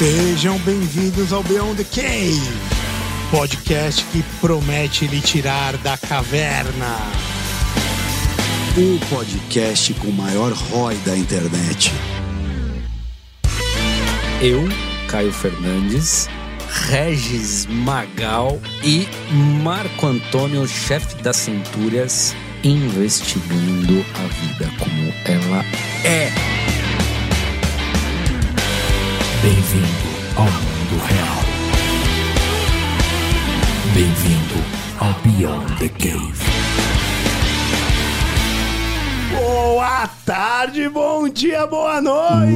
Sejam bem-vindos ao Beyond the Cave, podcast que promete lhe tirar da caverna. O podcast com o maior ROI da internet. Eu, Caio Fernandes, Regis Magal e Marco Antônio, chefe das Centúrias, investigando a vida como ela é. Bem-vindo ao mundo real. Bem-vindo ao Beyond the Cave. Boa tarde, bom dia, boa noite!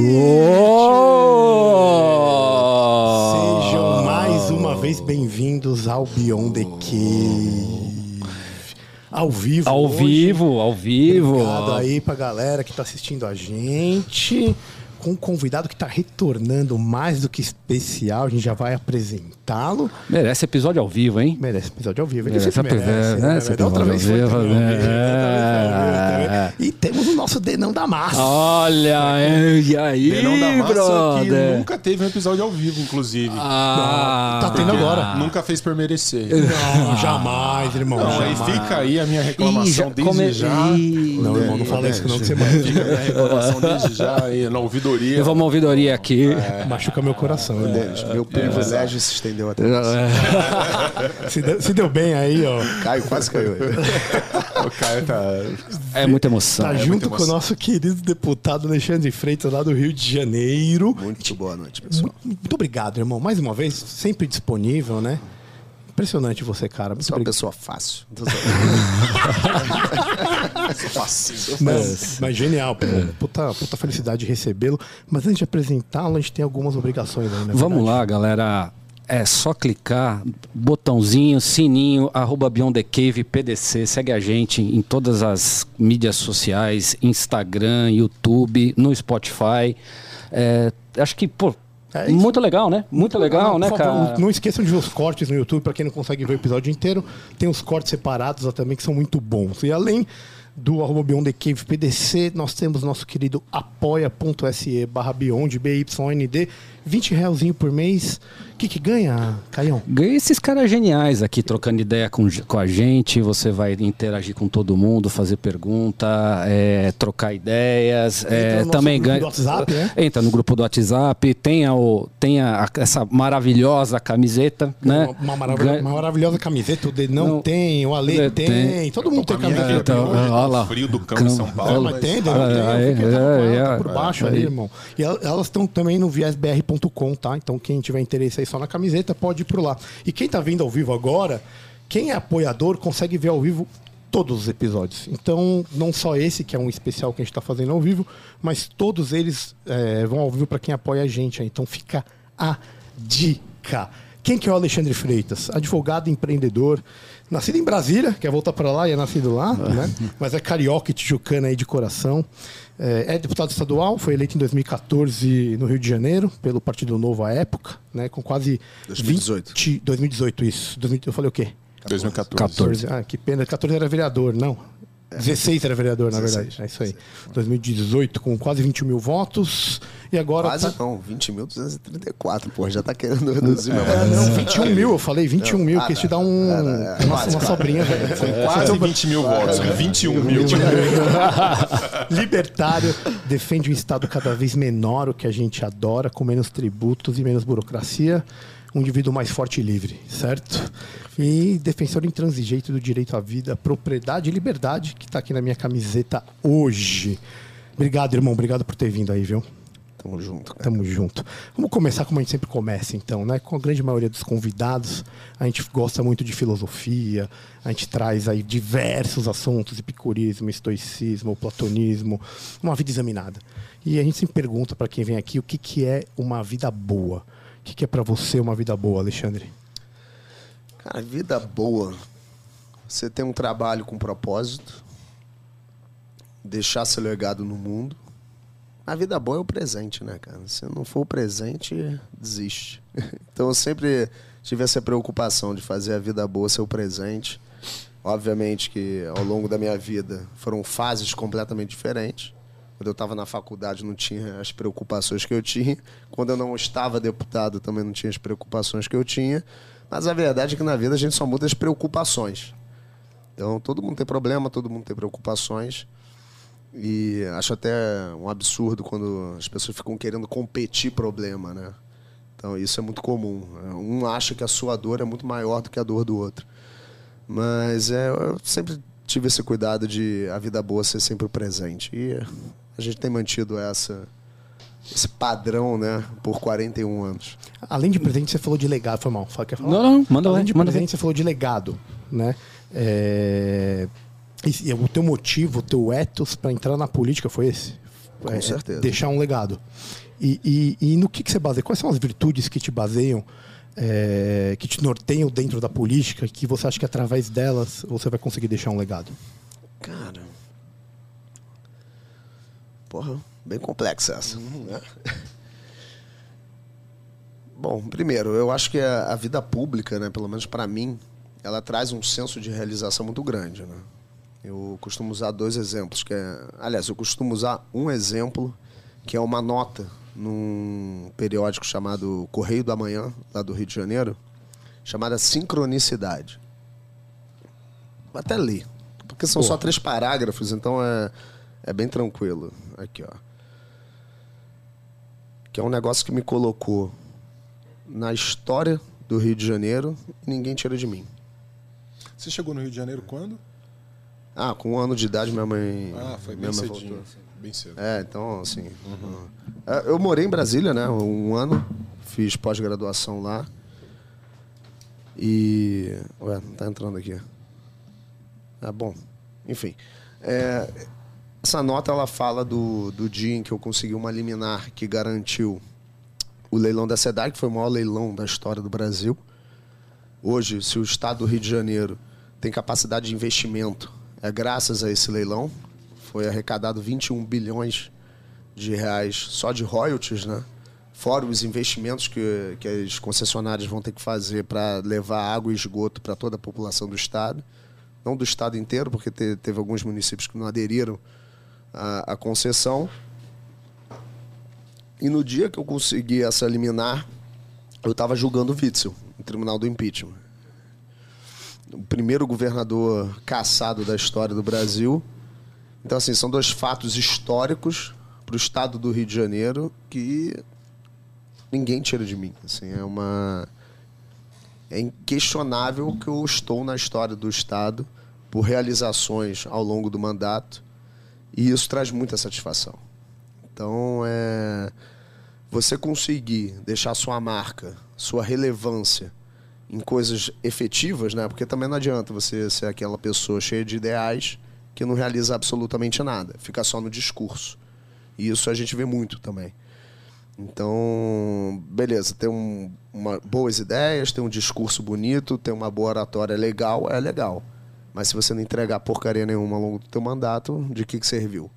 Sejam mais uma vez bem-vindos ao Beyond the Cave. Ao vivo. Ao hoje. vivo, ao vivo. Obrigado aí pra galera que tá assistindo a gente. Com um convidado que tá retornando mais do que especial. A gente já vai apresentá-lo. Merece episódio ao vivo, hein? Merece episódio ao vivo. Ele Merece sempre merece, né? né? Outra vez foi vivo, também né? outra vez foi vivo É. E temos o nosso Denão da Massa. Olha, e aí, Denão da Massa que brother? nunca teve um episódio ao vivo, inclusive. Ah, Tá tendo agora. Nunca fez por merecer. Não, jamais, irmão. Não, aí jamais. fica aí a minha reclamação Ih, já desde come- já. Ih. Não, irmão, não fala isso que não que você vai Fica a minha reclamação desde já aí na ouvidoria. Levamos uma ouvidoria aqui. Machuca meu coração. né? Meu privilégio se estendeu até. Se, deu, se deu bem aí, ó. Caio, quase caiu. O Caio tá. É muita emoção. Tá é junto muita com o emoção. nosso querido deputado Alexandre Freitas, lá do Rio de Janeiro. Muito boa noite, pessoal. Muito, muito obrigado, irmão. Mais uma vez, sempre disponível, né? Impressionante você, cara. Muito Você é uma pessoa fácil. Mas, mas genial, pô. Puta, puta felicidade de recebê-lo. Mas antes de apresentá-lo, a gente tem algumas obrigações aí, né? Vamos lá, galera. É só clicar, botãozinho, sininho, arroba Beyond the Cave PDC. Segue a gente em todas as mídias sociais, Instagram, YouTube, no Spotify. É, acho que, pô, É muito legal, né? Muito legal, Não, né, favor, cara? Não esqueçam de ver os cortes no YouTube, para quem não consegue ver o episódio inteiro. Tem os cortes separados lá também que são muito bons. E além do arroba Beyond the Cave PDC, nós temos nosso querido apoia.se barra Beyond, BYND, 20 realzinho por mês. O que, que ganha, Caião? Ganha esses caras geniais aqui trocando ideia com, com a gente. Você vai interagir com todo mundo, fazer pergunta, é, trocar ideias. é, no também grupo ganha. do WhatsApp, né? Entra no grupo do WhatsApp, tem, a, o, tem a- essa maravilhosa camiseta, né? Uma, uma maravilha- Ganha- uma maravilhosa camiseta, o D não, Não. tem, o Ale É, tem, tem. todo mundo tem minha camiseta. então, hoje, olha lá. frio do campo São Paulo. mas tem, tem, é, é, é, por baixo é, ali, aí. irmão. E el- elas estão também no tá? Então quem tiver interesse aí só na camiseta, pode ir por lá. E quem tá vendo ao vivo agora, quem é apoiador consegue ver ao vivo todos os episódios. Então, não só esse, que é um especial que a gente tá fazendo ao vivo, mas todos eles é, vão ao vivo para quem apoia a gente. Então fica a dica. Quem que é o Alexandre Freitas? Advogado, empreendedor, nascido em Brasília, quer voltar para lá e é nascido lá, né? Mas é carioca e tijucana aí de coração. É, é deputado estadual, foi eleito em 2014 no Rio de Janeiro, pelo Partido Novo à época, né? Com quase 2018. 20 2018, isso. 2000 eu falei o quê? 2014. 14. Ah, que pena. 14 era vereador, não. 16 era vereador, na 16, verdade. É isso aí. 2018, com quase 20 mil votos. E agora. Quase tá- não, 20.234, pô, já tá querendo reduzir meu É, não, 21 mil, eu falei 21 mil, que isso te dá um, uma, uma sobrinha, velho. São quase 20 mil votos, né? 21 mil. Libertário defende um Estado cada vez menor, o que a gente adora, com menos tributos e menos burocracia. Um indivíduo mais forte e livre, certo? E defensor intransigente do direito à vida, propriedade e liberdade, que está aqui na minha camiseta hoje. Obrigado, irmão. Obrigado por ter vindo aí, viu? Tamo junto, cara. Tamo junto. Vamos começar como a gente sempre começa, então, né? Com a grande maioria dos convidados, a gente gosta muito de filosofia, a gente traz aí diversos assuntos, epicurismo, estoicismo, platonismo, uma vida examinada. E a gente sempre pergunta para quem vem aqui o que, que é uma vida boa. O que, que é para você uma vida boa, Alexandre? Cara, vida boa. Você tem um trabalho com propósito, deixar seu legado no mundo. A vida boa é o presente, né, cara? Se não for o presente, desiste. Então eu sempre tive essa preocupação de fazer a vida boa ser o presente. Obviamente que ao longo da minha vida foram fases completamente diferentes. Quando eu estava na faculdade não tinha as preocupações que eu tinha. Quando eu não estava deputado também não tinha as preocupações que eu tinha. Mas a verdade é que na vida a gente só muda as preocupações. Então todo mundo tem problema, todo mundo tem preocupações. E acho até um absurdo quando as pessoas ficam querendo competir problema, né? Então isso é muito comum. Um acha que a sua dor é muito maior do que a dor do outro. Mas é, eu sempre tive esse cuidado de a vida boa ser sempre o presente. E a gente tem mantido essa, esse padrão, né, por 41 anos. Além de presente, você falou de legado. Foi mal. Fala- Quer falar? Não, não, manda Além lá, de manda presente, você falou de legado, né? É... e- e o teu motivo, o teu ethos para entrar na política foi esse? Com É, certeza. Deixar um legado. E, e- e no que, que você baseia? Quais são as virtudes que te baseiam, é, que te norteiam dentro da política, que você acha que através delas você vai conseguir deixar um legado? Cara. Porra, bem complexa essa. né? Bom, primeiro, eu acho que a, a vida pública, né, pelo menos para mim, ela traz um senso de realização muito grande, né? Eu costumo usar dois exemplos, que é, aliás, eu costumo usar um exemplo que é uma nota num periódico chamado Correio do Amanhã, lá do Rio de Janeiro, chamada Sincronicidade. Vou até ler, porque são só três parágrafos, então é, é bem tranquilo. Aqui, ó. Que é um negócio que me colocou na história do Rio de Janeiro e ninguém tira de mim. Você chegou no Rio de Janeiro quando? Ah, com um ano de idade minha mãe. Ah, foi minha bem mãe cedinho. voltou. Bem cedo. É, então, assim. é, Eu morei em Brasília, né? Um ano. Fiz pós-graduação lá. E. Ué, não tá entrando aqui. Ah, bom. Enfim. É, essa nota ela fala do, do dia em que eu consegui uma liminar que garantiu o leilão da SEDAI, que foi o maior leilão da história do Brasil. Hoje, se o estado do Rio de Janeiro tem capacidade de investimento, é graças a esse leilão. Foi arrecadado 21 bilhões de reais só de royalties, né? Fora os investimentos que, que as concessionárias vão ter que fazer para levar água e esgoto para toda a população do estado. Não do estado inteiro, porque te- teve alguns municípios que não aderiram à, à concessão. E no dia que eu consegui essa liminar, eu estava julgando o Witzel, no tribunal do impeachment. O primeiro governador caçado da história do Brasil. Então, assim, são dois fatos históricos para o estado do Rio de Janeiro que ninguém tira de mim. Assim, é uma. É inquestionável que eu estou na história do estado por realizações ao longo do mandato e isso traz muita satisfação. Então, é você conseguir deixar sua marca, sua relevância em coisas efetivas, né? Porque também não adianta você ser aquela pessoa cheia de ideais que não realiza absolutamente nada, fica só no discurso. E isso a gente vê muito também. Então, beleza, ter um, uma, boas ideias, ter um discurso bonito, ter uma boa oratória legal, é legal. Mas se você não entregar porcaria nenhuma ao longo do teu mandato, de que, que serviu?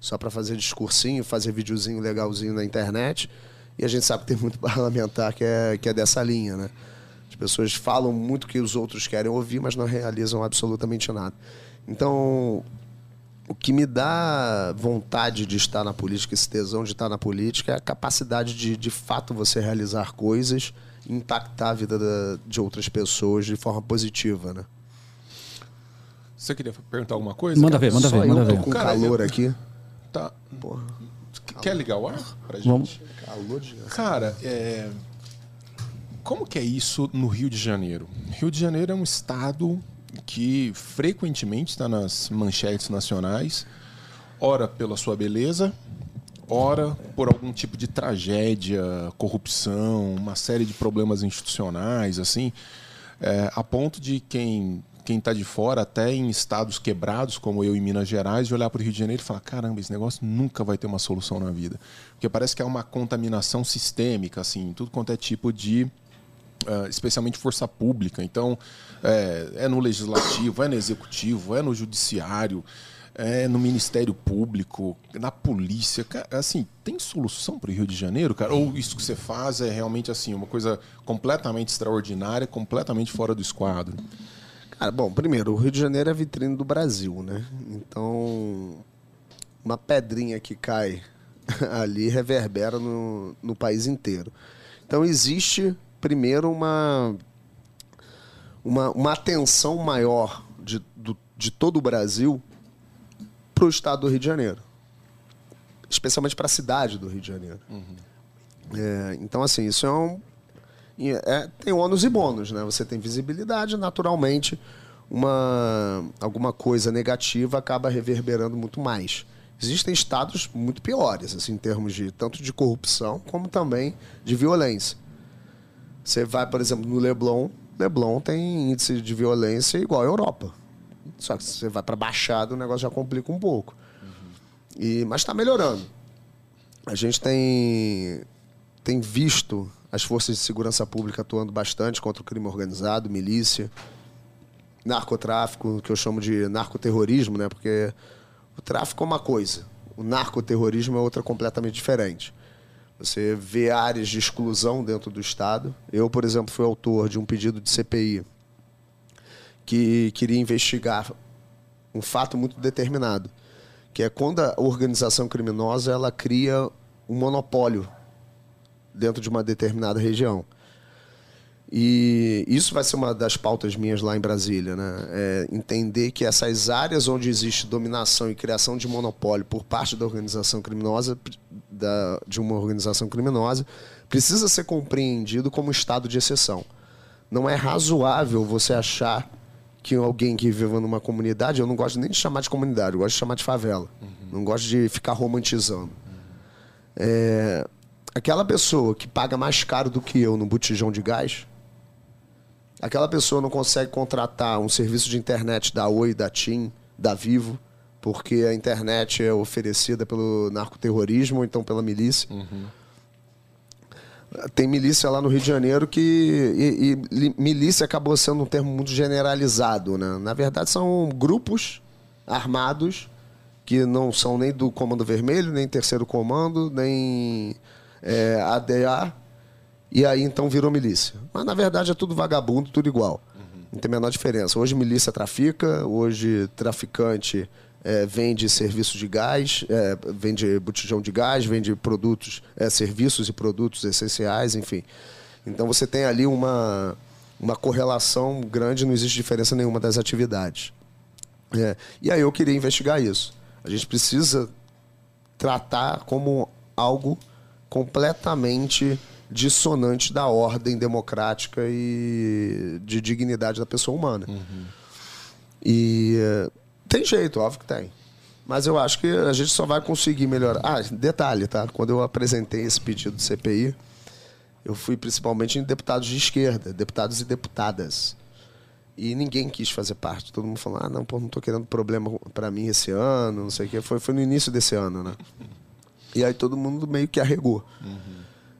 Só para fazer discursinho, fazer videozinho legalzinho na internet. E a gente sabe que tem muito parlamentar que é, que é dessa linha, né? As pessoas falam muito o que os outros querem ouvir, mas não realizam absolutamente nada. Então, o que me dá vontade de estar na política, esse tesão de estar na política, é a capacidade de, de fato, você realizar coisas e impactar a vida da- de outras pessoas de forma positiva, né? Você queria perguntar alguma coisa? Manda cara? ver, manda Só ver, manda ver. com Cara, calor eu- aqui. Tá. Porra, Quer ligar o ar pra gente? Vamos. calor de... Cara, é... como que é isso no Rio de Janeiro? Rio de Janeiro é um estado que frequentemente está nas manchetes nacionais, ora pela sua beleza, ora por algum tipo de tragédia, corrupção, uma série de problemas institucionais, assim, é, a ponto de quem quem está de fora, até em estados quebrados como eu em Minas Gerais, de olhar para o Rio de Janeiro e falar: caramba, esse negócio nunca vai ter uma solução na vida, porque parece que é uma contaminação sistêmica, assim, tudo quanto é tipo de ah, especialmente força pública. Então, é, é no legislativo, é no executivo, é no judiciário, é no Ministério Público, na polícia. Assim, tem solução para o Rio de Janeiro, cara? Ou isso que você faz é realmente assim uma coisa completamente extraordinária, completamente fora do esquadro? Cara, bom, primeiro, o Rio de Janeiro é a vitrine do Brasil, né? Então, uma pedrinha que cai ali reverbera no, no país inteiro. Então existe, primeiro, uma, uma, uma atenção maior de, do, de todo o Brasil para o estado do Rio de Janeiro. Especialmente para a cidade do Rio de Janeiro. É, então, assim, isso é um. é- tem ônus e bônus, né? Você tem visibilidade, naturalmente, uma, alguma coisa negativa acaba reverberando muito mais. Existem estados muito piores, assim, em termos de tanto de corrupção como também de violência. Você vai, por exemplo, no Leblon, Leblon tem índice de violência igual à Europa. Só que você vai para Baixada, o negócio já complica um pouco. E, mas está melhorando. A gente tem, tem visto as forças de segurança pública atuando bastante contra o crime organizado, milícia, narcotráfico, que eu chamo de narcoterrorismo, né? Porque o tráfico é uma coisa, o narcoterrorismo é outra completamente diferente. Você vê áreas de exclusão dentro do Estado. Eu, por exemplo, fui autor de um pedido de CPI que queria investigar um fato muito determinado, que é quando a organização criminosa ela cria um monopólio dentro de uma determinada região. E isso vai ser uma das pautas minhas lá em Brasília, né? É entender que essas áreas onde existe dominação e criação de monopólio por parte da organização criminosa, da, de uma organização criminosa, precisa ser compreendido como estado de exceção. Não é razoável você achar que alguém que vive numa comunidade, eu não gosto nem de chamar de comunidade, eu gosto de chamar de favela. Não gosto de ficar romantizando. É, aquela pessoa que paga mais caro do que eu no botijão de gás, aquela pessoa não consegue contratar um serviço de internet da Oi, da TIM, da Vivo, porque a internet é oferecida pelo narcoterrorismo então pela milícia. Tem milícia lá no Rio de Janeiro que. E, e milícia acabou sendo um termo muito generalizado, né? Na verdade, são grupos armados que não são nem do Comando Vermelho, nem Terceiro Comando, nem é, ADA, e aí então virou milícia. Mas na verdade é tudo vagabundo, tudo igual. Não tem a menor diferença. Hoje milícia trafica, hoje traficante é, vende serviço de gás, é, vende botijão de gás, vende produtos, é, serviços e produtos essenciais, enfim. Então você tem ali uma, uma correlação grande, não existe diferença nenhuma das atividades. É, e aí eu queria investigar isso. A gente precisa tratar como algo completamente dissonante da ordem democrática e de dignidade da pessoa humana. E eh, tem jeito, óbvio que tem. Mas eu acho que a gente só vai conseguir melhorar. Ah, detalhe, tá? Quando eu apresentei esse pedido de CPI, eu fui principalmente em deputados de esquerda, deputados e deputadas. E ninguém quis fazer parte. Todo mundo falou: ah, não, pô, não tô querendo problema pra mim esse ano, não sei o quê. Foi, foi no início desse ano, né? E aí todo mundo meio que arregou.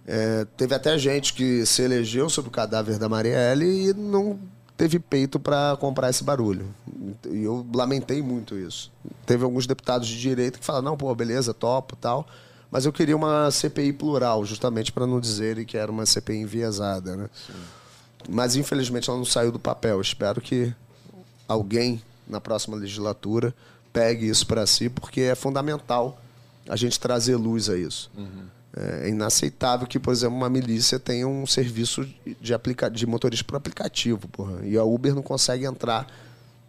É, teve até gente que se elegeu sobre o cadáver da Marielle e não teve peito para comprar esse barulho. E eu lamentei muito isso. Teve alguns deputados de direita que falaram: não, pô, beleza, topo tal. Mas eu queria uma CPI plural, justamente para não dizerem que era uma CPI enviesada, né? Mas infelizmente ela não saiu do papel. Espero que alguém na próxima legislatura pegue isso para si, porque é fundamental a gente trazer luz a isso. É inaceitável que, por exemplo, uma milícia tenha um serviço de, aplica de motorista por aplicativo, porra. E a Uber não consegue entrar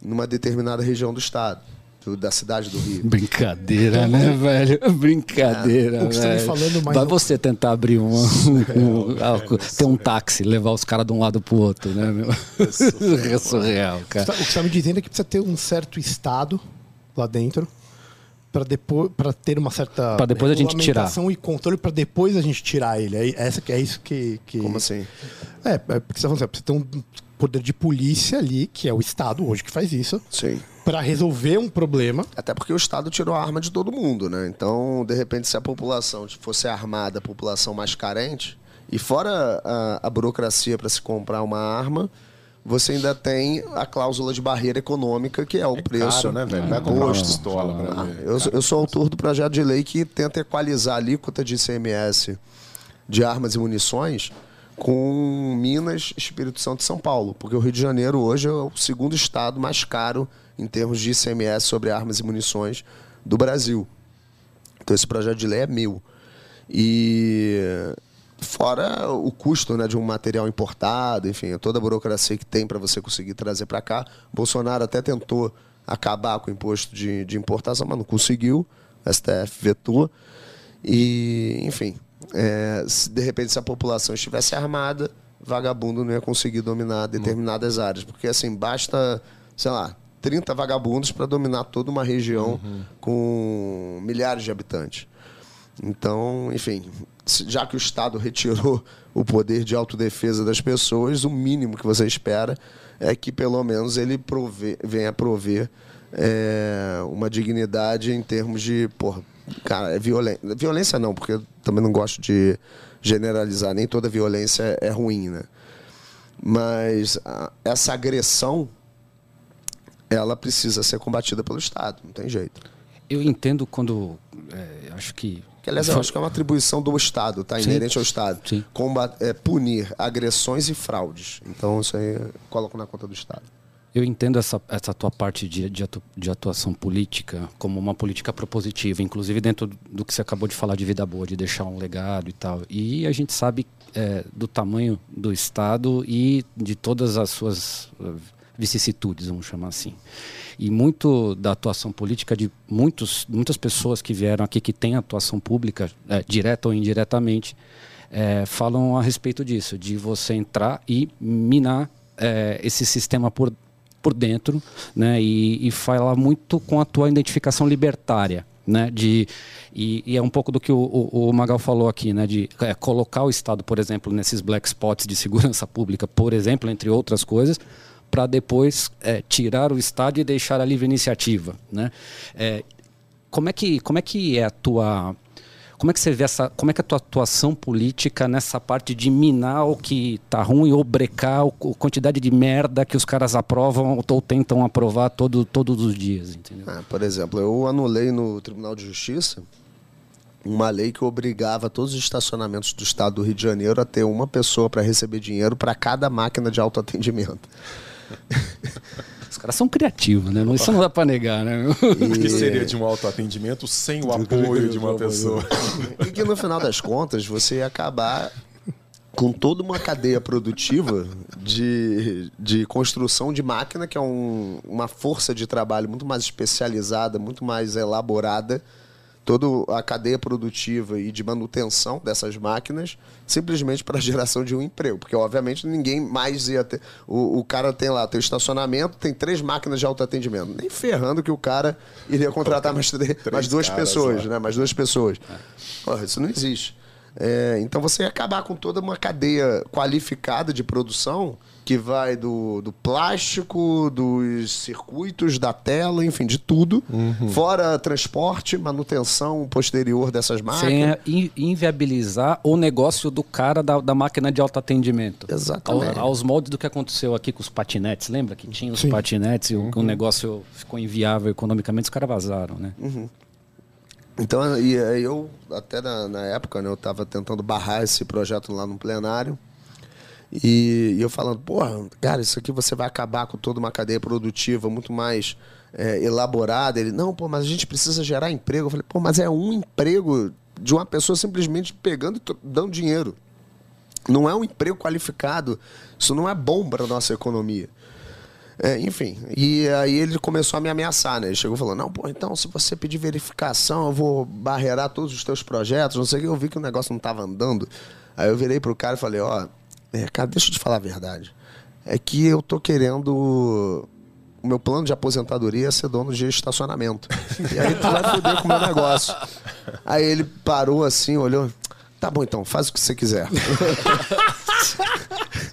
numa determinada região do estado, do- da cidade do Rio. Brincadeira, né, velho? Brincadeira, O que você tá me velho. falando, Vai você tentar abrir um, um- um- ter um táxi, levar os caras de um lado pro outro, né, meu? É surreal, cara. O que você está me dizendo é que precisa ter um certo estado lá dentro para depois para ter uma certa Pra depois a gente tirar. e controle para depois a gente tirar ele. É essa que é isso que, que Como assim? É, é porque você tá assim, precisa ter um poder de polícia ali, que é o estado hoje que faz isso, Sim. para resolver um problema. Até porque o Estado tirou a arma de todo mundo, né? Então, de repente, se a população fosse armada, a população mais carente, e fora a, a burocracia para se comprar uma arma, você ainda tem a cláusula de barreira econômica, que é o preço. Caro, né, velho? Vai comprar uma pistola pra Ah, ver. eu, eu sou autor do projeto de lei que tenta equalizar a alíquota de ICMS de armas e munições com Minas, Espírito Santo e São Paulo. Porque o Rio de Janeiro hoje é o segundo estado mais caro em termos de ICMS sobre armas e munições do Brasil. Então esse projeto de lei é meu. E fora o custo né, de um material importado, enfim, toda a burocracia que tem para você conseguir trazer para cá. Bolsonaro até tentou acabar com o imposto de, de importação, mas não conseguiu. STF vetou. E, enfim, é, se de repente se a população estivesse armada, vagabundo não ia conseguir dominar determinadas áreas. Porque, assim, basta, sei lá, 30 vagabundos para dominar toda uma região com milhares de habitantes. Então, enfim, já que o Estado retirou o poder de autodefesa das pessoas, o mínimo que você espera é que pelo menos ele prove- venha prover é, uma dignidade em termos de, porra, cara, é violência. Violência não, porque eu também não gosto de generalizar, nem toda violência é ruim, né? Mas ah, essa agressão, ela precisa ser combatida pelo Estado, não tem jeito. Eu entendo quando. é, acho que. Que, aliás, eu acho que é uma atribuição do Estado, tá? Sim. Inerente ao Estado. Sim. Combat- é, punir agressões e fraudes. Então, isso aí eu coloco na conta do Estado. Eu entendo essa, essa tua parte de, de, atu- de atuação política como uma política propositiva, inclusive dentro do que você acabou de falar de vida boa, de deixar um legado e tal. E a gente sabe é, do tamanho do Estado e de todas as suas vicissitudes, vamos chamar assim. E muito da atuação política de muitos, muitas pessoas que vieram aqui que têm atuação pública, eh, direta ou indiretamente, eh, falam a respeito disso, de você entrar e minar eh, esse sistema por, por dentro, né? E, e falar muito com a tua identificação libertária, né? De, e, e é um pouco do que o, o, o Magal falou aqui, né? De é, colocar o Estado, por exemplo, nesses black spots de segurança pública, por exemplo, entre outras coisas, para depois é, tirar o Estado e deixar a livre iniciativa, né? É, como é que como é que é a tua como é que você vê essa como é que é a tua atuação política nessa parte de minar o que tá ruim ou brecar o- a quantidade de merda que os caras aprovam ou tentam aprovar todo, todos os dias, entendeu? Ah, por exemplo, eu anulei no Tribunal de Justiça uma lei que obrigava todos os estacionamentos do estado do Rio de Janeiro a ter uma pessoa para receber dinheiro para cada máquina de autoatendimento. Os caras são criativos, né? Não- Isso não dá para negar, né? O que seria de um autoatendimento sem o apoio de uma pessoa? E que no final das contas você ia acabar com toda uma cadeia produtiva de, de construção de máquina, que é um- uma força de trabalho muito mais especializada, muito mais elaborada. Toda a cadeia produtiva e de manutenção dessas máquinas, simplesmente para a geração de um emprego. Porque, obviamente, ninguém mais ia ter. O, o cara tem lá, tem o estacionamento, tem três máquinas de autoatendimento. Nem ferrando que o cara iria contratar mais, três- mais duas caras pessoas, né? Mais duas pessoas. Porra, isso não existe. É, então você ia acabar com toda uma cadeia qualificada de produção que vai do, do plástico, dos circuitos, da tela, enfim, de tudo. Uhum. Fora transporte, manutenção posterior dessas máquinas. Sem in- inviabilizar o negócio do cara da, da máquina de autoatendimento. Exatamente. Ao- aos moldes do que aconteceu aqui com os patinetes. Lembra que tinha os patinetes e o, o negócio ficou inviável economicamente, os caras vazaram, né? Então, e aí eu, até na, na época, né, eu estava tentando barrar esse projeto lá no plenário. E, e eu falando, porra, cara, isso aqui você vai acabar com toda uma cadeia produtiva muito mais é, elaborada. Ele, não, pô, mas a gente precisa gerar emprego. Eu falei, pô, mas é um emprego de uma pessoa simplesmente pegando e dando dinheiro. Não é um emprego qualificado. Isso não é bom para nossa economia. É, enfim, e aí ele começou a me ameaçar, né? Ele chegou falou: Não, pô, então se você pedir verificação, eu vou barreirar todos os teus projetos, não sei o que. Eu vi que o negócio não estava andando. Aí eu virei pro cara e falei: Ó, é, cara, deixa eu te falar a verdade. É que eu tô querendo. O meu plano de aposentadoria é ser dono de estacionamento. E aí tu vai foder com o meu negócio. Aí ele parou assim, olhou. Tá bom então, faz o que você quiser.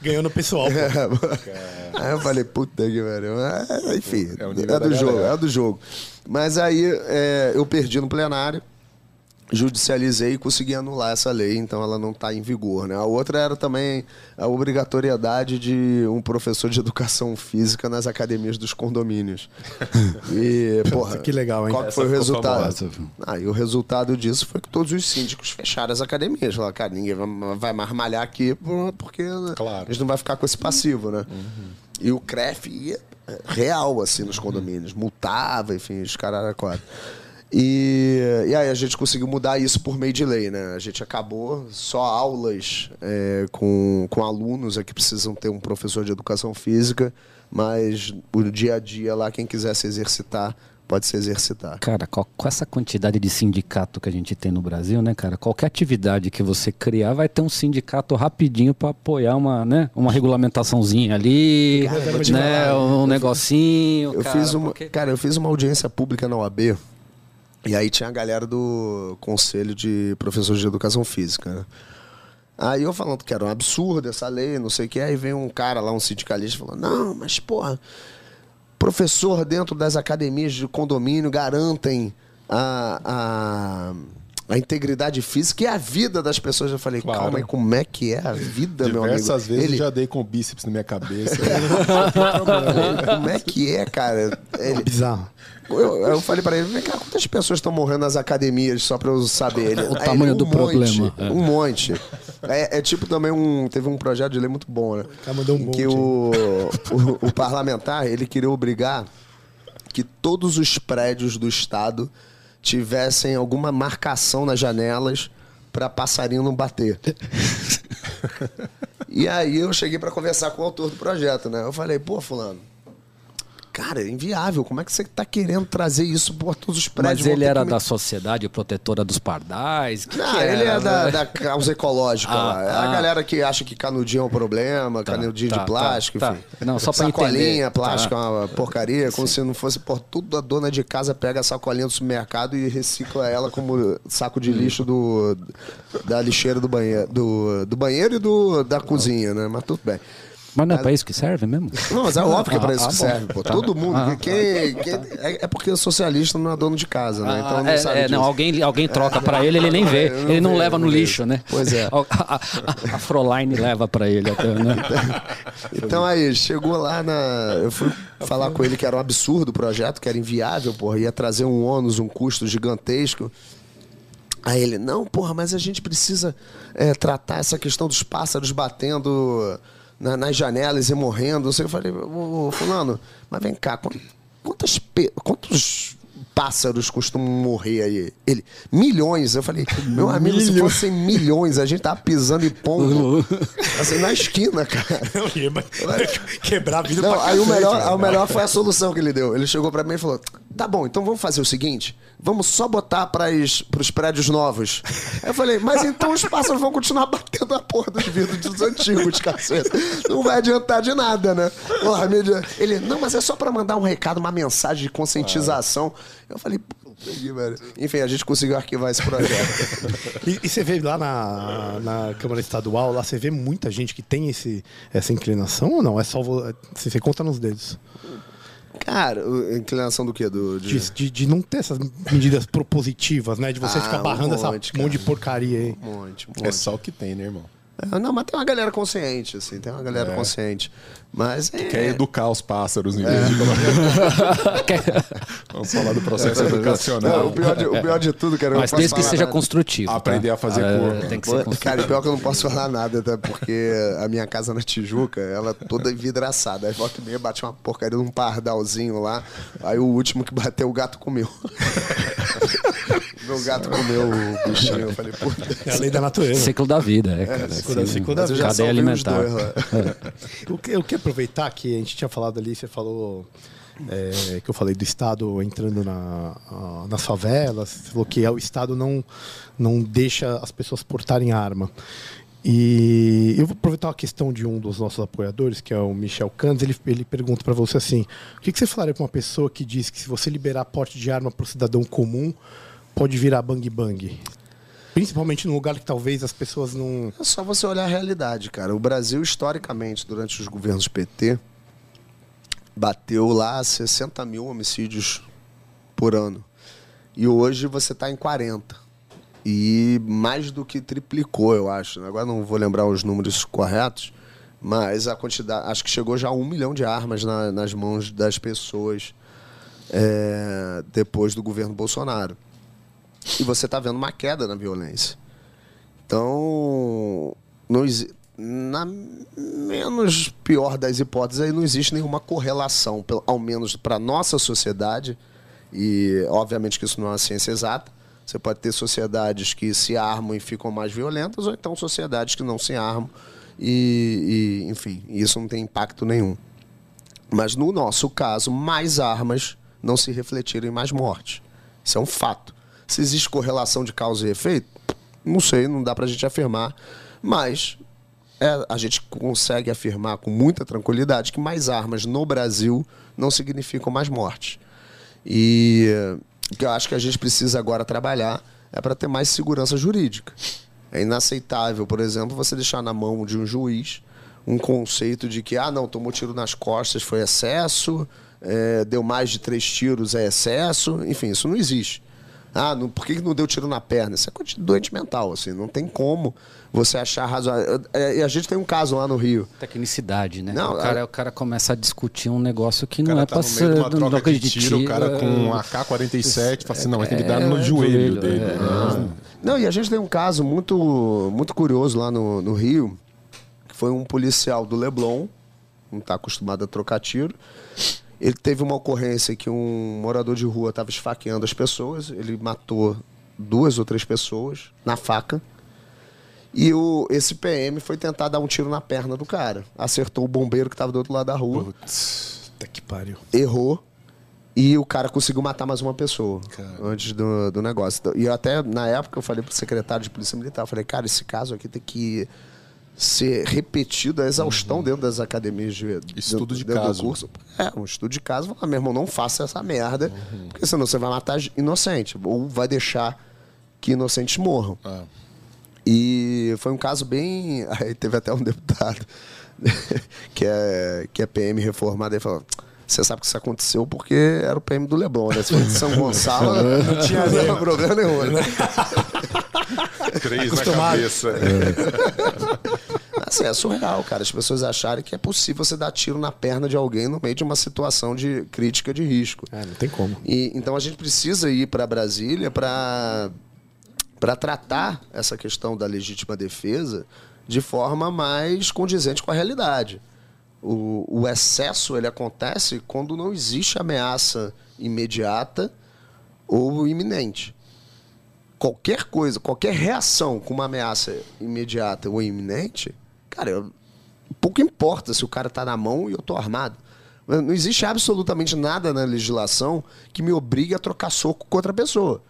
Ganhou no pessoal. pô. Aí eu falei, puta que pariu. É, enfim, É é, do jogo, galera. é do jogo. Mas aí é, eu perdi no plenário, judicializei e consegui anular essa lei, então ela não está em vigor. Né? A outra era também a obrigatoriedade de um professor de educação física nas academias dos condomínios. E, porra, que legal, hein? Qual que Essa foi o resultado? famosa? Ah, e o resultado disso foi que todos os síndicos fecharam as academias. Falaram, cara, ninguém vai, mais malhar aqui por- porque né, Claro. a gente não vai ficar com esse passivo, né? E o CREF ia é, real, assim, nos condomínios. Multava, enfim, os caras eram quatro. E, e aí a gente conseguiu mudar isso por meio de lei, né? A gente acabou só aulas é, com, com alunos é que precisam ter um professor de educação física, mas o dia a dia lá, quem quiser se exercitar, pode se exercitar. Cara, com, com essa quantidade de sindicato que a gente tem no Brasil, né, cara? Qualquer atividade que você criar vai ter um sindicato rapidinho para apoiar uma, né, uma regulamentaçãozinha ali, né, um negocinho. Eu cara, fiz uma, porque- cara, eu fiz uma audiência pública na OAB e aí tinha a galera do Conselho de Professores de Educação Física, né? Aí eu falando que era um absurdo essa lei, não sei o que, aí vem um cara lá, um sindicalista, falando, não, mas porra, professor dentro das academias de condomínio garantem a, a, a integridade física e a vida das pessoas. Eu falei, Claro. calma aí, como é que é a vida, meu amigo? Diversas vezes Ele- eu já dei com o bíceps na minha cabeça. Como é que é, cara? Ele, Bizarro. eu, eu falei pra ele, vem cá, quantas pessoas estão morrendo nas academias só pra eu saber? Ele, O Aí tamanho ele, do monte, problema, é. Um monte. É, é tipo também um. Teve um projeto de lei muito bom, né? cara mandou um Em que monte, o, o, o parlamentar ele queria obrigar que todos os prédios do estado tivessem alguma marcação nas janelas pra passarinho não bater. E aí eu cheguei pra conversar com o autor do projeto, né? Eu falei, pô, fulano, cara, é inviável. Como é que você tá querendo trazer isso por todos os prédios? Mas ele era que- da Sociedade Protetora dos Pardais? Que Não, que ele era? é da, da causa ecológica Ah, lá. É a ah. galera que acha que canudinho é um problema, canudinho tá, de plástico, tá, enfim. tá. Não, só pra Sacolinha, entender. plástico Tá. é uma porcaria, como se não fosse, por tudo a dona de casa pega a sacolinha do supermercado e recicla ela como saco de lixo do, da lixeira do banheiro, do, do banheiro e do, da cozinha, né? Mas tudo bem. Mas não é pra isso que serve mesmo? Não, mas é óbvio que é pra Ah, isso ah, que serve, pô. Todo mundo. Ah, quem, quem- é, é porque o socialista não é dono de casa, né? Então Ah, não é, sabe é, não, alguém, alguém troca pra ele, ele nem vê. É, ele não leva no lixo, né? Pois é. A, a, Froline leva pra ele até, né? Então aí, chegou lá na. Eu fui falar com ele que era um absurdo o projeto, que era inviável, porra, ia trazer um ônus, um custo gigantesco. Aí ele, não, porra, mas a gente precisa é, tratar essa questão dos pássaros batendo na- nas janelas e morrendo. não sei. Eu falei, ô, ô, fulano, mas vem cá, quantas, quantos pássaros costumam morrer aí? Ele, milhões. Eu falei, meu amigo, se fossem milhões, a gente tava pisando em pombo assim, na esquina, cara. Quebrar a vida Não, pra aí o melhor, o melhor foi a solução que ele deu. Ele chegou pra mim e falou: Tá bom, então vamos fazer o seguinte: vamos só botar pras, pros prédios novos. Eu falei: Mas então os pássaros vão continuar batendo a porra dos vidros dos antigos, caceta. Não vai adiantar de nada, né? Porra, mídia- Ele: Não, mas é só pra mandar um recado, uma mensagem de conscientização. Eu falei. Enfim, a gente conseguiu arquivar esse projeto. E, e você vê lá na, na Câmara Estadual, lá você vê muita gente que tem esse, essa inclinação ou não? É só vo- você, você conta nos dedos. Cara, inclinação do quê? Do, de- De, de, de não ter essas medidas propositivas, né? De você Ah, ficar um barrando essa monte, monte de cara. porcaria aí. Um monte, um É monte. só o que tem, né, irmão? É, Não, mas tem uma galera consciente, assim, tem uma galera É. consciente. Mas é. Quer educar os pássaros em vez de colocar. Vamos falar do processo Não, educacional. o, pior de, o pior de tudo, cara, eu não Mas desde que seja nada. construtivo. Aprender tá? a fazer É, curva. Tem que ser construtivo. Cara, pior que eu não posso falar nada, até porque a minha casa na Tijuca, ela é toda envidraçada. Aí volta e meia bate uma porcaria de um pardalzinho lá. Aí o último que bateu, o gato comeu. Meu gato comeu o bichinho. Eu falei, puta. É a lei da natureza. Ciclo da vida, é, cara. ciclo da- Assim, ciclo da eu já Cadeia alimentar. dois. Eu, que- aproveitar que a gente tinha falado ali, você falou é, que eu falei do Estado entrando na, a- nas favelas, você falou que é, o Estado não, não deixa as pessoas portarem arma. E eu vou aproveitar uma questão de um dos nossos apoiadores, que é o Michel Candes, ele, ele pergunta para você assim, o que, que você falaria para uma pessoa que diz que se você liberar porte de arma para o cidadão comum, pode virar bang bang? Principalmente num lugar que talvez as pessoas não... É só você olhar a realidade, cara. O Brasil, historicamente, durante os governos PT, bateu lá 60 mil homicídios por ano. E hoje você está em 40. E mais do que triplicou, eu acho. Agora não vou lembrar os números corretos, mas a quantidade. Acho que chegou já a um milhão de armas na- nas mãos das pessoas é, depois do governo Bolsonaro. E você está vendo uma queda na violência. Então, na menos pior das hipóteses, aí não existe nenhuma correlação, ao menos para nossa sociedade, E, obviamente, que isso não é uma ciência exata. Você pode ter sociedades que se armam e ficam mais violentas, ou então sociedades que não se armam e, e enfim, isso não tem impacto nenhum. Mas no nosso caso, mais armas não se refletiram em mais mortes. Isso é um fato. Se existe correlação de causa e efeito, não sei, não dá pra gente afirmar. Mas é, a gente consegue afirmar com muita tranquilidade que mais armas no Brasil não significam mais mortes. E o que eu acho que a gente precisa agora trabalhar é para ter mais segurança jurídica. É inaceitável, por exemplo, você deixar na mão de um juiz um conceito de que, ah, não, tomou tiro nas costas, foi excesso, é, deu mais de três tiros, é excesso. Enfim, isso não existe. Ah, não, por que não deu tiro na perna? Isso é coisa de doente mental, assim, não tem como você achar razoável. É, E a gente tem um caso lá no Rio. Tecnicidade, né? Não, o, cara, a- o cara começa a discutir um negócio que O não cara é tá pra no meio de uma não troca é de tiro, o cara com um AK-47 fala assim, não, mas tem que dar no é, joelho joelho, dele. é. Ah. Não, e a gente tem um caso muito, muito curioso lá no, no Rio, que foi um policial do Leblon, não está acostumado a trocar tiro. Ele teve uma ocorrência que um morador de rua estava esfaqueando as pessoas, ele matou duas ou três pessoas na faca. E o, esse PM foi tentar dar um tiro na perna do cara. Acertou o bombeiro que estava do outro lado da rua Puta que pariu. errou e o cara conseguiu matar mais uma pessoa antes do, do negócio. E eu até, na época, eu falei pro secretário de Polícia Militar, eu falei, cara, esse caso aqui tem que ser repetido a exaustão dentro das academias de Uhum. Estudo de dentro do caso. curso. É, um estudo de caso. Falar, meu irmão, não faça essa merda, porque senão você vai matar inocente, ou vai deixar que inocentes morram. Ah. E foi um caso bem. Aí teve até um deputado que é, que é PM reformado e falou. Você sabe que isso aconteceu porque era o PM do Leblon, né? Se fosse de São Gonçalo, não tinha nenhum problema nenhum. Né? Três na Acostumado. cabeça. Assim, é surreal, cara. As pessoas acharem que é possível você dar tiro na perna de alguém no meio de uma situação de crítica de risco. É, não tem como. E, então a gente precisa ir para Brasília para para tratar essa questão da legítima defesa de forma mais condizente com a realidade. O, o excesso ele acontece quando não existe ameaça imediata ou iminente. Qualquer coisa, qualquer reação com uma ameaça imediata ou iminente, cara, eu- pouco importa se o cara tá na mão e eu tô armado. Não existe absolutamente nada na legislação que me obrigue a trocar soco com outra pessoa.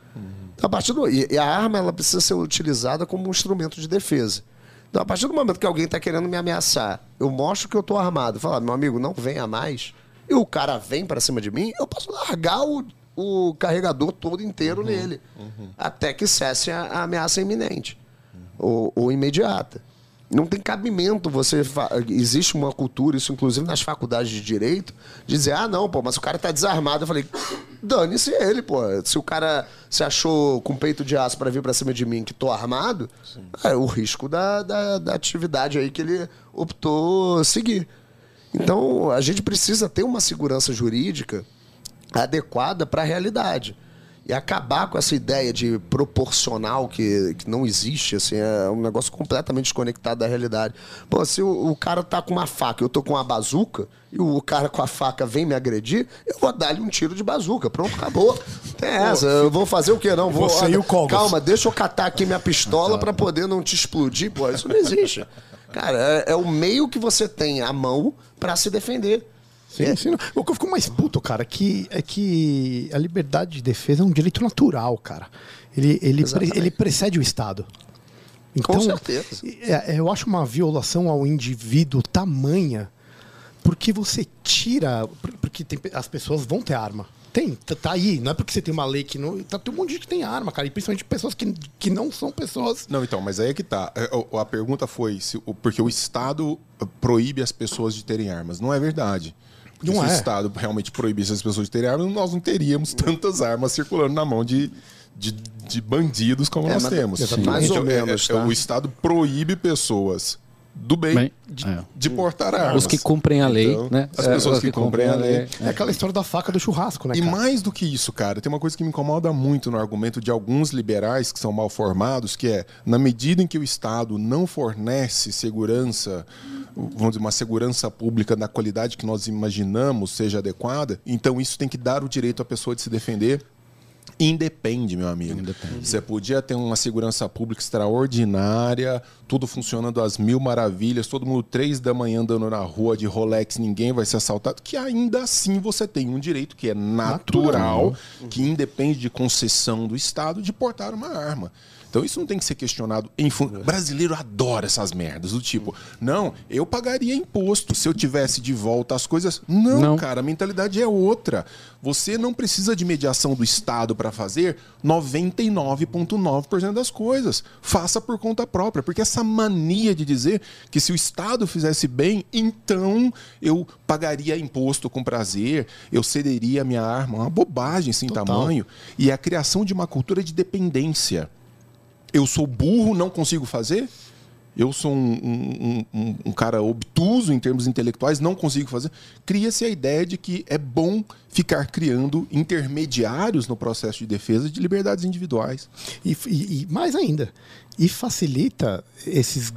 Então, a partir do, e, e a arma ela precisa ser utilizada como um instrumento de defesa. Então, a partir do momento que alguém está querendo me ameaçar, eu mostro que eu estou armado, falar, meu amigo, não venha mais, e o cara vem para cima de mim, eu posso largar o, o carregador todo inteiro nele, até que cesse a, a ameaça iminente ou, ou imediata. Não tem cabimento você. Existe uma cultura, isso inclusive nas faculdades de direito, de dizer, ah, não, pô, mas o cara tá desarmado. Eu falei, dane-se ele, pô. Se o cara se achou com peito de aço pra vir pra cima de mim que tô armado, é o risco da, da, da atividade aí que ele optou seguir. Então, a gente precisa ter uma segurança jurídica adequada para a realidade. E acabar com essa ideia de proporcional que, que não existe, assim, é um negócio completamente desconectado da realidade. Pô, se o, o cara tá com uma faca, eu tô com uma bazuca, e o cara com a faca vem me agredir, eu vou dar-lhe um tiro de bazuca. Pronto, acabou. Tem essa. Eu vou fazer o quê? Não, vou. Você e o Cogos. Calma, deixa eu catar aqui minha pistola para poder não te explodir. Pô, isso não existe. Cara, é, é o meio que você tem à mão para se defender. Sim, sim. O que eu fico mais puto, cara, que, é que a liberdade de defesa é um direito natural, cara. Ele, ele, pre- ele precede o Estado. Então, Com certeza. é- eu acho uma violação ao indivíduo tamanha, porque você tira. por- Porque tem as pessoas vão ter arma. Tem, tá, aí. Não é porque você tem uma lei que não. Tá, tem um monte de gente que tem arma, cara. E principalmente pessoas que, que não são pessoas. Não, então, mas aí é que tá. É, o- A pergunta foi se, porque o Estado proíbe as pessoas de terem armas. Não é verdade. Porque Não se é. o Estado realmente proibisse as pessoas de terem armas, nós não teríamos tantas armas circulando na mão de, de, de bandidos como É, nós mas- temos. Mais ou Então, é- menos, é- tá? O Estado proíbe pessoas do bem, Bem, de, é. de portar armas. Os que cumprem a lei, Então, né? As É, pessoas os que cumprem a lei. É aquela história da faca do churrasco, né, E cara? mais do que isso, cara, tem uma coisa que me incomoda muito no argumento de alguns liberais que são mal formados, que é, na medida em que o Estado não fornece segurança vamos dizer, uma segurança pública na qualidade que nós imaginamos seja adequada, então isso tem que dar o direito à pessoa de se defender Independe, meu amigo. Independe. Você podia ter uma segurança pública extraordinária, tudo funcionando às mil maravilhas, todo mundo três da manhã andando na rua de Rolex, ninguém vai ser assaltado, que ainda assim você tem um direito que é natural, natural. que independe de concessão do Estado, de portar uma arma. Então isso não tem que ser questionado. Em fun... O brasileiro adora essas merdas, do tipo, não, eu pagaria imposto se eu tivesse de volta as coisas. Não, não. cara, a mentalidade é outra. Você não precisa de mediação do Estado para fazer 99,9% das coisas. Faça por conta própria, porque essa mania de dizer que se o Estado fizesse bem, então eu pagaria imposto com prazer, eu cederia a minha arma, uma bobagem sem Total. tamanho, e é a criação de uma cultura de dependência eu sou burro, não consigo fazer? Eu sou um, um, um, um cara obtuso em termos intelectuais, não consigo fazer. Cria-se a ideia de que é bom ficar criando intermediários no processo de defesa de liberdades individuais. E, e, e mais ainda, e facilita esses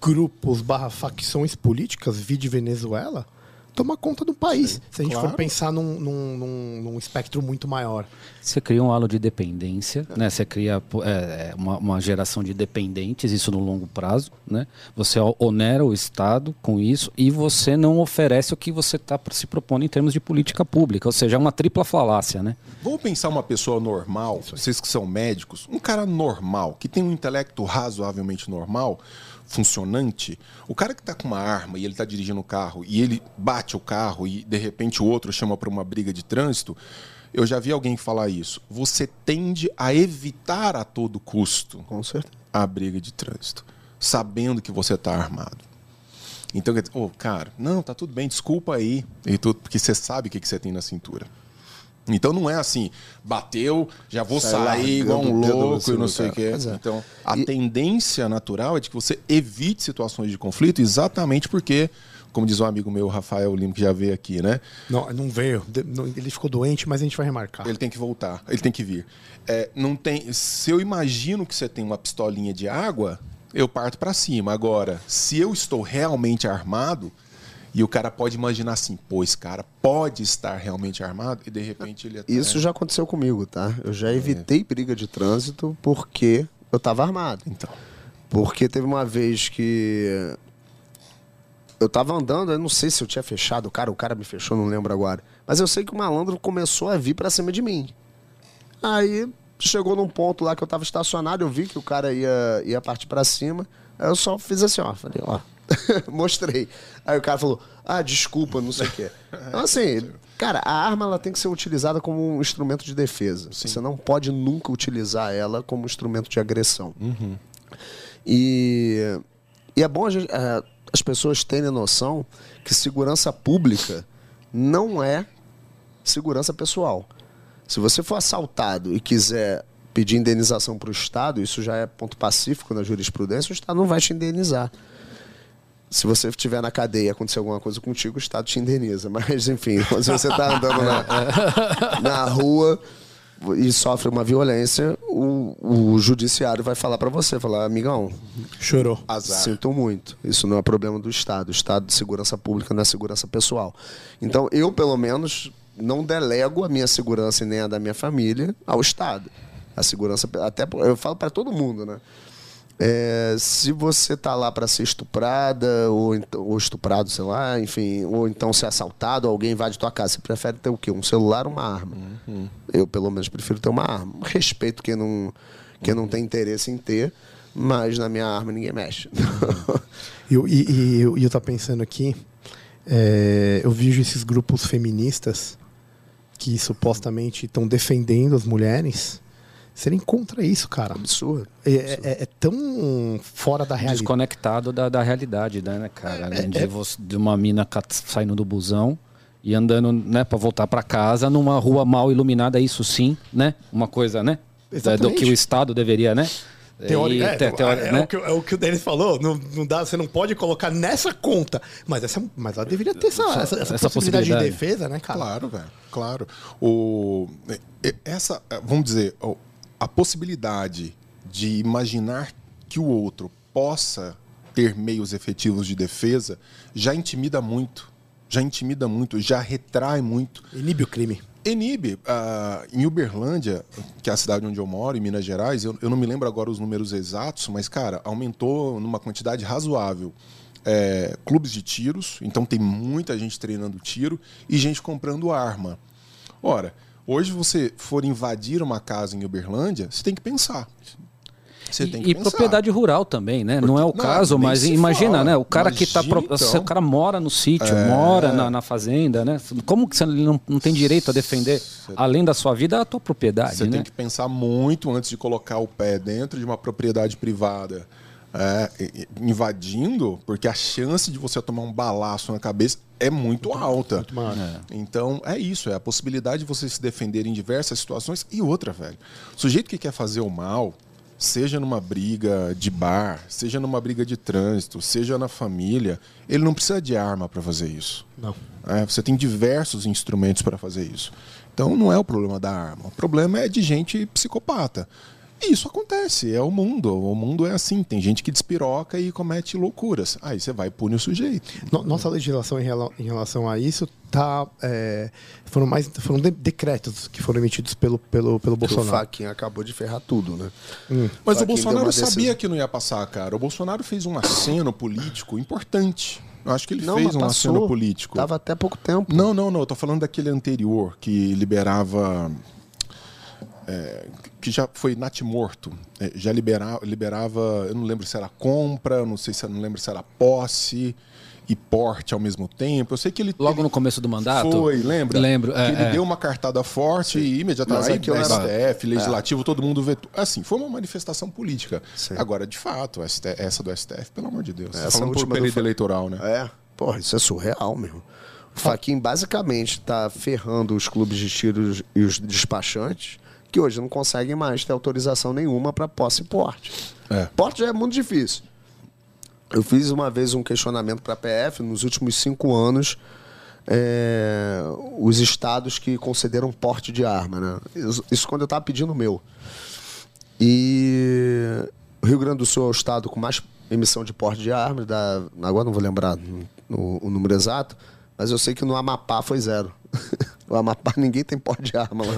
grupos barra facções políticas, vide Venezuela, tomar conta do país. Sim, se a gente claro. for pensar num, num, num, num, espectro muito maior. Você cria um halo de dependência, é. né? Você cria é, é, uma, uma, geração de dependentes, isso no longo prazo, né? Você onera o Estado com isso e você não oferece o que você está se propondo em termos de política pública, ou seja, é uma tripla falácia, né? Vamos pensar uma pessoa normal, vocês que são médicos, um cara normal, que tem um intelecto razoavelmente normal, funcionante, o cara que está com uma arma e ele está dirigindo o carro e ele bate o carro e de repente o outro chama para uma briga de trânsito, eu já vi alguém falar isso. Você tende a evitar a todo custo com certeza. a briga de trânsito, sabendo que você está armado. Então, oh, cara, não, tá tudo bem, desculpa aí, e tudo, porque você sabe o que, que você tem na cintura. Então não é assim, bateu, já vou Sai sair igual um louco e não sei o que. É. Então, a e... tendência natural é de que você evite situações de conflito exatamente porque como diz um amigo meu, Rafael Lima, que já veio aqui, né? Não, não veio. Ele ficou doente, mas a gente vai remarcar. Ele tem que voltar, ele tem que vir. É, não tem. Se eu imagino que você tem uma pistolinha de água, eu parto para cima. Agora, se eu estou realmente armado, e o cara pode imaginar assim, pô, esse cara pode estar realmente armado e de repente ele até... Isso já aconteceu comigo, tá? Eu já evitei é. briga de trânsito porque eu estava armado. Então. Porque teve uma vez que eu tava andando, eu não sei se eu tinha fechado o cara, o cara me fechou, não lembro agora. Mas eu sei que o malandro começou a vir para cima de mim. Aí chegou num ponto lá que eu tava estacionado, eu vi que o cara ia, ia partir para cima. Aí eu só fiz assim, ó, falei, ó, Mostrei. Aí o cara falou: ah, desculpa, não sei o quê. Então, assim, cara, a arma ela tem que ser utilizada como um instrumento de defesa. Sim. Você não pode nunca utilizar ela como instrumento de agressão. Uhum. E, e é bom gente, é, as pessoas terem noção que segurança pública não é segurança pessoal. Se você for assaltado e quiser pedir indenização para o Estado, isso já é ponto pacífico na jurisprudência, o Estado não vai te indenizar se você estiver na cadeia e acontecer alguma coisa contigo, o Estado te indeniza. Mas, enfim, se você está andando na, na rua e sofre uma violência, o, o judiciário vai falar para você, falar, amigão, chorou. Azar. Sinto muito. Isso não é problema do Estado. O Estado de segurança pública não é segurança pessoal. Então, eu, pelo menos, não delego a minha segurança e nem a da minha família ao Estado. A segurança, até eu falo para todo mundo, né? É, se você tá lá para ser estuprada ou, ou, estuprado, sei lá, enfim, ou então ser assaltado, alguém invade tua casa, você prefere ter o quê? Um celular ou uma arma? Uhum. Eu, pelo menos, prefiro ter uma arma. Respeito quem não, quem não tem interesse em ter, mas na minha arma ninguém mexe. eu, e, e eu, eu tô pensando aqui, é, eu vejo esses grupos feministas que supostamente estão defendendo as mulheres serem contra isso, cara. Absurdo. É, é, é tão fora da realidade. Desconectado da, da realidade, né, cara? É, de, é. você, de uma mina saindo do busão e andando, né, para voltar para casa numa rua mal iluminada, isso sim, né? Uma coisa, né? Exatamente. Do que o Estado deveria, né? Teoria, é, te, teoria, é, né? o que, é o que o Denis falou, não, não dá, você não pode colocar nessa conta. Mas, essa, mas ela deveria ter essa, essa, essa, essa possibilidade, possibilidade, de defesa, né, cara? Claro, velho. Claro. O, essa, vamos dizer, a possibilidade de imaginar que o outro possa ter meios efetivos de defesa já intimida muito. Já intimida muito, já retrai muito. Inibe o crime. Enibe, ah, em Uberlândia, que é a cidade onde eu moro, em Minas Gerais, eu, eu não me lembro agora os números exatos, mas, cara, aumentou numa quantidade razoável. é, clubes de tiros, então tem muita gente treinando tiro e gente comprando arma. Ora, hoje você for invadir uma casa em Uberlândia, você tem que pensar. Você E, e propriedade rural também, né? Não é o Não, caso, mas imagina, fala. né? O cara que tá. Imagina, então. É. O cara mora no sítio, mora na, na fazenda, né? Como que você não, não tem direito a defender, além da sua vida, a tua propriedade, Você né? tem que pensar muito antes de colocar o pé dentro de uma propriedade privada. É, invadindo, porque a chance de você tomar um balaço na cabeça é muito alta. Então é isso, é a possibilidade de você se defender em diversas situações. E outra, velho. O sujeito que quer fazer o mal, seja numa briga de bar, seja numa briga de trânsito, seja na família, ele não precisa de arma para fazer isso. Não. É, você tem diversos instrumentos para fazer isso. Então não é o problema da arma. O problema é de gente psicopata. E isso acontece, é o mundo. O mundo é assim. Tem gente que despiroca e comete loucuras. Aí você vai e pune o sujeito. No- Nossa legislação em, rela- em relação a isso tá. é, foram mais. Foram de- decretos que foram emitidos pelo, pelo, pelo O Bolsonaro. Faquinha acabou de ferrar tudo, né? Mas Só o Bolsonaro sabia que não ia passar, cara. O Bolsonaro fez um aceno político importante. Eu acho que ele Não, fez um passou. aceno político. Tava até pouco tempo. Não, não, não. Eu tô falando daquele anterior que liberava. É, que já foi natimorto. É, já liberava, liberava. Eu não lembro se era compra, não sei se eu não lembro se era posse e porte ao mesmo tempo. Eu sei que ele. Logo ele no começo do mandato? Foi, lembra? Lembro, é, que ele é. deu uma cartada forte e imediatamente. Aí, aquilo era- STF, legislativo, todo mundo vetou. Assim, foi uma manifestação política. Sim. Agora, de fato, essa do STF, pelo amor de Deus. Você Essa falando por última do período Fa- eleitoral, né? É, porra, isso é surreal, meu. O Faquin basicamente tá ferrando os clubes de tiros e os despachantes, que hoje não conseguem mais ter autorização nenhuma para posse e porte. É. Porte já é muito difícil. Eu fiz uma vez um questionamento para a PF nos últimos cinco anos. é, os estados que concederam porte de arma, né? Isso, isso quando eu estava pedindo o meu. E o Rio Grande do Sul é o estado com mais emissão de porte de armas. Da, agora não vou lembrar o, o número exato, mas eu sei que no Amapá foi zero. o Amapá ninguém tem porte de arma lá.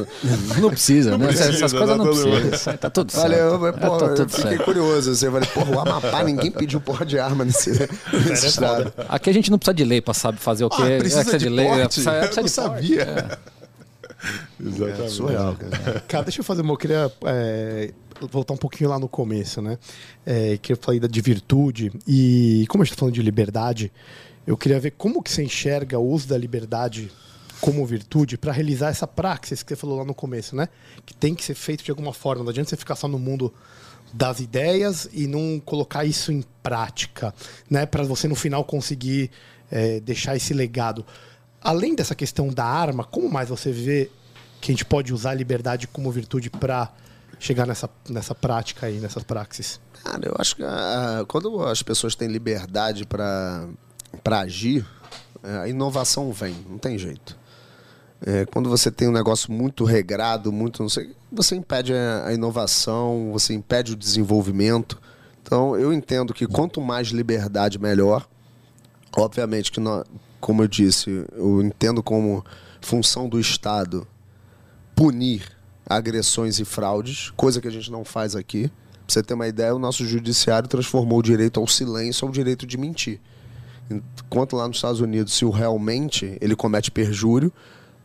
Não precisa, né? precisa, Essas coisas não tá tudo bem. precisam. Tá tudo certo. Valeu, mas, É, porra, tá eu tudo fiquei certo. curioso. Assim, eu falei, porra, o Amapá ninguém pediu porte de arma nesse, nesse estado. Aqui a gente não precisa de lei pra saber fazer o quê. Ah, precisa É, de lei, porte? precisa- precisa eu não de porte. sabia. Exatamente. É surreal, cara. Cara, deixa eu fazer uma. Eu queria é, voltar um pouquinho lá no começo, né? É, que eu falei da, de virtude. E como a gente está falando de liberdade, eu queria ver como que você enxerga o uso da liberdade como virtude para realizar essa praxis que você falou lá no começo, né? Que tem que ser feito de alguma forma. Não adianta você ficar só no mundo das ideias e não colocar isso em prática, né? Para você no final conseguir é, deixar esse legado. Além dessa questão da arma, como mais você vê que a gente pode usar a liberdade como virtude para chegar nessa, nessa prática aí, nessas praxis? Cara, eu acho que ah, quando as pessoas têm liberdade para agir, eh, a inovação vem, não tem jeito. É, quando você tem um negócio muito regrado, muito não sei, você impede a, inovação, você impede o desenvolvimento. Então, eu entendo que quanto mais liberdade, melhor. Obviamente que, nó- como eu disse, eu entendo como função do Estado punir agressões e fraudes, coisa que a gente não faz aqui. Pra você ter uma ideia, o nosso judiciário transformou o direito ao silêncio ao direito de mentir. Enquanto lá nos Estados Unidos, se o realmente ele comete perjúrio,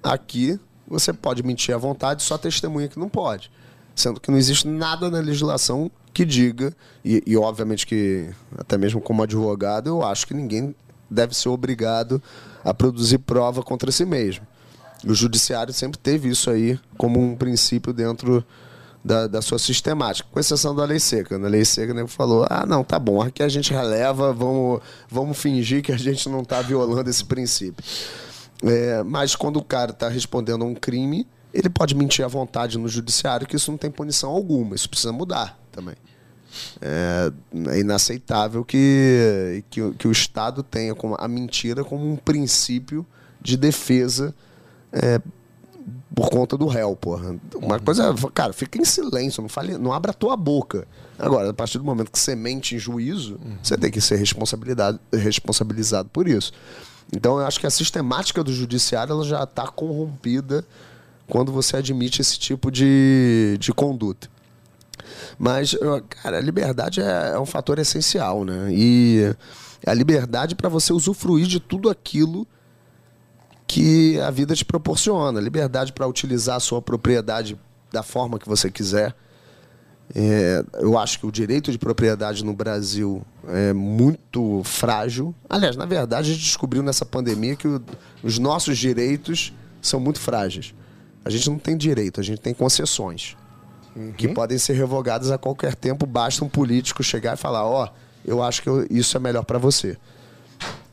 aqui você pode mentir à vontade, só testemunha que não pode. Sendo que não existe nada na legislação que diga, e, e obviamente que, até mesmo como advogado, eu acho que ninguém deve ser obrigado a produzir prova contra si mesmo. O judiciário sempre teve isso aí como um princípio dentro da, da sua sistemática, com exceção da lei seca. Na lei seca, né, falou: ah, não, tá bom, aqui a gente releva, vamos, vamos fingir que a gente não está violando esse princípio. É, mas quando o cara está respondendo a um crime, ele pode mentir à vontade no judiciário, que isso não tem punição alguma, isso precisa mudar também. É, é inaceitável que, que, o- que o Estado tenha como, a mentira como um princípio de defesa é, por conta do réu, porra. Uma coisa, é, cara, fica em silêncio, não fale, não abra a tua boca. Agora, a partir do momento que você mente em juízo, você tem que ser responsabilidade, responsabilizado por isso. Então, eu acho que a sistemática do judiciário ela já está corrompida quando você admite esse tipo de, de conduta. Mas, cara, a liberdade é, é um fator essencial, né? E a liberdade para você usufruir de tudo aquilo que a vida te proporciona. Liberdade para utilizar a sua propriedade da forma que você quiser. É, eu acho que o direito de propriedade no Brasil é muito frágil. Aliás, na verdade, a gente descobriu nessa pandemia que o- os nossos direitos são muito frágeis. A gente não tem direito, a gente tem concessões que podem ser revogadas a qualquer tempo. Basta um político chegar e falar: Ó, eu acho que eu- isso é melhor para você.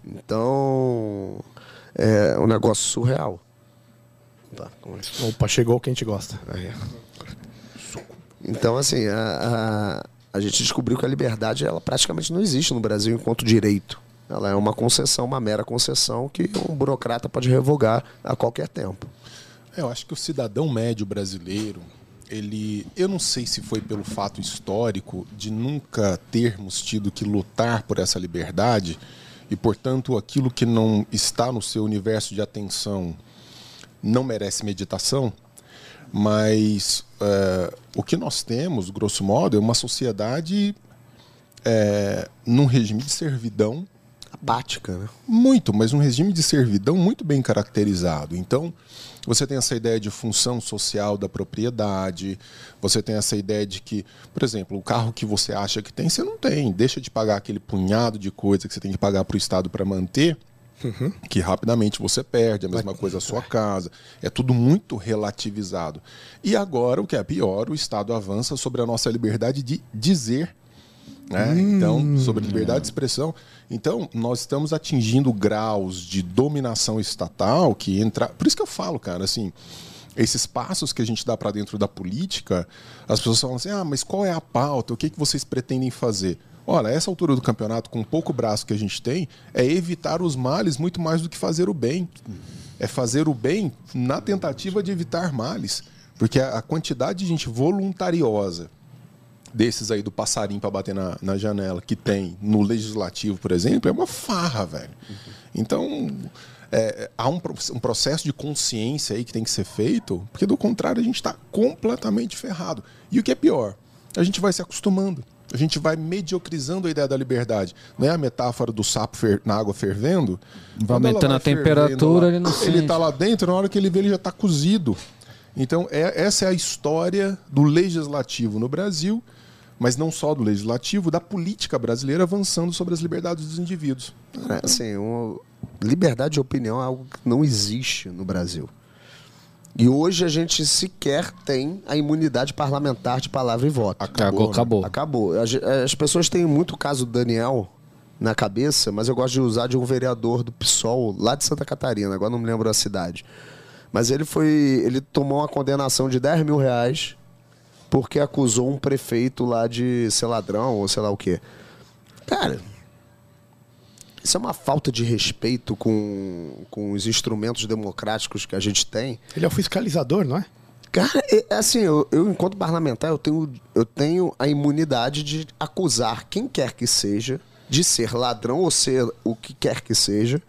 Então, é um negócio surreal. Tá. Opa, chegou o que a gente gosta. Então, assim, a, a, a gente descobriu que a liberdade ela praticamente não existe no Brasil enquanto direito. Ela é uma concessão, uma mera concessão que um burocrata pode revogar a qualquer tempo. É, Eu acho que o cidadão médio brasileiro, ele, eu não sei se foi pelo fato histórico de nunca termos tido que lutar por essa liberdade e, portanto, aquilo que não está no seu universo de atenção não merece meditação, mas é, o que nós temos, grosso modo, é uma sociedade é, num regime de servidão Apática, né? muito, mas um regime de servidão muito bem caracterizado. Então, você tem essa ideia de função social da propriedade, você tem essa ideia de que, por exemplo, o carro que você acha que tem, você não tem. Deixa de pagar aquele punhado de coisa que você tem que pagar para o Estado para manter, que rapidamente você perde. A mesma coisa a sua casa. É tudo muito relativizado. E agora, o que é pior, o Estado avança sobre a nossa liberdade de dizer né? Então, sobre liberdade de expressão. Então, nós estamos atingindo graus de dominação estatal que entra. Por isso que eu falo, cara, assim, esses passos que a gente dá para dentro da política, as pessoas falam assim: ah, mas qual é a pauta? O que, que vocês pretendem fazer? Olha, essa altura do campeonato, com o pouco braço que a gente tem, é evitar os males muito mais do que fazer o bem. É fazer o bem na tentativa de evitar males. Porque a quantidade de gente voluntariosa desses aí do passarinho para bater na, na janela que tem no legislativo, por exemplo, é uma farra, velho. Então, é, há um, um processo de consciência aí que tem que ser feito, porque do contrário a gente está completamente ferrado. E o que é pior, a gente vai se acostumando. A gente vai mediocrizando a ideia da liberdade. Não é a metáfora do sapo na água fervendo? Vai aumentando a temperatura, lá, ele não Ele está lá dentro, na hora que ele vê, ele já está cozido. Então, é- essa é a história do legislativo no Brasil, mas não só do legislativo, da política brasileira avançando sobre as liberdades dos indivíduos. É, assim, uma- liberdade de opinião é algo que não existe no Brasil. E hoje a gente sequer tem a imunidade parlamentar de palavra e voto. Acabou, acabou. Acabou. A ge- As pessoas têm muito o caso do Daniel na cabeça, mas eu gosto de usar de um vereador do PSOL lá de Santa Catarina, agora não me lembro a cidade. Mas ele foi. Ele tomou uma condenação de 10 mil reais porque acusou um prefeito lá de ser ladrão ou sei lá o quê. Cara, isso é uma falta de respeito com, com os instrumentos democráticos que a gente tem. Ele é o fiscalizador, não é? Cara, é, é assim, eu, eu, enquanto parlamentar, eu tenho, eu tenho a imunidade de acusar quem quer que seja de ser ladrão ou ser o que quer que seja,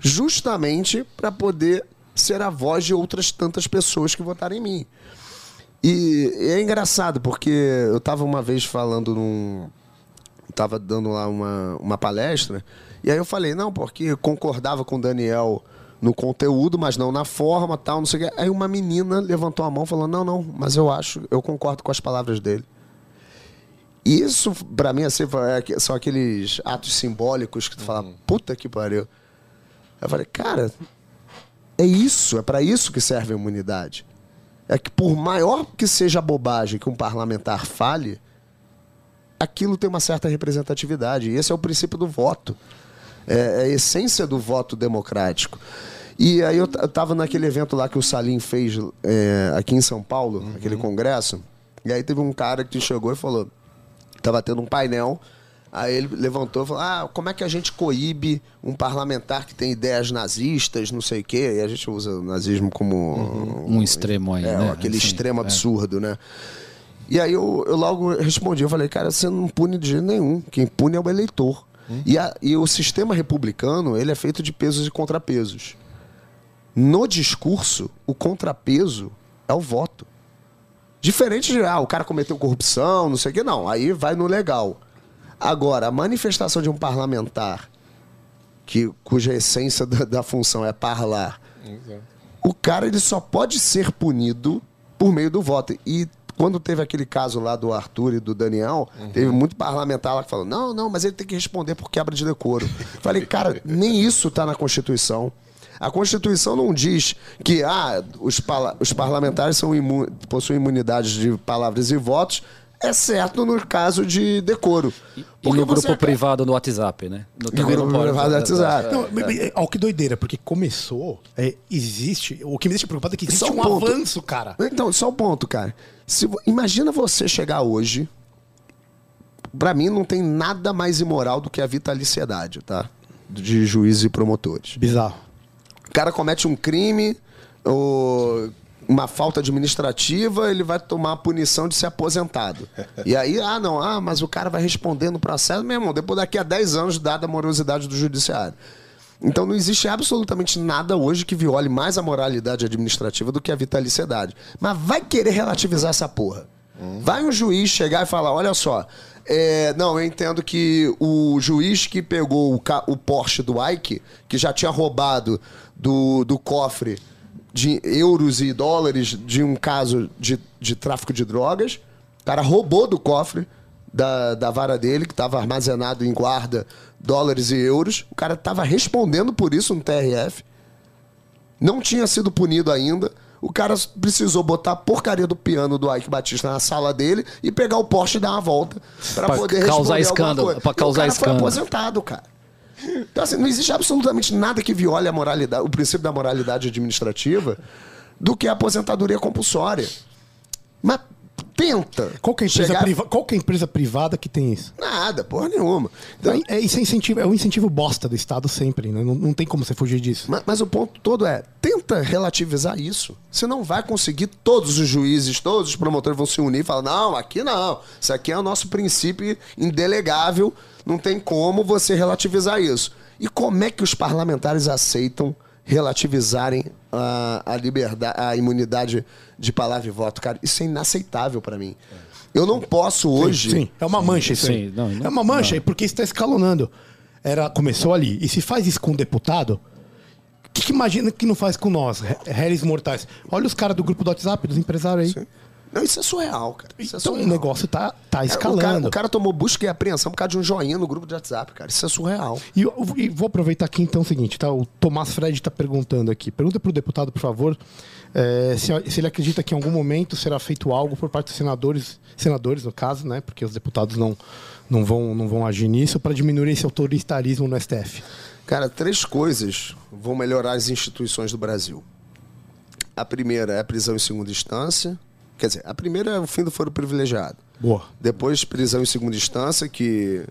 justamente para poder ser a voz de outras tantas pessoas que votaram em mim. E é engraçado, porque eu estava uma vez falando num. Tava dando lá uma, uma palestra, e aí eu falei, não, porque concordava com o Daniel no conteúdo, mas não na forma, tal, não sei o quê. Aí uma menina levantou a mão e falou, não, não, mas eu acho, eu concordo com as palavras dele. E Isso, pra mim, assim, é são aqueles atos simbólicos que tu fala, puta que pariu. Eu falei, cara, é isso, é pra isso que serve a imunidade. É que por maior que seja a bobagem que um parlamentar fale, aquilo tem uma certa representatividade. E esse é o princípio do voto. É, é a essência do voto democrático. E aí eu, t- eu tava naquele evento lá que o Salim fez é, aqui em São Paulo, aquele congresso. E aí teve um cara que chegou e falou: tava tendo um painel Aí ele levantou e falou: Ah, como é que a gente coíbe um parlamentar que tem ideias nazistas, não sei o quê? E a gente usa o nazismo como. Um extremo aí, É, né? aquele Assim, extremo é. absurdo, né? E aí eu, eu logo respondi, eu falei, cara, você não pune de jeito nenhum. Quem pune é o eleitor. E, a- e o sistema republicano, ele é feito de pesos e contrapesos. No discurso, o contrapeso é o voto. Diferente de, ah, o cara cometeu corrupção, não sei o quê, não. Aí vai no legal. Agora, a manifestação de um parlamentar que, cuja essência da, da função é parlar, o cara ele só pode ser punido por meio do voto. E quando teve aquele caso lá do Arthur e do Daniel, teve muito parlamentar lá que falou: não, não, mas ele tem que responder por quebra de decoro. Falei, cara, nem isso tá na Constituição. A Constituição não diz que ah, os, os parlamentares são imu- possuem imunidade de palavras e votos, exceto no caso de decoro. E no grupo acaba- privado no WhatsApp, né? No, No grupo privado do WhatsApp. Não, mas- Ó, que doideira, porque começou, é, existe. O que me deixa preocupado é que existe Só um um ponto. avanço, cara. Então, só um ponto, cara. Se, imagina você chegar hoje. Pra mim, não tem nada mais imoral do que a vitaliciedade, tá? De juízes e promotores. Bizarro. O cara comete um crime, ou uma falta administrativa, ele vai tomar a punição de ser aposentado. E aí, ah, não, ah, mas o cara vai responder no processo, meu irmão, depois daqui a 10 anos, dada a morosidade do judiciário. Então não existe absolutamente nada hoje que viole mais a moralidade administrativa do que a vitaliciedade. Mas vai querer relativizar essa porra. Vai um juiz chegar e falar: olha só, é, não, eu entendo que o juiz que pegou o, o Porsche do Ike, que já tinha roubado do, do cofre de euros e dólares de um caso de, de tráfico de drogas, o cara roubou do cofre da, da vara dele, que estava armazenado em guarda dólares e euros. O cara estava respondendo por isso no TRF. Não tinha sido punido ainda. O cara precisou botar a porcaria do piano do Ike Batista na sala dele e pegar o Porsche e dar uma volta para Pra poder causar escândalo, coisa. pra E causar o cara escândalo. foi aposentado, cara. Então, assim, não existe absolutamente nada que viole a moralidade, o princípio da moralidade administrativa do que a aposentadoria compulsória. Mas tenta. Qual que, é a empresa chegar- priva- qual é a empresa privada que tem isso? Nada, porra nenhuma. Então, Então, é, isso é, incentivo, é um incentivo bosta do Estado sempre, né? Não, não tem como você fugir disso. Mas, mas o ponto todo é, tenta relativizar isso. Você não vai conseguir, todos os juízes, todos os promotores vão se unir e falar, não, aqui não. Isso aqui é o nosso princípio indelegável, não tem como você relativizar isso. E como é que os parlamentares aceitam relativizarem a, a liberdade, a imunidade de palavra e voto, cara? Isso é inaceitável pra mim. Eu não posso hoje... Sim, é uma mancha isso aí. sim, não, não- é uma mancha, porque isso está escalonando. Era, começou ali. E se faz isso com um deputado, o que, que imagina que não faz com nós, ré- réis mortais? Olha os caras do grupo do WhatsApp, dos empresários aí. Não, isso é surreal, cara. Isso é Então surreal. o negócio tá, tá É, escalando. O cara, o cara tomou busca e apreensão por causa de um joinha no grupo de WhatsApp, cara. Isso é surreal. E, eu- e vou aproveitar aqui então o seguinte, tá? O Tomás Fred está perguntando aqui. Pergunta para o deputado, por favor, eh, se, se ele acredita que em algum momento será feito algo por parte dos senadores, senadores no caso, né? Porque os deputados não, não, vão, não vão agir nisso para diminuir esse autoritarismo no STF. Cara, três coisas vão melhorar as instituições do Brasil. A primeira é a prisão em segunda instância. Quer dizer, a primeira é o fim do foro privilegiado. Boa. Depois, prisão em segunda instância, que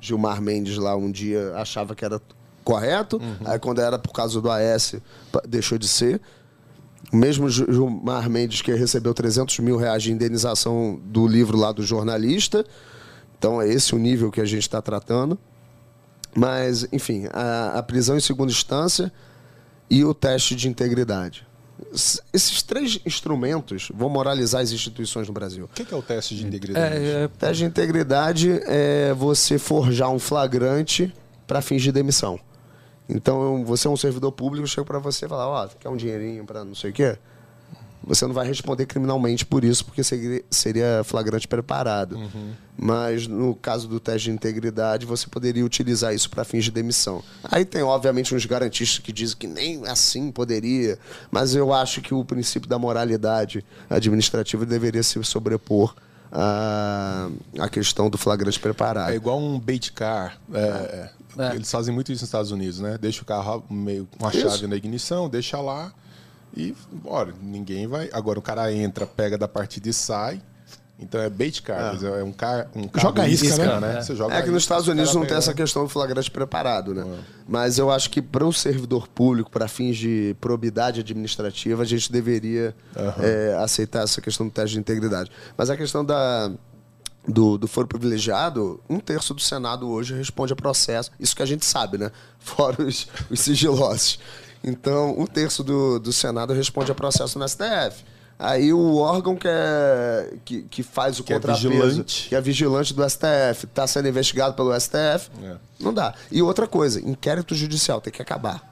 Gilmar Mendes lá um dia achava que era correto. Aí, quando era por causa do AS, deixou de ser. O mesmo Gil- Gilmar Mendes que recebeu 300 mil reais de indenização do livro lá do jornalista. Então, é esse o nível que a gente está tratando. Mas, enfim, a, a prisão em segunda instância e o teste de integridade. Esses três instrumentos vão moralizar as instituições no Brasil. O que que é o teste de integridade? É, é, Teste de integridade é você forjar um flagrante para fins de demissão. Então, você é um servidor público, chega para você e fala, ó, quer um dinheirinho para não sei o quê? Você não vai responder criminalmente por isso, porque seria- flagrante preparado. Mas no caso do teste de integridade, você poderia utilizar isso para fins de demissão. Aí tem, obviamente, uns garantistas que dizem que nem assim poderia, mas eu acho que o princípio da moralidade administrativa deveria se sobrepor à, questão do flagrante preparado. É igual um bait car. é, É. Eles fazem muito isso nos Estados Unidos, né? Deixa o carro meio com a Isso. chave na ignição, deixa lá e bora. Ninguém vai. Agora o cara entra, pega da partida e sai. Então é bait card, é um, car, um carro Joga isca, né? Você joga É que nos isca, Estados os Unidos não tem essa questão do flagrante preparado, né? Mas eu acho que para o servidor público, para fins de probidade administrativa, a gente deveria é, aceitar essa questão do teste de integridade. Mas a questão da, do, do foro privilegiado, um terço do Senado hoje responde a processo. Isso que a gente sabe, né? Fora os, os sigilosos. Então, um terço do, do Senado responde a processo no STF. Aí o órgão que, é, que, que faz o Que é contrapeso, vigilante. que é vigilante do STF, está sendo investigado pelo STF, É. não dá. E outra coisa, inquérito judicial tem que acabar.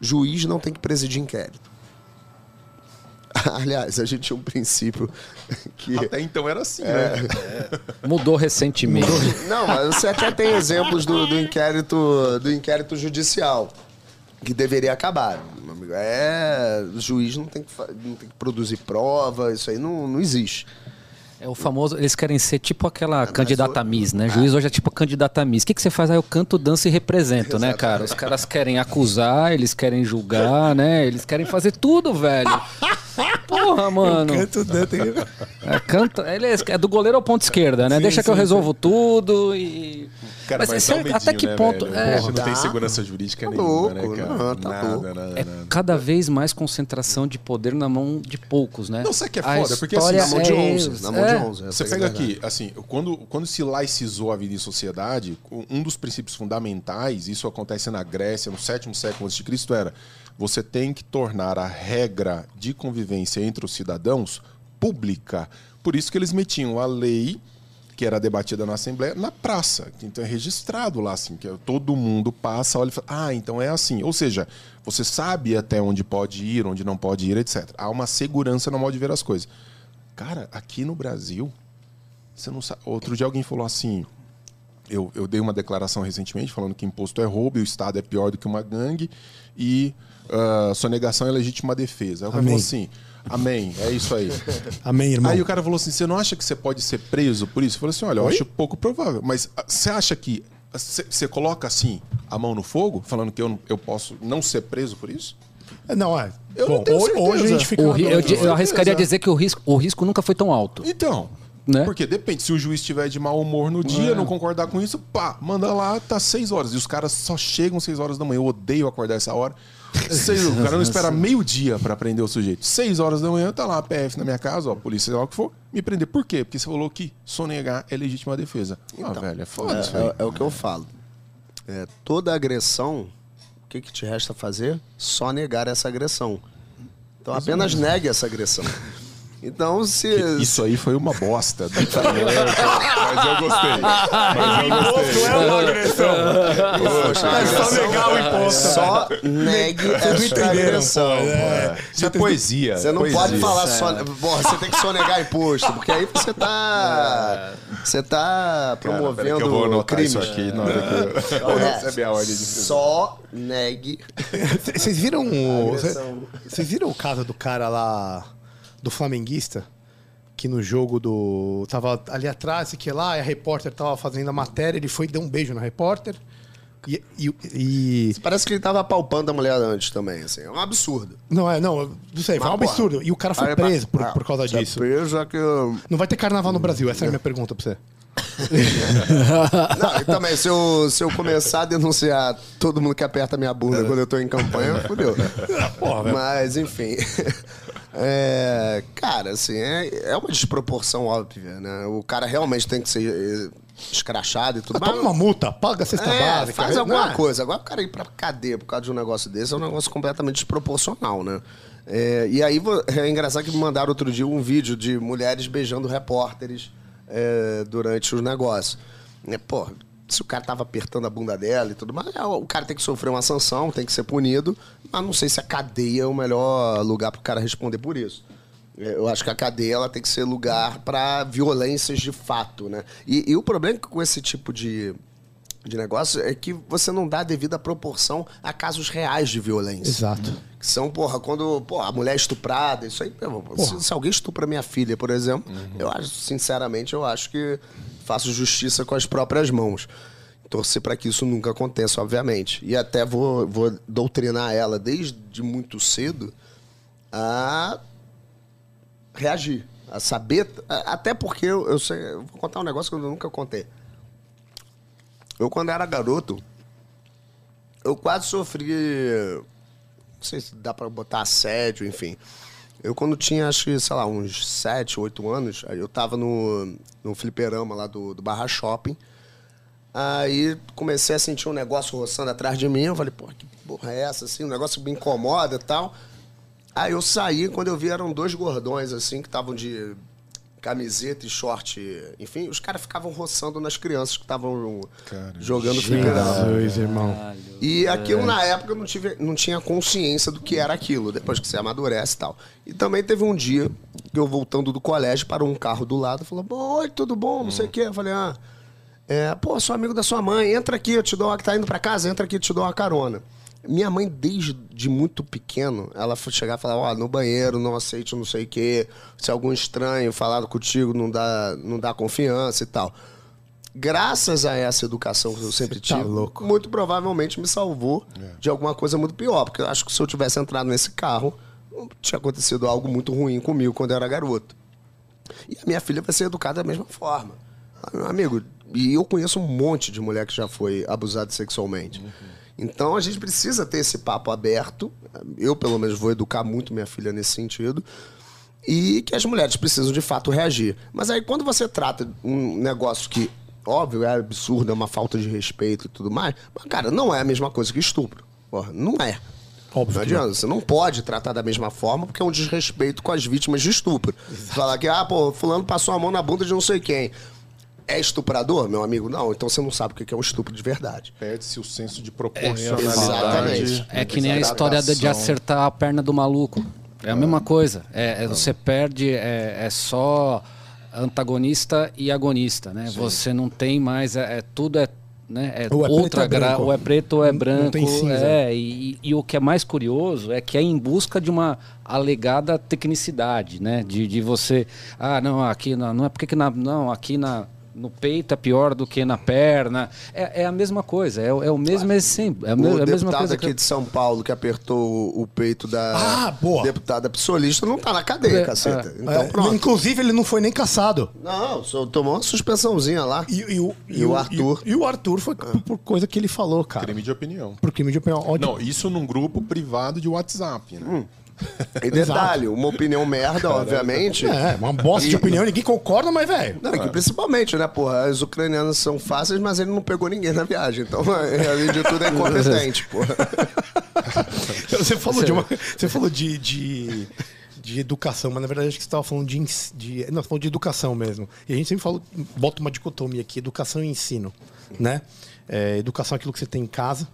Juiz não tem que presidir inquérito. Aliás, a gente tinha um princípio que. Até então era assim, É. né? Mudou recentemente. Não, mas você até tem exemplos do, do inquérito do inquérito judicial que deveria acabar. É, o juiz não tem que, não tem que produzir prova, isso aí não, não existe. É o famoso, eles querem ser tipo aquela mas candidata o- Miss, né? Juiz hoje é tipo candidata Miss. O que, que você faz? Ah, eu canto, danço e represento, né, cara? Os caras querem acusar, eles querem julgar, né? Eles querem fazer tudo, velho. Porra, mano. É, canta, ele é, é do goleiro ao ponto esquerda, né? Deixa que eu resolvo tudo e. Cara, mas, esse- dá um medinho, até que né, ponto. velho? é, Poxa, não tem Dá. segurança jurídica Tá nenhuma, né, louco, cara? não, tá nada, louco. nada, é nada. cada vez mais concentração de poder na mão de poucos, né? Não, sabe que é A foda? Porque, assim, Na mão de é 11. isso, Na mão é. de 11. essa Você é pega aqui, assim, quando, quando se laicizou a vida em sociedade, um dos princípios fundamentais, isso acontece na Grécia, no sétimo século antes de Cristo, era você tem que tornar a regra de convivência entre os cidadãos pública. Por isso que eles metiam a lei que era debatida na Assembleia, na praça. Então é registrado lá, assim, que todo mundo passa, olha e fala, ah, então é assim. Ou seja, você sabe até onde pode ir, onde não pode ir, etc. Há uma segurança no modo de ver as coisas. Cara, aqui no Brasil, você não sabe. Outro dia alguém falou assim. Eu, eu dei uma declaração recentemente falando que imposto é roubo e o Estado é pior do que uma gangue e ah, sonegação é legítima defesa. Aí o cara falou assim: Amém, é isso aí. Amém, irmão. Aí o cara falou assim: você não acha que você pode ser preso por isso? Eu falei assim: olha, eu acho pouco provável. Mas ah, você acha que você você coloca assim a mão no fogo, falando que eu, não- eu posso não ser preso por isso? Não, é. Eu não Bom, tenho hoje, certeza. hoje a gente fica. Ri- eu, eu arriscaria dizer que o risco, o risco nunca foi tão alto. Então. Né? Porque depende, se o juiz estiver de mau humor no dia, não concordar com isso, pá, manda lá, tá seis horas. E os caras só chegam seis horas da manhã. Eu odeio acordar essa hora. Seis, o cara não espera meio-dia pra prender o sujeito. Seis horas da manhã, tá lá a PF na minha casa, ó, a polícia, sei lá o que for, me prender. Por quê? Porque você falou que sonegar é legítima defesa. ah, velho, é foda isso aí. É, é- é o que eu falo. É, toda agressão, o que, que te resta fazer? Só negar essa agressão. Então apenas negue essa agressão. Então, se. Isso aí foi uma bosta. do cara. Mas eu gostei. Mas eu gostei. Não é uma agressão. Poxa, É só negar o imposto. Só negue essa agressão. é. Isso é poesia. Você não poesia. pode falar só. Porra, você tem que sonegar imposto, porque aí você tá. Você tá Cara, promovendo que eu vou anotar crimes. isso aqui na hora que eu, eu É, receber a ordem de Só negue. Vocês viram o. Vocês viram o caso do cara lá. Do flamenguista? Que no jogo do. Tava ali atrás, e que lá, e a repórter tava fazendo a matéria, ele foi e deu um beijo na repórter. E. e, e- Parece que ele tava apalpando a mulher antes também, assim. É um absurdo. não, é, não, não sei, foi um Mas, porra, absurdo. E o cara foi preso por, ah, por causa é disso. preso é que. Não vai ter carnaval no Brasil, essa é a minha pergunta pra você. Não, e também, se eu, se eu começar a denunciar todo mundo que aperta minha bunda quando eu tô em campanha, fodeu. Mas, enfim. É, cara, assim, é, é uma desproporção óbvia, né? O cara realmente tem que ser eh, escrachado e tudo Toma uma multa, paga a cesta É, básica. faz né? alguma Não, coisa. Agora o cara ir pra cadeia por causa de um negócio desse é um negócio completamente desproporcional, né? É, e aí é engraçado que me mandaram outro dia um vídeo de mulheres beijando repórteres é, durante os negócios. É, pô, se o cara tava apertando a bunda dela e tudo mais, é, o cara tem que sofrer uma sanção, tem que ser punido, mas não sei se a cadeia é o melhor lugar pro cara responder por isso. É, Eu acho que a cadeia ela tem que ser lugar para violências de fato, né? E, e o problema é que com esse tipo de, de negócio é que você não dá a devida proporção a casos reais de violência. Exato. Que são, porra, quando porra, a mulher é estuprada, isso aí. Se, se alguém estupra minha filha, por exemplo, eu acho, sinceramente, eu acho que faço justiça com as próprias mãos. Torcer para que isso nunca aconteça, obviamente. E até vou, vou doutrinar ela desde muito cedo a reagir. A saber. Até porque eu, eu sei. Eu vou contar um negócio que eu nunca contei. Eu, quando era garoto, eu quase sofri. Não sei se dá pra botar assédio, enfim. Eu, quando tinha, acho que, sei lá, uns 7, 8 anos, eu tava no, no fliperama lá do, do Barra Shopping. Aí comecei a sentir um negócio roçando atrás de mim. Eu falei, pô, que porra é essa? Assim, um negócio que me incomoda e tal. Aí eu saí, quando eu vi, eram dois gordões, assim, que estavam de camiseta e short. Enfim, os caras ficavam roçando nas crianças que estavam jogando fliperama. Jesus, irmão. E aquilo, na época, eu não, tive, não tinha consciência do que era aquilo, depois que você amadurece e tal. E também teve um dia que eu, voltando do colégio, parou um carro do lado falou: Oi, tudo bom? Não sei o quê. Eu falei: Ah, é, pô, sou amigo da sua mãe, entra aqui, eu te dou uma. Tá indo pra casa, entra aqui, eu te dou uma carona. Minha mãe, desde de muito pequeno, ela foi chegar e falar: Ó, no banheiro não aceite não sei o quê, se algum estranho falar contigo não dá, não dá confiança e tal. Graças a essa educação que eu sempre tá tive, muito provavelmente me salvou de alguma coisa muito pior. Porque eu acho que se eu tivesse entrado nesse carro, tinha acontecido algo muito ruim comigo quando eu era garoto. E a minha filha vai ser educada da mesma forma. Ah, Meu amigo, e eu conheço um monte de mulher que já foi abusada sexualmente. Então a gente precisa ter esse papo aberto. Eu, pelo menos, vou educar muito minha filha nesse sentido. E que as mulheres precisam de fato reagir. Mas aí quando você trata um negócio que, óbvio, é absurdo, é uma falta de respeito e tudo mais, mas, cara, não é a mesma coisa que estupro. Porra, não é. Óbvio Não adianta, você não pode tratar da mesma forma porque é um desrespeito com as vítimas de estupro. Falar que, ah, pô, fulano passou a mão na bunda de não sei quem. É estuprador, meu amigo? Não, então você não sabe o que é um estupro de verdade. Perde-se o senso de Exatamente. proporcionalidade. É que nem a história de, acertar a perna do maluco. É a mesma coisa. É, é- você perde, é, é só antagonista e agonista, né? Você não tem mais, é, é- tudo é, né? é Ou é outra ou é gra, ou é preto ou é Não- branco. não tem cinza. É, e, e o que é mais curioso é que é em busca de uma alegada tecnicidade, né? De, de você, ah, não, aqui na, não é porque que na, não, aqui na no peito é pior do que na perna. É, é a mesma coisa, é, o- é o mesmo exemplo. É a, me- o é a mesma deputado coisa aqui que... de São Paulo que apertou o, peito da Ah, boa. deputada psolista não tá na cadeia, É, caceta. é. Então É, pronto. Inclusive, ele não foi nem caçado. Não, só tomou uma suspensãozinha lá. E, e o, E o Arthur? E, e o Arthur foi por, por coisa que ele falou, cara. Crime de opinião. Por crime de opinião. Ódio. Não, isso num grupo privado de WhatsApp, né? Hum. E detalhe, uma opinião merda, obviamente. É, uma bosta de E- opinião, ninguém concorda, mas, velho. Não, é principalmente, né, porra? As ucranianas são fáceis, mas ele não pegou ninguém na viagem. Então, além de tudo, é incompetente, porra. Você falou de uma. Você falou de. de... de educação, mas na verdade acho que você estava falando de, de. Não, você falou de educação mesmo. E a gente sempre fala, bota uma dicotomia aqui: educação e ensino. Né? É, educação é aquilo que você tem em casa,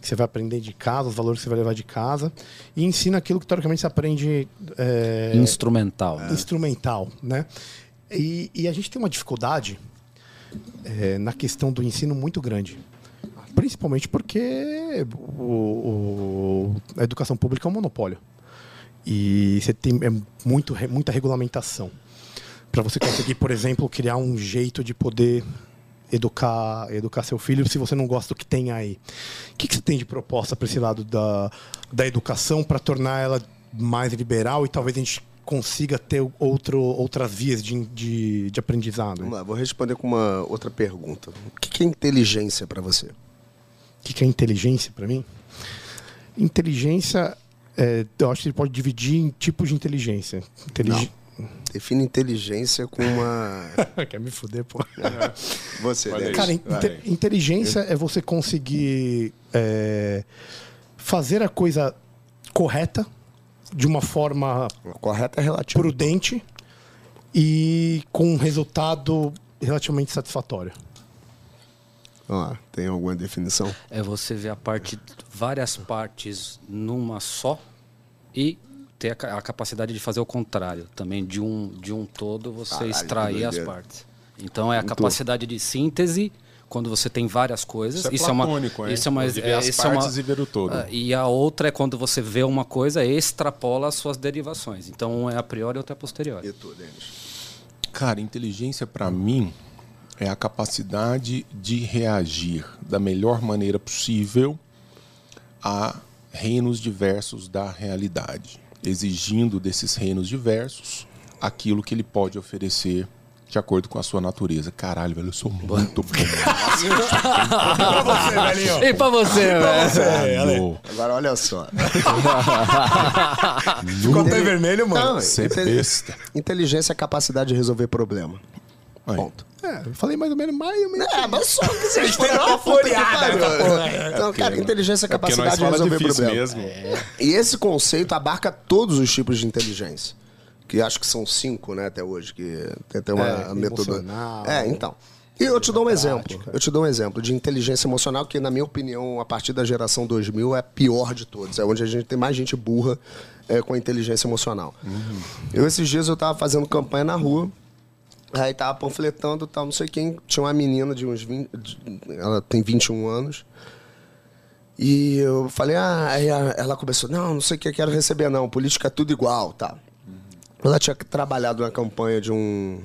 que você vai aprender de casa, os valores que você vai levar de casa. E ensino é aquilo que teoricamente você aprende. é, Instrumental. instrumental, né? E, e a gente tem uma dificuldade é, na questão do ensino muito grande. Principalmente porque o- o- a educação pública é um monopólio. E você tem é muito, muita regulamentação. Para você conseguir, por exemplo, criar um jeito de poder educar, educar seu filho se você não gosta do que tem aí. O que, que você tem de proposta para esse lado da, da educação para tornar ela mais liberal e talvez a gente consiga ter outro, outras vias de, de, de aprendizado? Vamos O lá, vou responder com uma outra pergunta. O que que é inteligência pra você? que, que é inteligência para mim? Inteligência, é, eu acho que ele pode dividir em tipos de inteligência. Intelig... Define inteligência com uma. Quer me fuder, pô. Você, né? aí. Cara, inte- vai. inteligência é você conseguir é, fazer a coisa correta, de uma forma Correto é relativo. prudente e com um resultado relativamente satisfatório. Ó, tem alguma definição? É você ver a parte, várias partes numa só e ter a, a capacidade de fazer o contrário também de um de um todo você Caralho, extrair as partes. Então é a capacidade de síntese quando você tem várias coisas. Isso é platônico, uma hein? isso é uma De ver as isso é uma- partes e ver o todo. Ah, E a outra é quando você vê uma coisa e extrapola as suas derivações. Então um é a priori e outra é a posteriori. E tu, Denis? Cara, inteligência pra mim é a capacidade de reagir da melhor maneira possível a reinos diversos da realidade, exigindo desses reinos diversos aquilo que ele pode oferecer de acordo com a sua natureza. Caralho, velho, eu sou muito bom. pra você, velhinho. E pra você, velho? Caralho. Agora olha só. Ficou até vermelho, mano. Não, Você é besta. Inteligência é a capacidade de resolver problema. Aí. Ponto. É, eu falei mais ou menos, mais ou menos. É, mas só que vocês tem uma folheada essa porra. Então, cara, inteligência é É capacidade de resolver problema. mesmo. E esse conceito abarca todos os tipos de inteligência. Que acho que são cinco, né, até hoje, que tem até uma É, metodologia. emocional, É, então. E eu te dou um exemplo. Eu te dou um exemplo de inteligência emocional que, na minha opinião, a partir da geração 2000 é a pior de todos. É onde a gente tem mais gente burra é, com a inteligência emocional. Eu, esses dias, eu tava fazendo campanha na rua. Aí tava panfletando tal, não sei quem. Tinha uma menina de uns 20. de- Ela tem 21 anos. E eu falei, ah, aí ela começou, não, não sei o que, quero receber, não. Política é tudo igual, tá. Ela tinha trabalhado na campanha de um,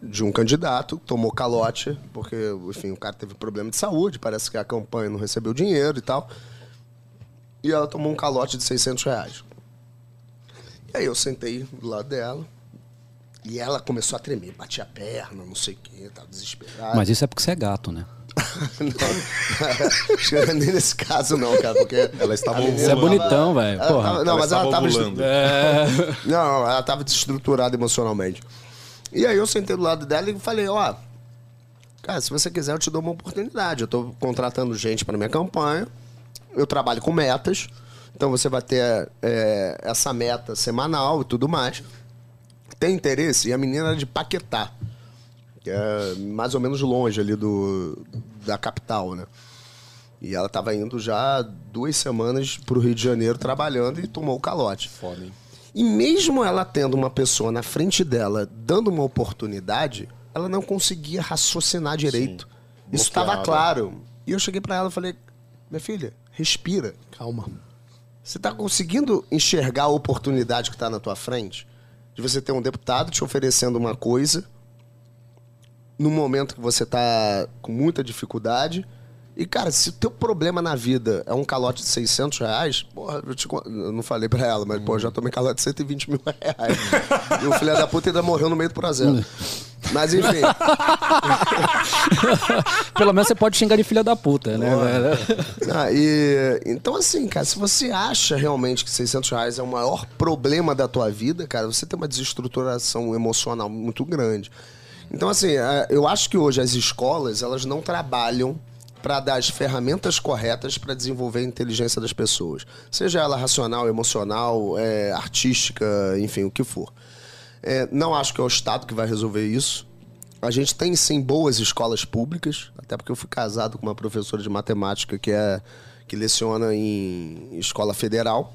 de um candidato, tomou calote, porque, enfim, o cara teve problema de saúde, parece que a campanha não recebeu dinheiro e tal. E ela tomou um calote de 600 reais. E aí eu sentei do lado dela, e ela começou a tremer, batia a perna, não sei o quê, tava desesperada. Mas isso é porque você é gato, né? não, nem nesse caso não, cara, porque... Ela estava Você é bonitão, velho. Não, Ela mas ela estava tava... ovulando. É. Não, ela tava desestruturada emocionalmente. E aí eu sentei do lado dela e falei, ó, cara, se você quiser eu te dou uma oportunidade. Eu tô contratando gente para minha campanha, eu trabalho com metas, então você vai ter é, essa meta semanal e tudo mais. Tem interesse? E a menina era de Paquetá, que é mais ou menos longe ali do, da capital, né? E ela tava indo já duas semanas pro Rio de Janeiro trabalhando e tomou o calote. Foda, hein? E mesmo ela tendo uma pessoa na frente dela dando uma oportunidade, ela não conseguia raciocinar direito. Isso estava claro. E eu cheguei pra ela e falei: Minha filha, respira. Calma. Você tá conseguindo enxergar a oportunidade que tá na tua frente? De você ter um deputado te oferecendo uma coisa no momento que você tá com muita dificuldade. E, cara, se o teu problema na vida é um calote de 600 reais, porra, eu, te eu não falei pra ela, mas, pô, eu já tomei calote de 120 mil reais. e o filho da puta ainda morreu no meio do projeto. Mas, enfim, Pelo menos você pode xingar de filha da puta, né? Ah, e, então, assim, cara, se você acha realmente que 600 reais é o maior problema da tua vida, cara, você tem uma desestruturação emocional muito grande. Então, assim, eu acho que hoje as escolas, elas não trabalham para dar as ferramentas corretas para desenvolver a inteligência das pessoas. Seja ela racional, emocional, eh, artística, enfim, o que for. Eh, não acho que é o Estado que vai resolver isso. A gente tem sim boas escolas públicas, até porque eu fui casado com uma professora de matemática que é que leciona em escola federal.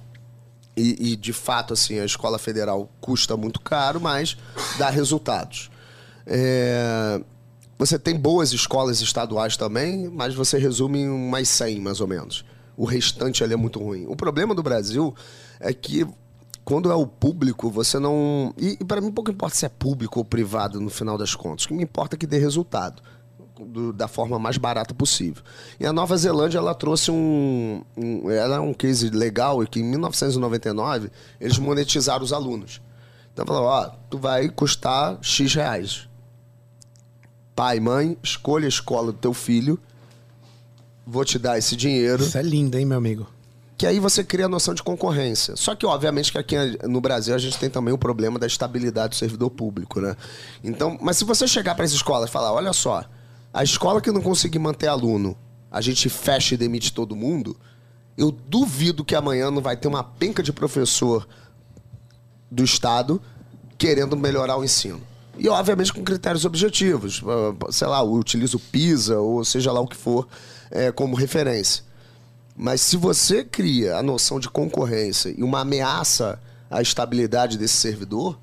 E, e, de fato, assim, a escola federal custa muito caro, mas dá resultados. É, Você tem boas escolas estaduais também, mas você resume em umas 100, mais ou menos. O restante ali é muito ruim. O problema do Brasil é que quando é o público, você não. E, e para mim, pouco importa se é público ou privado no final das contas. O que me importa é que dê resultado. do- da forma mais barata possível. E a Nova Zelândia, ela trouxe um, um. Ela é um case legal, e que em 1999 eles monetizaram os alunos. Então falou: ó, tu vai custar X reais. Pai, mãe, escolha a escola do teu filho. Vou te dar esse dinheiro Isso é lindo, hein, meu amigo? Que aí você cria a noção de concorrência. Só que, obviamente, que aqui no Brasil a gente tem também o problema da estabilidade do servidor público, né? Então, mas se você chegar para as escolas e falar, olha só, a escola que não conseguir manter aluno, a gente fecha e demite todo mundo, eu duvido que amanhã não vai ter uma penca de professor do Estado querendo melhorar o ensino. E, obviamente, com critérios objetivos. Ah, Sei lá, utiliza o PISA, ou seja lá o que for, eh, como referência. Mas se você cria a noção de concorrência e uma ameaça à estabilidade desse servidor,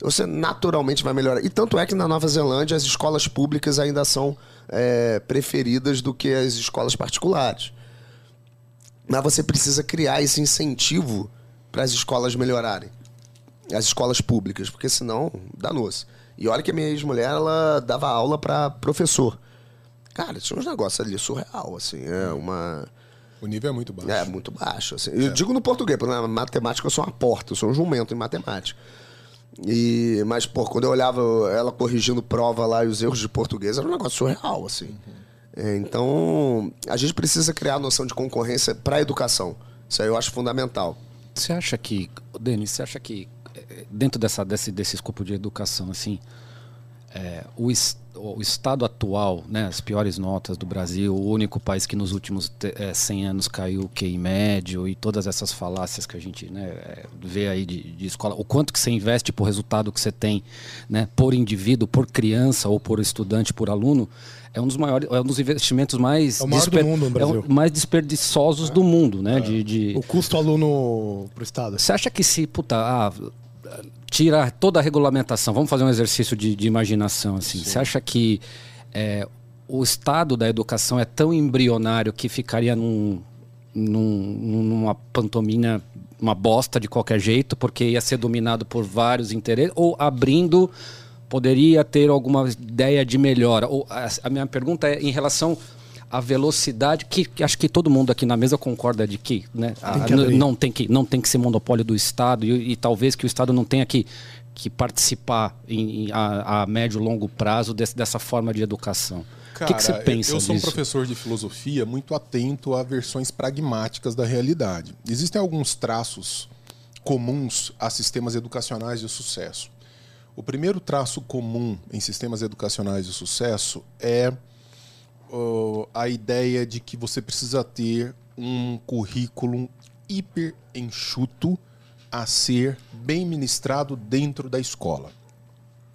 você naturalmente vai melhorar. E tanto é que na Nova Zelândia as escolas públicas ainda são é, preferidas do que as escolas particulares. Mas você precisa criar esse incentivo para as escolas melhorarem. As escolas públicas, porque senão danou-se. E olha que a minha ex-mulher, ela dava aula para professor. Cara, tinha uns negócios ali surreal, assim. É uma... O nível é muito baixo. É, muito baixo. assim. Eu digo no português, porque na matemática eu sou uma porta, eu sou um jumento em matemática. E, mas, pô, quando eu olhava ela corrigindo prova lá e os erros de português, era um negócio surreal, assim. É, então, a gente precisa criar a noção de concorrência para a educação. Isso aí eu acho fundamental. Você acha que, Denis, você acha que eh, dentro dessa, desse, desse escopo de educação, assim, é, o, es- o estado atual, né, as piores notas do Brasil, o único país que nos últimos eh, 100 anos caiu o QI médio e todas essas falácias que a gente né, eh, vê aí de, de escola, o quanto que você investe por resultado que você tem, né, por indivíduo, por criança ou por estudante, por aluno, é um dos maiores, é um dos investimentos mais É o maior do mundo no é o Brasil. mais desperdiçosos do mundo, né, de- de O custo aluno pro Estado. você acha que se, puta, ah, tira toda a regulamentação, vamos fazer um exercício de, de imaginação, assim. Você acha que é, o estado da educação é tão embrionário que ficaria num, num- numa pantomina, uma bosta de qualquer jeito, porque ia ser dominado por vários interesses, ou abrindo poderia ter alguma ideia de melhora? Ou, a, a minha pergunta é em relação à velocidade, que, que acho que todo mundo aqui na mesa concorda de que, né, a- que não tem que não tem que ser monopólio do Estado e, e talvez que o Estado não tenha que, que participar em, em- a, a médio e longo prazo desse- dessa forma de educação. o que, você Cara, pensa eu sou um disso? professor de filosofia muito atento a versões pragmáticas da realidade. Existem alguns traços comuns a sistemas educacionais de sucesso. O primeiro traço comum em sistemas educacionais de sucesso é ó, a ideia de que você precisa ter um currículo hiper enxuto a ser bem ministrado dentro da escola.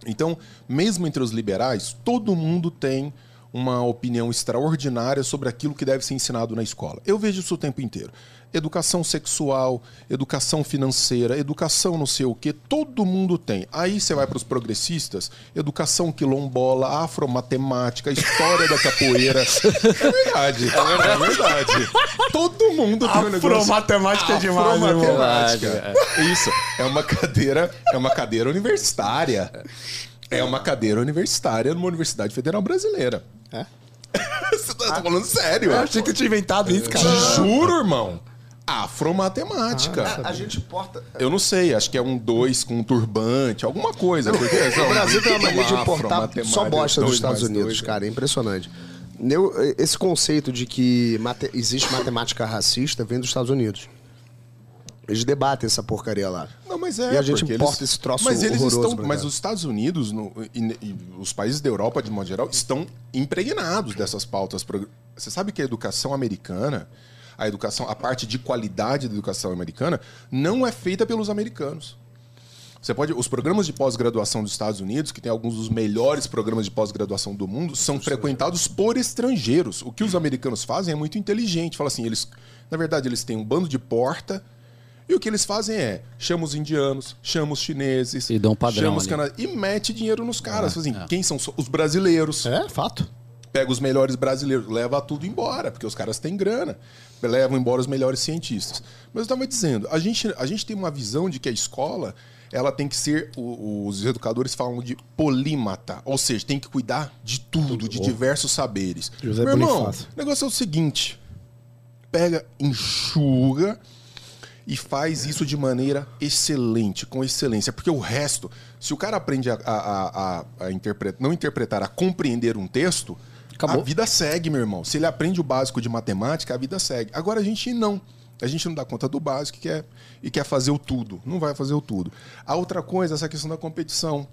Então, mesmo entre os liberais, todo mundo tem uma opinião extraordinária sobre aquilo que deve ser ensinado na escola. Eu vejo isso o tempo inteiro. Educação sexual, educação financeira, educação não sei o que, todo mundo tem. Aí você vai para os progressistas, educação quilombola, afromatemática, história da capoeira. É verdade, é verdade. Todo mundo tem um negócio. Afromatemática é demais. Afromatemática. Isso. É uma cadeira, é uma cadeira universitária. É uma cadeira universitária numa universidade federal brasileira. É? Você tá falando sério? Eu achei que eu tinha inventado isso, cara. Te juro, irmão. Afromatemática. A gente importa. Eu não sei, acho que é um dois com um turbante, alguma coisa. Porque, O Brasil tem uma mania de importar só bosta dos Estados Unidos, dois, cara. É impressionante. Eu- esse conceito de que mate- existe matemática racista vem dos Estados Unidos. Eles debatem essa porcaria lá. Não, mas é. E a gente importa esse troço Mas eles estão. Mas os Estados Unidos no- e, e os países da Europa, de modo geral, estão impregnados dessas pautas. Você sabe que a educação americana, a educação, a parte de qualidade da educação americana, não é feita pelos americanos. Você pode, os programas de pós-graduação dos Estados Unidos, que tem alguns dos melhores programas de pós-graduação do mundo, são frequentados por estrangeiros. O que os americanos fazem é muito inteligente. Fala assim, eles, na verdade, eles têm um bando de porta e o que eles fazem é chama os indianos, chama os chineses, E dão um padrão os cana- e mete dinheiro nos caras. Fala assim, quem são os brasileiros? É, fato. Pega os melhores brasileiros, leva tudo embora, porque os caras têm grana. Levam embora os melhores cientistas. Mas eu estava dizendo, a gente, a gente tem uma visão de que a escola ela tem que ser, os educadores falam de polímata, ou seja, tem que cuidar de tudo, de diversos saberes. José Meu irmão, Bonifácio. o negócio é o seguinte: pega, enxuga e faz isso de maneira excelente, com excelência. Porque o resto, se o cara aprende a, a, a- a- a interpretar, não interpretar, a compreender um texto, Acabou. a vida segue, meu irmão. Se ele aprende o básico de matemática, a vida segue. Agora a gente não. A gente não dá conta do básico e quer, e quer fazer o tudo. Não vai fazer o tudo. A outra coisa é essa questão da competição.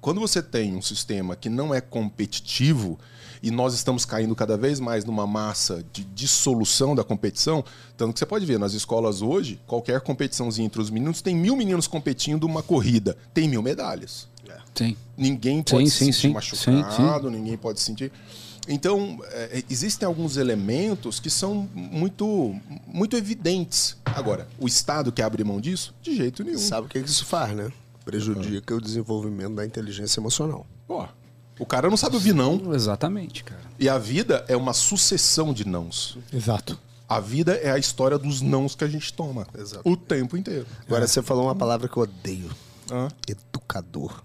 Quando você tem um sistema que não é competitivo e nós estamos caindo cada vez mais numa massa de dissolução da competição, tanto que você pode ver nas escolas hoje, qualquer competiçãozinha entre os meninos, tem mil meninos competindo uma corrida, tem mil medalhas. Sim. Ninguém pode Sim, se sim, sentir sim. machucado, ninguém pode se sentir. Então, é, existem alguns elementos que são muito, muito evidentes. Agora, o Estado quer abrir mão disso? De jeito nenhum. Sabe o que que isso faz, né? Prejudica o desenvolvimento da inteligência emocional. Pô, o cara não sabe ouvir não. Exatamente, cara. E a vida é uma sucessão de nãos. Exato. A vida é a história dos nãos que a gente toma. Exato. O tempo inteiro. Agora, você falou uma palavra que eu odeio. Educador.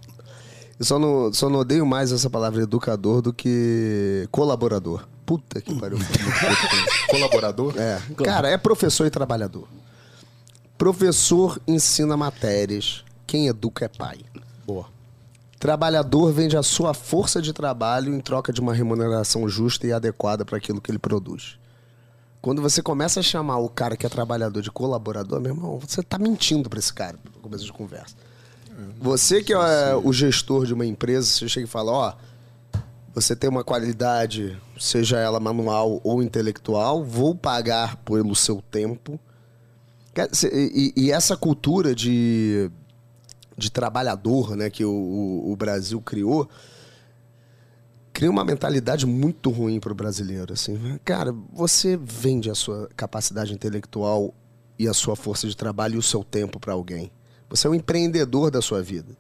Eu só não, só não odeio mais essa palavra educador do que colaborador. Puta que pariu. Colaborador? É. Cara, é professor e trabalhador. Professor ensina matérias quem educa é pai. Boa. Trabalhador vende a sua força de trabalho em troca de uma remuneração justa e adequada para aquilo que ele produz. Quando você começa a chamar o cara que é trabalhador de colaborador, meu irmão, você tá mentindo para esse cara, no começo de conversa. Você que é o gestor de uma empresa, você chega e fala, ó, você tem uma qualidade, seja ela manual ou intelectual, vou pagar pelo seu tempo. E, e essa cultura de, de trabalhador né, que o, o- o Brasil criou, cria uma mentalidade muito ruim para o brasileiro. Assim. Cara, você vende a sua capacidade intelectual e a sua força de trabalho e o seu tempo para alguém. Você é um empreendedor da sua vida.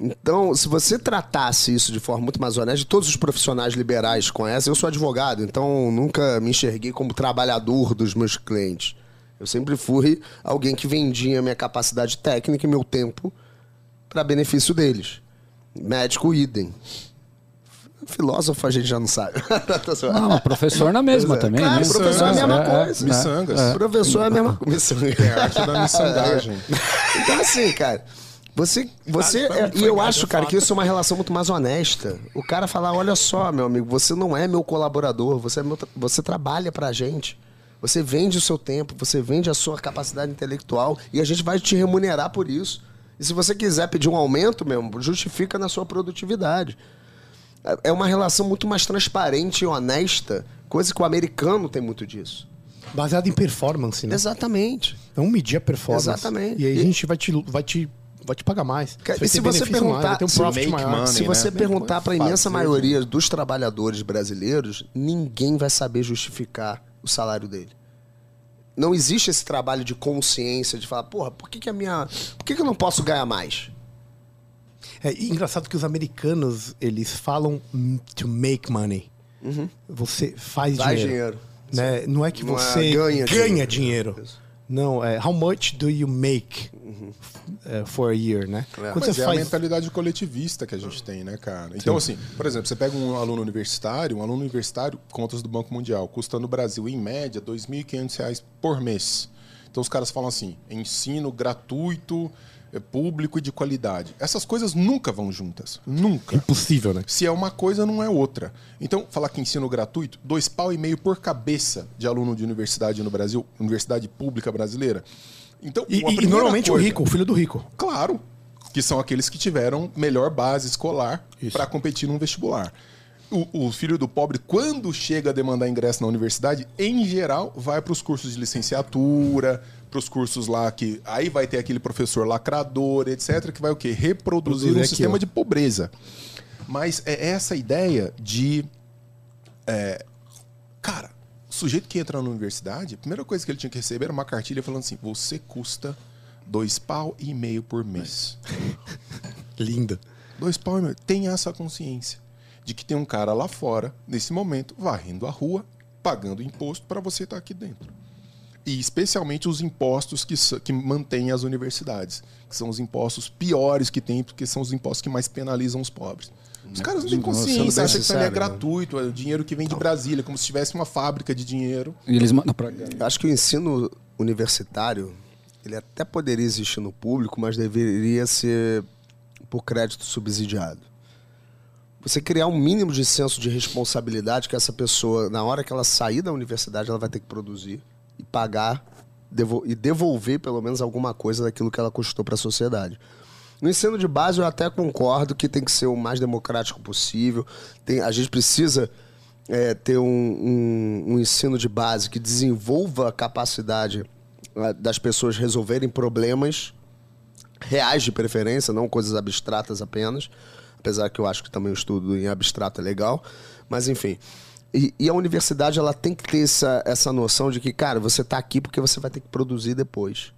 Então, se você tratasse isso de forma muito mais honesta, todos os profissionais liberais conhecem, eu sou advogado, então nunca me enxerguei como trabalhador dos meus clientes. Eu sempre fui alguém que vendia minha capacidade técnica e meu tempo para benefício deles. Médico, idem. Filósofo a gente já não sabe. Não, professor na mesma é. também, Claro, né? professor é a mesma É, coisa. Miçangas. Professor é a mesma coisa. É a arte da miçangagem. Então, assim, cara, você. você é- foi e eu acho, é cara, fato. que isso é uma relação muito mais honesta. O cara falar: olha só, meu amigo, você não é meu colaborador, você, é meu tra- você trabalha pra gente. Você vende o seu tempo, você vende a sua capacidade intelectual e a gente vai te remunerar por isso. E se você quiser pedir um aumento mesmo, justifica na sua produtividade. É- É uma relação muito mais transparente e honesta, coisa que o americano tem muito disso. Baseado em performance, né? Exatamente. Não medir a performance. Exatamente. E aí E- a gente vai te, vai te, vai te pagar mais. Cara, vai e se você perguntar- um se money, Se você né? perguntar para a imensa Fazer, maioria dos trabalhadores brasileiros, ninguém vai saber justificar o salário dele. Não existe esse trabalho de consciência de falar, porra, por que, que a minha. Por que, que eu não posso ganhar mais? É e engraçado que os americanos, eles falam to make money. Você faz Faz dinheiro. dinheiro. Né? Não é que Não é você ganha ganha, dinheiro. dinheiro. Não, é how much do you make eh, for a year, né? É. Mas você é a faz mentalidade coletivista que a gente tem, né, cara? Então, assim, por exemplo, você pega um aluno universitário, um aluno universitário, contas do Banco Mundial, custa no Brasil, em média, 2.500 reais por mês. Então, os caras falam assim, ensino gratuito, é, público e de qualidade. Essas coisas nunca vão juntas. Nunca. impossível, né? Se é uma coisa, não é outra. Então, falar que ensino gratuito, dois pau e meio por cabeça de aluno de universidade no Brasil, universidade pública brasileira. Então, E, e- normalmente o coisa- rico, o filho do rico. Claro, que são aqueles que tiveram melhor base escolar para competir num vestibular. O, o filho do pobre, quando chega a demandar ingresso na universidade, em geral, vai para os cursos de licenciatura, para os cursos lá que. Aí vai ter aquele professor lacrador, etc., que vai o quê? Reproduzir um Produzir sistema aquilo. de pobreza. Mas é essa ideia de. é, cara, o sujeito que entra na universidade, a primeira coisa que ele tinha que receber era uma cartilha falando assim: você custa dois pau e meio por mês. Linda. Dois pau e meio. Tenha essa consciência de que tem um cara lá fora, nesse momento, varrendo a rua, pagando imposto para você estar aqui dentro. E especialmente os impostos que, que mantêm as universidades, que são os impostos piores que tem, porque são os impostos que mais penalizam os pobres. Os caras não têm consciência, acham que isso ali é né? gratuito, é o dinheiro que vem de Brasília, como se tivesse uma fábrica de dinheiro. E eles mandam pra. Eu acho que o ensino universitário, ele até poderia existir no público, mas deveria ser por crédito subsidiado. Você criar um mínimo de senso de responsabilidade que essa pessoa, na hora que ela sair da universidade, ela vai ter que produzir e pagar devo- e devolver pelo menos alguma coisa daquilo que ela custou para a sociedade. No ensino de base, eu até concordo que tem que ser o mais democrático possível. Tem, a gente precisa é, ter um, um- um ensino de base que desenvolva a capacidade ah, das pessoas resolverem problemas reais de preferência, não coisas abstratas apenas. Apesar que eu acho que também o estudo em abstrato é legal. Mas, enfim. E, e a universidade ela tem que ter essa, essa noção de que, cara, você está aqui porque você vai ter que produzir depois.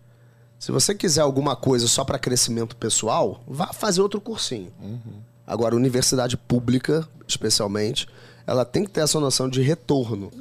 Se você quiser alguma coisa só para crescimento pessoal, vá fazer outro cursinho. Agora, a universidade pública, especialmente, ela tem que ter essa noção de retorno.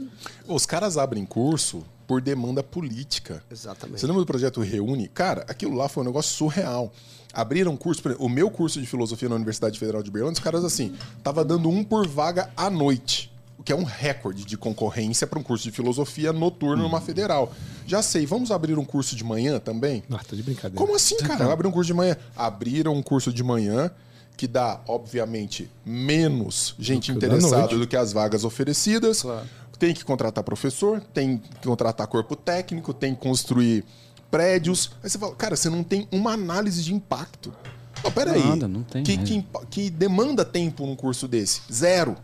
Os caras abrem curso por demanda política. Exatamente. Você lembra do projeto Reúne? Cara, aquilo lá foi um negócio surreal. Abriram curso, exemplo, o meu curso de filosofia na Universidade Federal de Berlândia, os caras assim, tava dando um por vaga à noite. O que é um recorde de concorrência para um curso de filosofia noturno numa federal. Já sei, vamos abrir um curso de manhã também? Ah, tá de brincadeira. Como assim, cara? Abrir um curso de manhã. Abriram um curso de manhã que dá, obviamente, menos gente Do interessada do que as vagas oferecidas. Tem que contratar professor, tem que contratar corpo técnico, tem que construir prédios. Aí você fala, cara, você não tem uma análise de impacto. Não, peraí. Nada, não tem, Que, que, que demanda tempo num curso desse? Zero.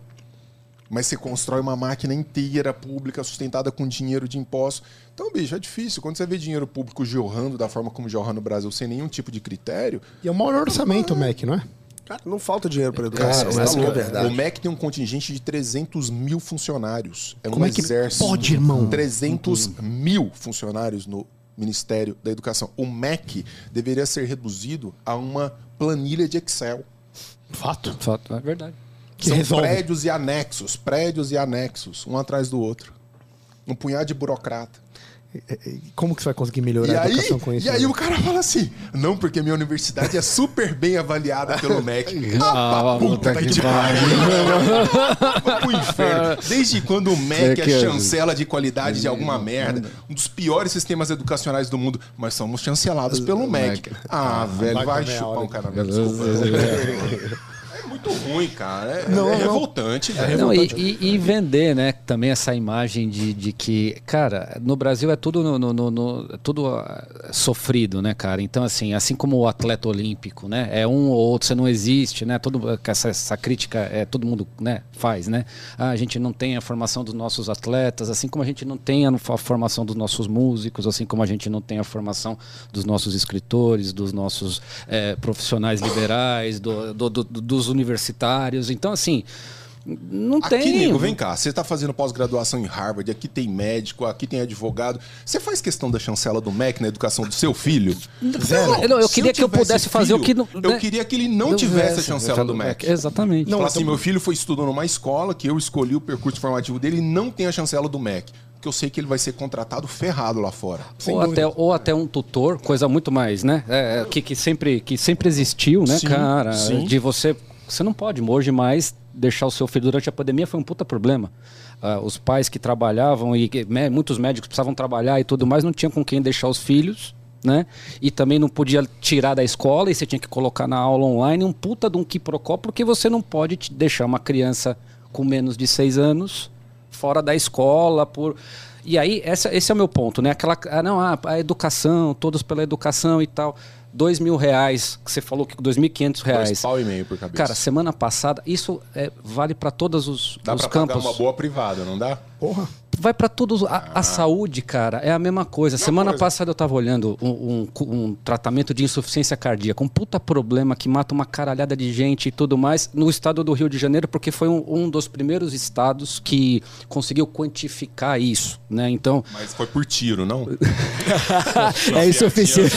Mas você constrói uma máquina inteira, pública, sustentada com dinheiro de impostos. Então, bicho, é difícil. Quando você vê dinheiro público jorrando da forma como jorra no Brasil, sem nenhum tipo de critério, E é o maior orçamento, Mac, não é? Cara, não falta dinheiro para educação. Cara, essa mas, é a verdade. o MEC tem um contingente de 300 mil funcionários. É um Como é que exército. pode, irmão? 300 mil funcionários no Ministério da Educação. O MEC deveria ser reduzido a uma planilha de Excel. Fato. Fato, é verdade. Que São resolve. prédios e anexos, prédios e anexos, um atrás do outro. Um punhado de burocrata. Como que você vai conseguir E melhorar a aí, educação com isso? e aí né? o cara fala assim: não, porque minha universidade é super bem avaliada pelo MEC. Ah, Ah, puta que que pariu. Vai pro inferno. Desde quando o MEC É é, chancela de qualidade de alguma merda, um dos piores sistemas educacionais do mundo, mas somos chancelados pelo MEC. Ah, velho, vai vai a chupar um cara. Desculpa. É muito ruim, cara. É, Não, é não. revoltante, velho. Não, e, e- e vender, né? Também essa imagem de, de que, cara, no Brasil é tudo no, no- no- no- é tudo ah, sofrido, né, cara? Então, assim, assim como o atleta olímpico, né? É um ou outro, você não existe, né? Todo, essa, essa crítica é todo mundo né, faz, né? Ah, a gente não tem a formação dos nossos atletas, assim como a gente não tem a, a formação dos nossos músicos, assim como a gente não tem a formação dos nossos escritores, dos nossos eh, profissionais liberais, do- do- do- dos universitários. Então, assim, não Aqui, tem. nego, vem cá. Você tá fazendo pós-graduação em Harvard, aqui tem médico, aqui tem advogado. Você faz questão da chancela do MEC na educação do seu filho? Zero. Eu, eu queria que eu pudesse fazer o que filho, não. Eu né? queria que ele não Não tivesse a chancela do MEC. Exatamente. Falar assim, meu filho foi estudando numa escola que eu escolhi o percurso formativo dele e não tem a chancela do MEC. Porque eu sei que ele vai ser contratado ferrado lá fora. ou, até, ou até um tutor, coisa muito mais, né? É, é, que, que, sempre, que sempre existiu, né, Sim, cara? sim. De você. Você não pode hoje mais deixar o seu filho durante a pandemia foi um puta problema. Ah, os pais que trabalhavam e que, muitos médicos precisavam trabalhar e tudo mais, não tinham com quem deixar os filhos. Né? E também não podia tirar da escola e você tinha que colocar na aula online um puta de um quiprocó, porque você não pode deixar uma criança com menos de seis anos fora da escola por e aí essa, esse é o meu ponto né aquela ah, não ah, a educação todos pela educação e tal dois mil reais que você falou que dois mil e quinhentos Dois reais pau e meio por cabeça. cara semana passada isso é, vale para todos os, Dá os pra campos pagar uma boa privada, não dá? Porra. Vai para todos a, a saúde cara é a mesma coisa semana coisa. passada eu tava olhando um, um- um tratamento de insuficiência cardíaca um puta problema que mata uma caralhada de gente e tudo mais no estado do Rio de Janeiro porque foi um, um dos primeiros estados que conseguiu quantificar isso né então Mas foi por tiro, não? é insuficiente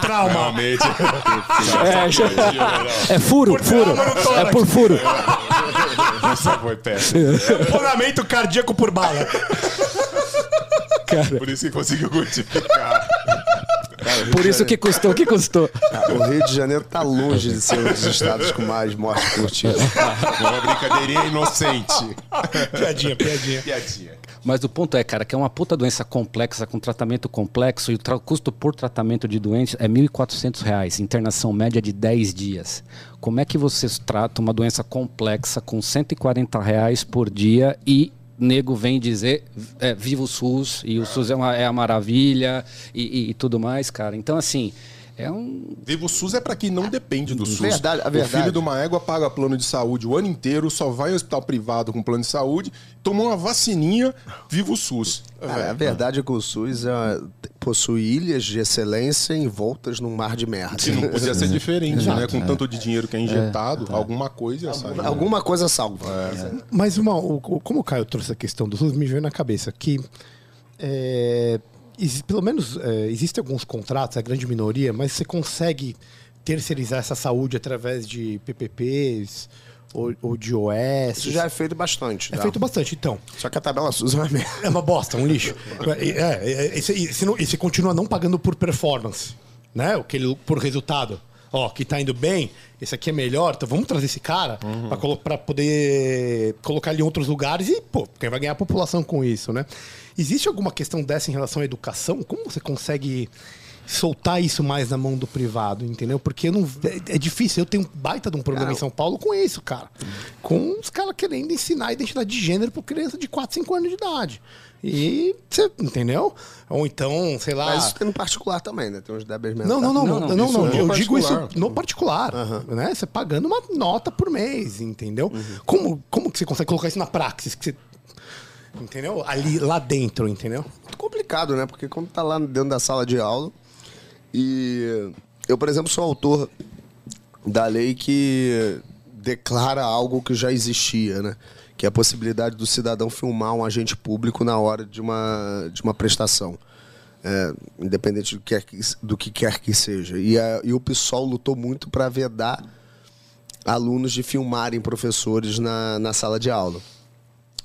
Trauma. Realmente. é, já- é furo furo é por furo Essa foi péssima. Pagamento cardíaco por bala. Por isso que conseguiu quantificar. por isso que custou o que custou O Rio de Janeiro tá longe de ser um dos estados com mais mortes por tiro. Uma brincadeirinha inocente. piadinha, piadinha. Piadinha. Mas o ponto é, cara, que é uma puta doença complexa, com tratamento complexo, e o tra- custo por tratamento de doença é 1.400 reais, internação média de 10 dias. Como é que vocês tratam uma doença complexa com 140 reais por dia e nego vem dizer é, viva o SUS, e o SUS é, uma, é a maravilha e, e- e tudo mais, cara. Então, assim, é um... Viva o SUS é pra quem não depende do SUS. Verdade, a O verdade. filho de uma égua paga plano de saúde o ano inteiro, só vai ao hospital privado com plano de saúde, tomou uma vacininha, viva o SUS. Cara, a verdade é que o SUS é- possui ilhas de excelência envoltas num mar de merda. Se não podia ser diferente, né? É. Com tanto de dinheiro que é injetado, alguma coisa ia sair. Alguma coisa salva. Mas uma, o- o- como o Caio trouxe a questão do SUS, me veio na cabeça que é, pelo menos é, existem alguns contratos, a grande minoria, mas você consegue terceirizar essa saúde através de PPPs ou, ou de OS. Isso já é feito bastante. é tá? feito bastante, então. Só que a tabela SUS é uma merda. É uma bosta, um lixo. É, é, é, e, você, continua não pagando por performance, né? O que ele, por resultado. ó, que tá indo bem, esse aqui é melhor, então vamos trazer esse cara Uhum. pra colo- pra poder colocar ele em outros lugares e, pô, quem vai ganhar a população com isso, né? Existe alguma questão dessa em relação à educação? Como você consegue soltar isso mais na mão do privado, entendeu? Porque não, é, é difícil. Eu tenho um baita de um problema em São Paulo com isso, cara. Com os caras querendo ensinar a identidade de gênero pra criança de 4, 5 anos de idade. E você, entendeu? Ou então, sei lá. Mas isso tem no particular também, né? Tem uns débeis mentais. Não, não, não, não, não, não, no eu digo isso no particular, né? Você pagando uma nota por mês, entendeu? Como, como que você consegue colocar isso na praxis? Que você, entendeu? Ali, lá dentro, entendeu? muito complicado, né? Porque quando tá lá dentro da sala de aula e eu, por exemplo, sou autor da lei que declara algo que já existia, né? Que é a possibilidade do cidadão filmar um agente público na hora de uma, de uma prestação. É, independente do que, quer que, do que quer que seja. E, a- e o PSOL lutou muito para vedar alunos de filmarem professores na, na sala de aula.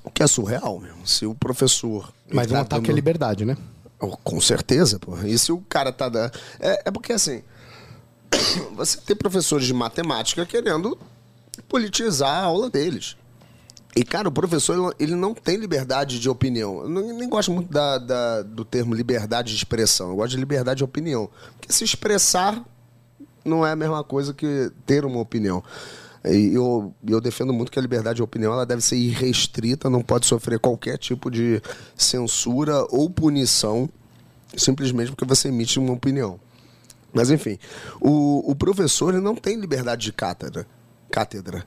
O que é surreal, mesmo. Se o professor. Mas ele um tá ataque dando- à liberdade, né? Oh, Com certeza, pô. E se o cara tá da. É, é porque assim. Você tem professores de matemática querendo politizar a aula deles. E, cara, o professor ele- não tem liberdade de opinião. Eu nem gosto muito da, da- do termo liberdade de expressão. Eu gosto de liberdade de opinião. Porque se expressar não é a mesma coisa que ter uma opinião. Eu, eu defendo muito que a liberdade de opinião ela deve ser irrestrita, não pode sofrer qualquer tipo de censura ou punição simplesmente porque você emite uma opinião. Mas enfim, o, o professor não tem liberdade de cátedra. cátedra.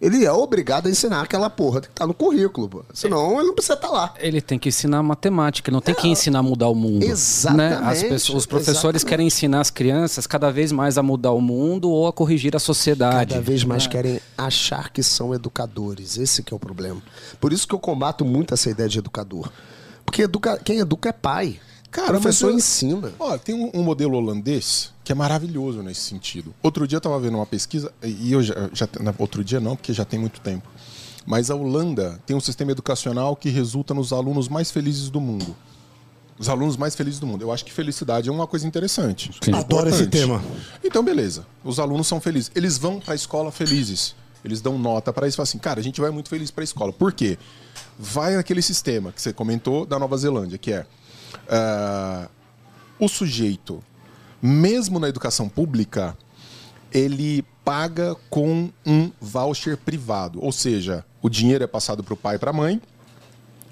Ele é obrigado a ensinar aquela porra que tá no currículo, pô. senão ele não precisa estar lá. Ele tem que ensinar matemática, não tem que ensinar a mudar o mundo. Exatamente, Né? As pessoas- os professores exatamente. querem ensinar as crianças cada vez mais a mudar o mundo ou a corrigir a sociedade. Cada vez mais querem achar que são educadores. Esse que é o problema. Por isso que eu combato muito essa ideia de educador. Porque educa- quem educa é pai. Cara, professor mas eu- ensina. Ó, tem um, um modelo holandês que é maravilhoso nesse sentido. Outro dia eu tava vendo uma pesquisa, e eu já, já outro dia não, porque já tem muito tempo. Mas a Holanda tem um sistema educacional que resulta nos alunos mais felizes do mundo. Os alunos mais felizes do mundo. Eu acho que felicidade é uma coisa interessante. Sim. Adoro esse tema. Então, beleza. Os alunos são felizes. Eles vão para a escola felizes. Eles dão nota para isso e falam assim, cara, a gente vai muito feliz para a escola. Por quê? Vai naquele sistema que você comentou da Nova Zelândia, que é ah, o sujeito, mesmo na educação pública, ele paga com um voucher privado. Ou seja, o dinheiro é passado para o pai e para a mãe.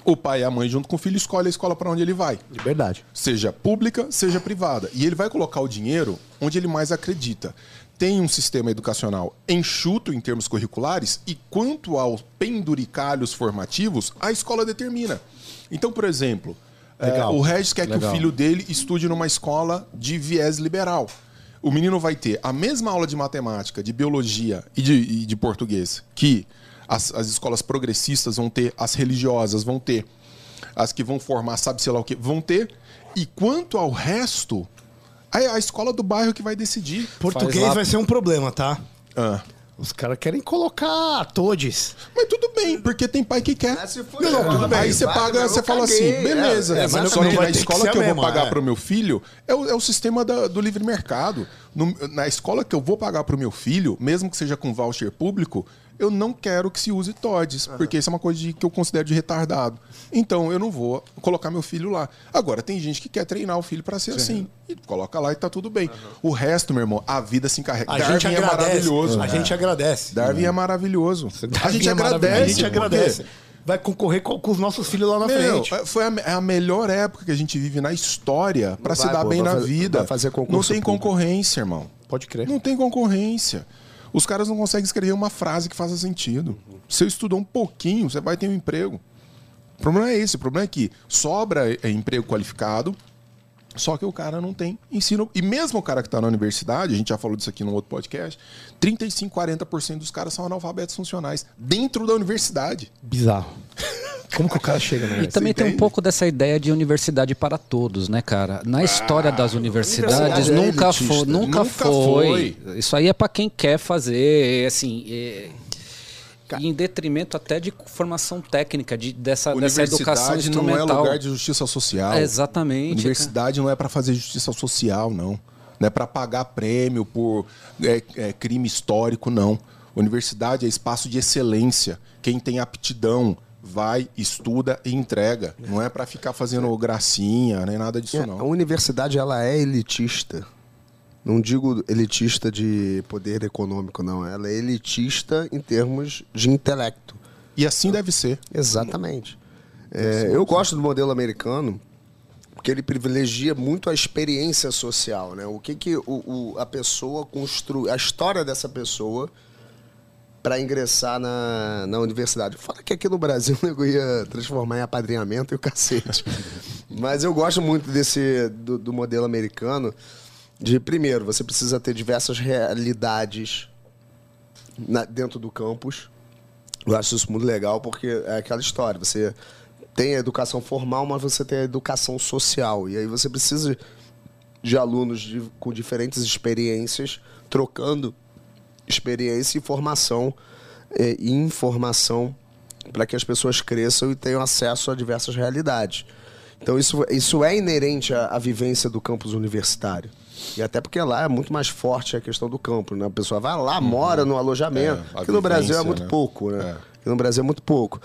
O pai e a mãe, junto com o filho, escolhe a escola para onde ele vai Liberdade. seja pública, seja privada. E ele vai colocar o dinheiro onde ele mais acredita. Tem um sistema educacional enxuto em termos curriculares e quanto aos penduricalhos formativos, a escola determina. Então, por exemplo, eh, Legal. o Regis quer que Legal. o filho dele estude numa escola de viés liberal. O menino vai ter a mesma aula de matemática, de biologia e de, e de português que as, as escolas progressistas vão ter, as religiosas vão ter, as que vão formar, sabe sei lá o que, vão ter. E quanto ao resto, é a escola do bairro que vai decidir. Português lá- vai ser um problema, tá? Ah. Os caras querem colocar todes. Mas tudo bem, porque tem pai que quer. Ah, se for não, não, isso, tudo bem. Aí você vai, paga, você fala caguei, assim, beleza. é, Só exatamente. que Vai na que escola ser que, eu a vou pagar é. pro meu filho é o, é o sistema da- do livre mercado. No- na escola que eu vou pagar pro meu filho, mesmo que seja com voucher público, eu não quero que se use TODs, porque isso é uma coisa de- que eu considero de retardado. Então eu não vou colocar meu filho lá. Agora, tem gente que quer treinar o filho para ser assim. E coloca lá e tá tudo bem. O resto, meu irmão, a vida se encarrega. A Darwin gente é agradece. maravilhoso. A gente agradece. Darwin é maravilhoso. a gente é agradece. A gente agradece. Vai concorrer com, com os nossos filhos lá na Meu, frente. é- foi a, é a melhor época que a gente vive na história para se dar pô, bem na fazer- vida. vai fazer não concurso tem público. concorrência, irmão. Pode crer. Não tem concorrência. Os caras não conseguem escrever uma frase que faça sentido. Se eu estudar um pouquinho, você vai ter um emprego. O problema é esse. O problema é que sobra é, emprego qualificado, só que o cara não tem ensino. E mesmo o cara que está na universidade, a gente já falou disso aqui num outro podcast, 35, 40% dos caras são analfabetos funcionais dentro da universidade. Bizarro. Como que o cara chega, né? E também tem um entende? pouco dessa ideia de universidade para todos, né, cara? Na história das universidades universidade é nunca, elitista. foi, nunca, Nunca foi. foi. Isso aí é para quem quer fazer, assim, é- em detrimento até de formação técnica, de, dessa, dessa educação Universidade não é instrumental. lugar de justiça social. Exatamente. Universidade não é para fazer justiça social, não. Não é para pagar prêmio por é, é, crime histórico, não. Universidade é espaço de excelência. Quem tem aptidão vai, estuda e entrega. Não é para ficar fazendo gracinha, nem nada disso, É, A não. universidade ela é elitista. Não digo elitista de poder econômico, não. Ela é elitista em termos de intelecto. E assim deve ser. Exatamente. É, eu gosto do modelo americano porque ele privilegia muito a experiência social, né? O que, que o, o- a pessoa construi, a história dessa pessoa para ingressar na, na universidade. Fala que aqui no Brasil eu ia transformar em apadrinhamento e o cacete. Mas eu gosto muito desse do, do modelo americano. De primeiro, você precisa ter diversas realidades na- dentro do campus. Eu acho isso muito legal porque é aquela história. Você tem a educação formal, mas você tem a educação social. E aí você precisa de alunos de- com diferentes experiências, trocando experiência e formação eh, e informação para que as pessoas cresçam e tenham acesso a diversas realidades. Então isso, isso é inerente à, à vivência do campus universitário. E até porque lá é muito mais forte a questão do campo, né? A pessoa vai lá, mora no alojamento. É, Aqui no Brasil é muito né? pouco, né? É. Aqui no Brasil é muito pouco.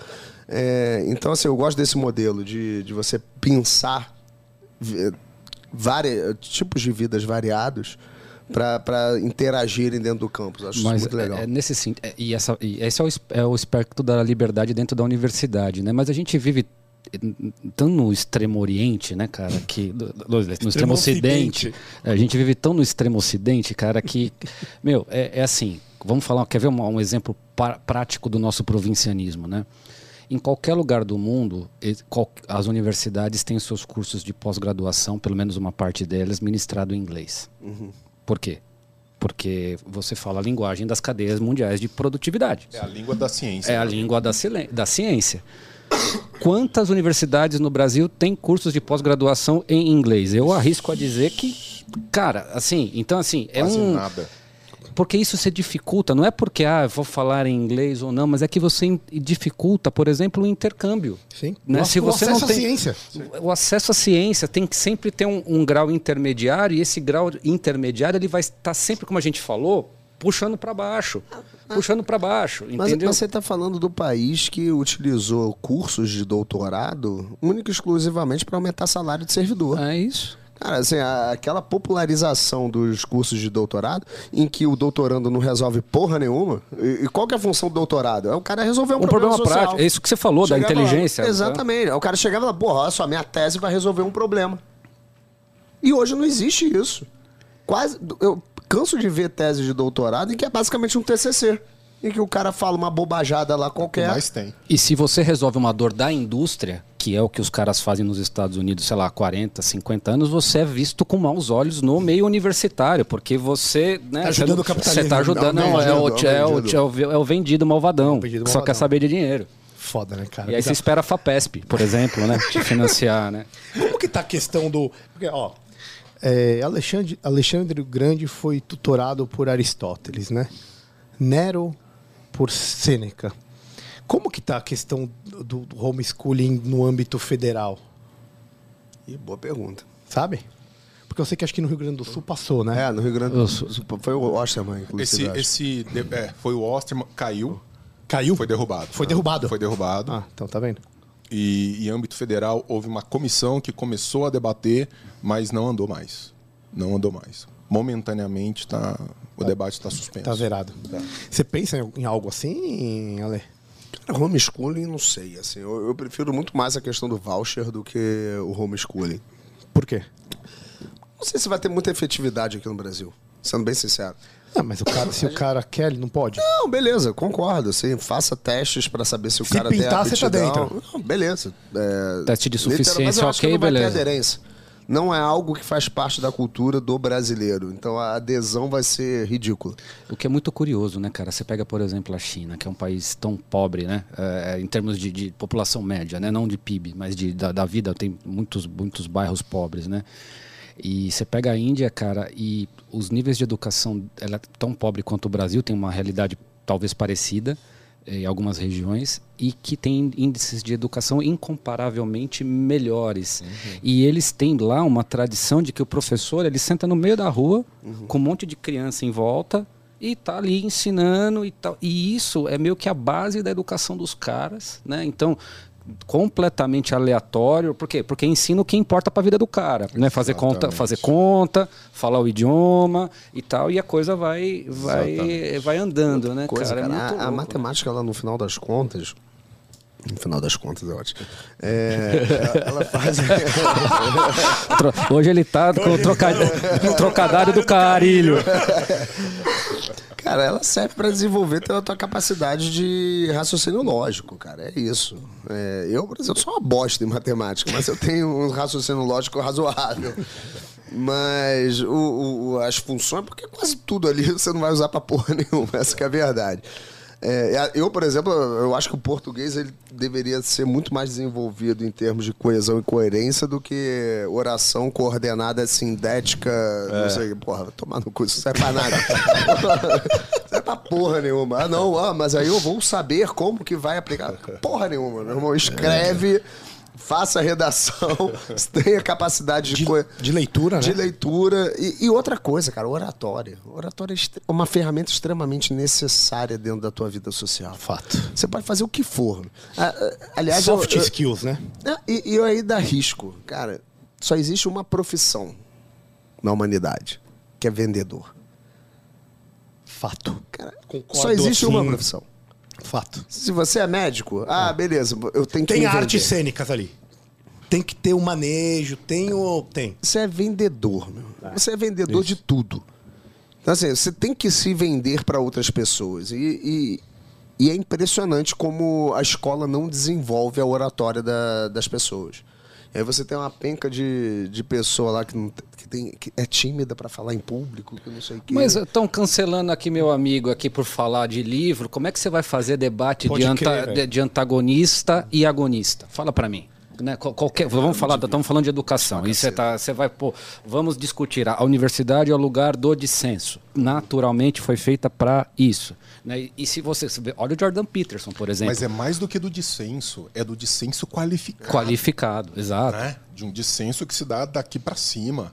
É, então, assim, eu gosto desse modelo de, de você pensar vários tipos de vidas variados para interagirem dentro do campus. Acho Mas isso muito legal. É, é nesse sentido. é- E, essa, e esse é o, é o espectro da liberdade dentro da universidade, né? Mas a gente vive tão no extremo oriente, né, cara, que do- do- no extremo, ocidente. ocidente. A gente vive tão no extremo ocidente, cara, que meu é, é assim. Vamos falar, quer ver um, um exemplo prático do nosso provincianismo, né? Em qualquer lugar do mundo, as universidades têm seus cursos de pós-graduação, pelo menos uma parte deles, ministrado em inglês. Por quê? Porque você fala a linguagem das cadeias mundiais de produtividade. É a língua da ciência. É a língua da, da ciência. Quantas universidades no Brasil têm cursos de pós-graduação em inglês? Eu arrisco a dizer que, cara, assim, então assim, é Quase um nada. porque isso se dificulta, não é porque ah, vou falar em inglês ou não, mas é que você dificulta, por exemplo, o intercâmbio. Sim. Né? O Se ac- o você não acesso à tem ciência. o acesso à ciência tem que sempre ter um, um grau intermediário e esse grau intermediário ele vai estar sempre, como a gente falou, puxando para baixo, puxando para baixo, Mas, entendeu? mas você está falando do país que utilizou cursos de doutorado única e exclusivamente para aumentar salário de servidor. É isso. Cara, assim, aquela popularização dos cursos de doutorado, em que o doutorando não resolve porra nenhuma. E, e qual que é a função do doutorado? É o cara resolver um, Um problema social. prático. É isso que você falou da Chegava lá- inteligência. né? Exatamente. Aí O cara chegava lá, porra, olha só, minha tese vai resolver um problema. E hoje não existe isso. Quase. Eu canso de ver tese de doutorado em que é basicamente um TCC. Em que o cara fala uma bobajada lá qualquer. Mas tem. E se você resolve uma dor da indústria, que é o que os caras fazem nos Estados Unidos, sei lá, 40, 50 anos, você é visto com maus olhos no meio universitário, porque você. Né, Tá ajudando você- o capitalismo. Você tá ajudando, Não, não, é, o, vendido, é, o, vendido. é, o, é o vendido malvadão, vendido que só quer saber de dinheiro. Foda, né, cara? E aí você espera a FAPESP, por exemplo, né? Te financiar, né? Como que tá a questão do. Porque, ó. É, Alexandre, Alexandre o Grande foi tutorado por Aristóteles, né? Nero por Sêneca. Como que tá a questão do, do homeschooling no âmbito federal? Ih, boa pergunta. Sabe? Porque eu sei que acho que no Rio Grande do Sul passou, né? É, no Rio Grande do Sul. Foi o Osterman, Esse, inclusive. esse de- é, foi o Osterman, caiu, Caiu? foi derrubado. Foi derrubado? Foi derrubado. Ah, então tá vendo? E em âmbito federal houve uma comissão que começou a debater, mas não andou mais. Não andou mais. Momentaneamente tá, o debate está suspenso. Tá zerado. Tá. Você pensa em em algo assim, Ale? Cara, homeschooling, não sei. Assim, eu, eu prefiro muito mais a questão do voucher do que o homeschooling. Por quê? Não sei se vai ter muita efetividade aqui no Brasil, sendo bem sincero. Ah, mas o cara, se o cara quer, ele não pode. Não, beleza, concordo. Assim, faça testes para saber se o Se cara pintar, tem você tá dentro. Não, beleza. É, Teste de suficiência, mas eu acho que ok, não vai ter beleza. aderência. Não é algo que faz parte da cultura do brasileiro. Então a adesão vai ser ridícula. O que é muito curioso, né, cara? Você pega, por exemplo, a China, que é um país tão pobre, né? É, em termos de, de população média, né? Não de PIB, mas de, da, da vida. Tem muitos, muitos bairros pobres, né? E você pega a Índia, cara, e os níveis de educação, ela é tão pobre quanto o Brasil, tem uma realidade talvez parecida. em algumas regiões e que tem índices de educação incomparavelmente melhores. E eles têm lá uma tradição de que o professor ele senta no meio da rua com um monte de criança em volta e tá ali ensinando e tal. E isso é meio que a base da educação dos caras, né? Então completamente aleatório, por quê? Porque ensina o que importa para a vida do cara, né? Fazer conta, fazer conta, falar o idioma e tal, e a coisa vai vai Exatamente. vai andando, né, Coisa, cara? cara, É a, a louco. matemática, ela, no final das contas. No final das contas, é ótimo. É, ela faz. Hoje ele tá com o troca... o trocadilho do carilho. Cara, ela serve para desenvolver a tua capacidade de raciocínio lógico, cara. É isso. É, eu, por exemplo, sou uma bosta em matemática, mas eu tenho um raciocínio lógico razoável. Mas o- o- as funções, porque quase tudo ali você não vai usar pra porra nenhuma, essa é a verdade. É, eu, por exemplo, eu acho que o português ele deveria ser muito mais desenvolvido em termos de coesão e coerência do que oração coordenada sintética, não sei, porra, tomar no cu, isso não serve pra nada. não serve pra porra nenhuma. Ah, não, ah, mas aí eu vou saber como que vai aplicar. Porra nenhuma, meu irmão. Escreve, faça redação, tenha capacidade de, De, de leitura, de né? leitura. E, e outra coisa, cara, oratória. Oratória é uma ferramenta extremamente necessária dentro da tua vida social. Fato. Você pode fazer o que for. Aliás, Soft eu, eu, skills, né? é, e, e eu aí dá risco. Cara, só existe uma profissão na humanidade, que é vendedor. Fato. Cara, Concordo, só existe uma assim. profissão. Fato. Se você é médico, ah, beleza, eu tenho que Tem me artes vender. cênicas ali. Tem que ter um manejo, tem o. Tem. Você é vendedor, meu. Você é vendedor de tudo. Então, assim, você tem que se vender para outras pessoas. E, e, e é impressionante como a escola não desenvolve a oratória da- das pessoas. E aí você tem uma penca de, de pessoa lá que, não, que, tem, que é tímida para falar em público, que não sei o quê. Mas estão cancelando aqui meu amigo aqui por falar de livro. Como é que você vai fazer debate Pode de, anta- crer, de- de antagonista e agonista? Fala pra mim. Né? Qual- Qualquer, vamos falar, estamos falando de educação. E você tá, você vai, pô, vamos discutir. A universidade é o lugar do dissenso. Naturalmente foi feita para isso. Né? E, se você, olha o Jordan Peterson, por exemplo, Mas é mais do que do dissenso, é do dissenso qualificado. qualificado, exato. né? De um dissenso que se dá daqui pra cima.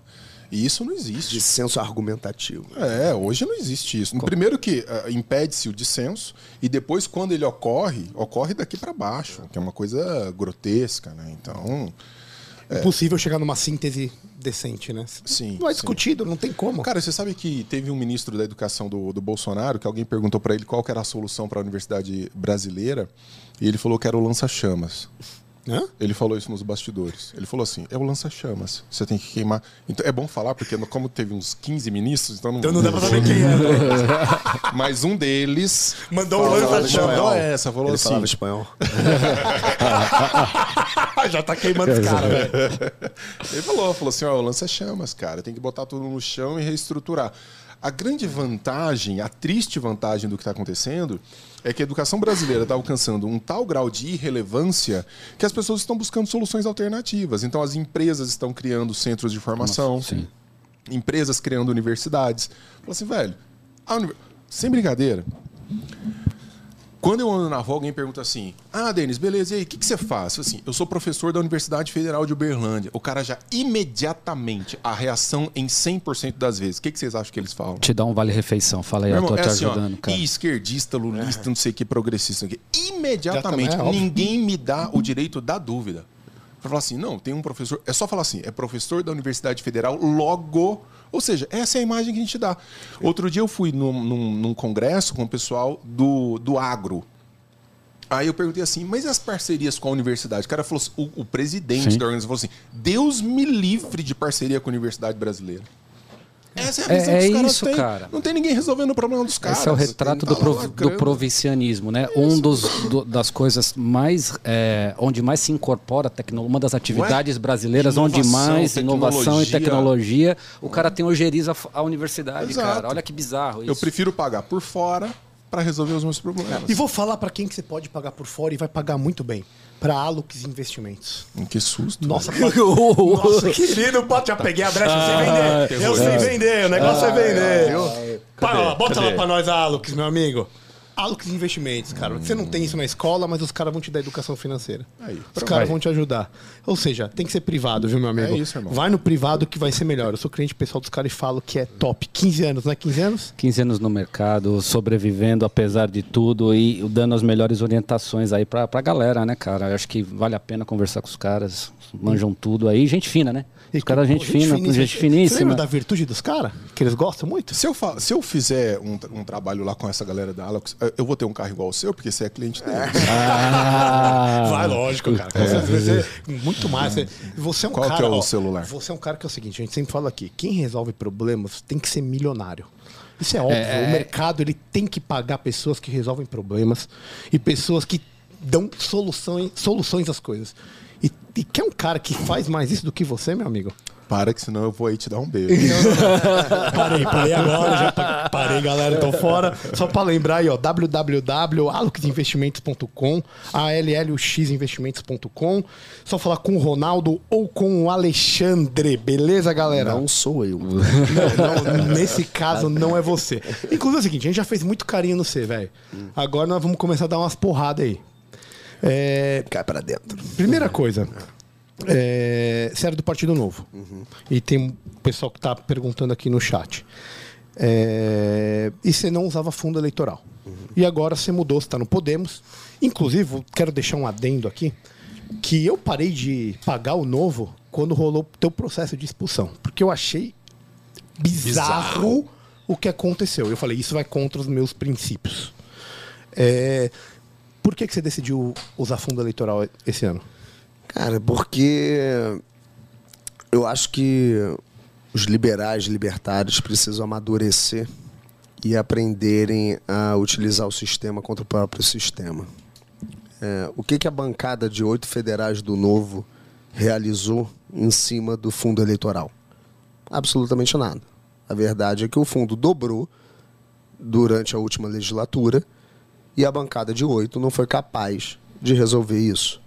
E isso não existe. De senso argumentativo. É, hoje não existe isso. Primeiro que ah, impede-se o dissenso e depois quando ele ocorre, ocorre daqui pra baixo, que é uma coisa grotesca, né? Então, Impossível chegar numa síntese decente, né? Sim, Não é sim. discutido, não tem como. Cara, você sabe que teve um ministro da educação do, do Bolsonaro que alguém perguntou pra ele qual que era a solução para a universidade brasileira e ele falou que era o lança-chamas. Hã? Ele falou isso nos bastidores. Ele falou assim: é o lança-chamas. Você tem que queimar. Então é bom falar, porque no- como teve uns 15 ministros, então não. Então não dá pra saber quem é. Mas um deles. Mandou falou- lança-chamas. Mandou essa, falou Ele assim. falava espanhol. Já tá queimando os caras, velho. Ele falou, falou assim, ó, o lança-chamas, cara, tem que botar tudo no chão e reestruturar. A grande vantagem, a triste vantagem do que está acontecendo é que a educação brasileira está alcançando um tal grau de irrelevância que as pessoas estão buscando soluções alternativas. Então as empresas estão criando centros de formação, empresas criando universidades. Fala assim, velho, uni- sem brincadeira, quando eu ando na rua, alguém pergunta assim: Ah, Denis, beleza, e aí, o que, que você faz? Eu, Assim, eu sou professor da Universidade Federal de Uberlândia. O cara já imediatamente, a reação em 100% das vezes. O que, que vocês acham que eles falam? Te dá um vale-refeição. Fala aí, Meu eu tô irmão, te é assim, ó, ajudando, cara. e esquerdista, lulista, não sei o que, progressista. não sei o quê. Imediatamente, é ninguém me dá o direito da dúvida. Pra falar assim, não, tem um professor. É só falar assim, é professor da Universidade Federal, logo. Ou seja, essa é a imagem que a gente dá. Outro dia eu fui num, num- num congresso com o pessoal do, do agro. Aí eu perguntei assim, mas e as parcerias com a universidade? O cara falou assim, o, o presidente Sim. da organização falou assim: Deus me livre de parceria com a universidade brasileira. Essa é a É- visão é que os caras isso, têm. cara. Não tem ninguém resolvendo o problema dos caras. Esse é o retrato Tá do, prov- lá do provincianismo, né? Um dos do- das coisas mais é, onde mais se incorpora a tecnologia, uma das atividades brasileiras onde mais inovação e tecnologia. o cara tem ojeriza a, a universidade, Exato. cara. Olha que bizarro isso. Eu prefiro pagar por fora para resolver os meus problemas. E vou falar pra quem que você pode pagar por fora e vai pagar muito bem. Pra Alux Investimentos. Que susto. Nossa, pode... Nossa querido, pode, já peguei a brecha, eu sei vender. Eu sei vender, o negócio é vender. Pa- ó, bota lá pra nós a Alux, meu amigo. Alux Investimentos, cara. Você não tem isso na escola, mas os caras vão te dar educação financeira. Aí, os caras vão te ajudar. Ou seja, tem que ser privado, viu, meu amigo? É isso, irmão. Vai no privado que vai ser melhor. Eu sou cliente pessoal dos caras e falo que é top. 15 anos, não é 15 anos? 15 anos no mercado, sobrevivendo apesar de tudo e dando as melhores orientações aí pra, pra galera, né, cara? Eu acho que vale a pena conversar com os caras, manjam tudo aí. Gente fina, né? Os caras, gente, Pô, fina, finíssima. gente Você finíssima. lembra da virtude dos caras? Que eles gostam muito? Se eu, fa- se eu fizer um, tra- um trabalho lá com essa galera da Alex, eu vou ter um carro igual o seu, porque você é cliente dele. Ah, Vai, lógico, cara. Você- muito mais. Você, você é um Qual cara. que é o ó, celular? Você é um cara que é o seguinte: a gente sempre fala aqui: quem resolve problemas tem que ser milionário. Isso é óbvio. O mercado ele tem que pagar pessoas que resolvem problemas e pessoas que dão soluções, soluções às coisas. E, e quer um cara que faz mais isso do que você, meu amigo? Para que senão eu vou aí te dar um beijo. Parei, parei agora, já pa- parei, galera, tô fora. Só pra lembrar aí, ó, www.aluxinvestimentos.com, alluxinvestimentos.com. Só falar com o Ronaldo ou com o Alexandre, beleza, galera? Não sou eu. Não, não, nesse caso não é você. Inclusive é o seguinte, a gente já fez muito carinho no C, velho. Agora nós vamos começar a dar umas porradas aí. É, Cai pra dentro. Primeira coisa, é, você era do Partido Novo. E tem um pessoal que está perguntando aqui no chat. É, e você não usava fundo eleitoral. E agora você mudou, você está no Podemos. Inclusive, quero deixar um adendo aqui, que eu parei de pagar o Novo quando rolou o teu processo de expulsão. Porque eu achei bizarro, o que aconteceu. Eu falei, isso vai contra os meus princípios. É, por que, que você decidiu usar fundo eleitoral esse ano? Cara, porque eu acho que os liberais, libertários precisam amadurecer e aprenderem a utilizar o sistema contra o próprio sistema. É, o que, que a bancada de oito federais do Novo realizou em cima do fundo eleitoral? Absolutamente nada. A verdade é que o fundo dobrou durante a última legislatura e a bancada de oito não foi capaz de resolver isso.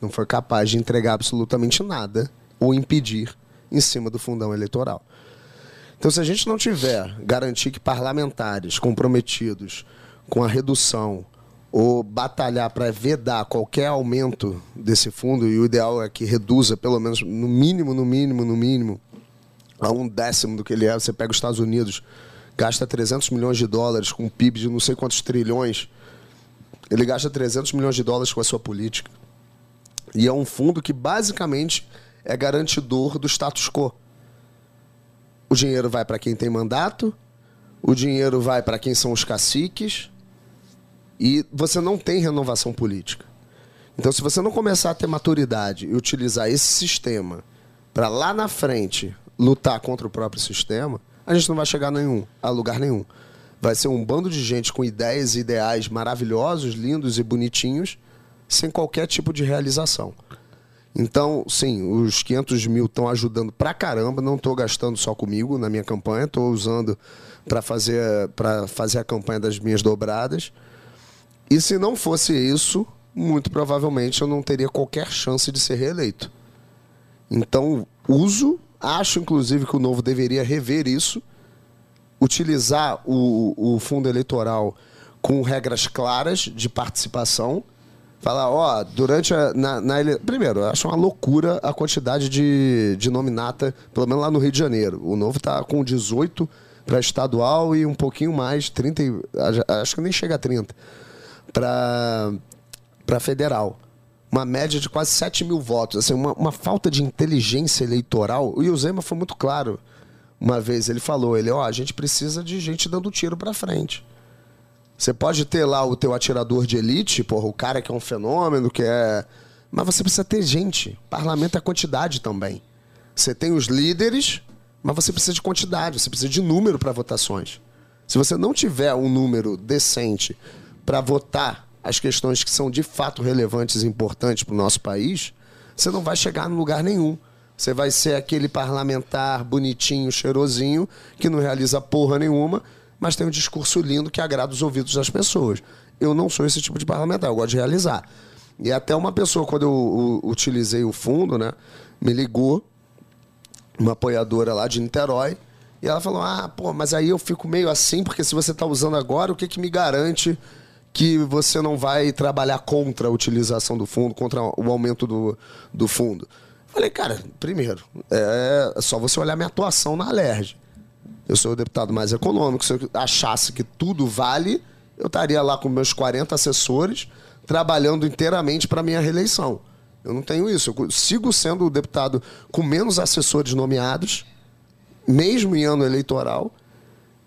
Não foi capaz de entregar absolutamente nada ou impedir em cima do fundão eleitoral. Então, se a gente não tiver garantir que parlamentares comprometidos com a redução ou batalhar para vedar qualquer aumento desse fundo, e o ideal é que reduza pelo menos no mínimo, no mínimo, no mínimo, a um décimo do que ele é. Você pega os Estados Unidos, gasta 300 milhões de dólares com um PIB de não sei quantos trilhões. Ele gasta 300 milhões de dólares com a sua política. E é um fundo que basicamente é garantidor do status quo. O dinheiro vai para quem tem mandato, o dinheiro vai para quem são os caciques, e você não tem renovação política. Então, se você não começar a ter maturidade e utilizar esse sistema para lá na frente lutar contra o próprio sistema, a gente não vai chegar a nenhum, a lugar nenhum. Vai ser um bando de gente com ideias e ideais maravilhosos, lindos e bonitinhos, sem qualquer tipo de realização. Então, sim, os 500 mil estão ajudando pra caramba. Não estou gastando só comigo na minha campanha, estou usando para fazer, pra fazer a campanha das minhas dobradas. E se não fosse isso, muito provavelmente eu não teria qualquer chance de ser reeleito. Então, uso, acho inclusive que o Novo deveria rever isso, utilizar o, o fundo eleitoral com regras claras de participação. Falar, ó, durante a. Na, na ele... Primeiro, eu acho uma loucura a quantidade de, de nominata, pelo menos lá no Rio de Janeiro. O Novo está com 18 para estadual e um pouquinho mais, 30, e- acho que nem chega a 30, para federal. Uma média de quase 7 mil votos. Assim, uma, uma falta de inteligência eleitoral. O Zema foi muito claro. Uma vez ele falou, ele, ó, a gente precisa de gente dando tiro para frente. Você pode ter lá o teu atirador de elite, porra, o cara que é um fenômeno, que é. Mas você precisa ter gente. Parlamento é quantidade também. Você tem os líderes, mas você precisa de quantidade, você precisa de número para votações. Se você não tiver um número decente para votar as questões que são de fato relevantes e importantes para o nosso país, você não vai chegar em lugar nenhum. Você vai ser aquele parlamentar bonitinho, cheirosinho, que não realiza porra nenhuma, mas tem um discurso lindo que agrada os ouvidos das pessoas. Eu não sou esse tipo de parlamentar, eu gosto de realizar. E até uma pessoa, quando eu, utilizei o fundo, né, me ligou, uma apoiadora lá de Niterói, e ela falou: Ah, pô, mas aí eu fico meio assim, porque se você está usando agora, o que, que me garante que você não vai trabalhar contra a utilização do fundo, contra o aumento do, do fundo. Falei, cara, primeiro, é só você olhar minha atuação na Alerj. Eu sou o deputado mais econômico. Se eu achasse que tudo vale, eu estaria lá com meus 40 assessores trabalhando inteiramente para minha reeleição. Eu não tenho isso. Eu sigo sendo o deputado com menos assessores nomeados, mesmo em ano eleitoral.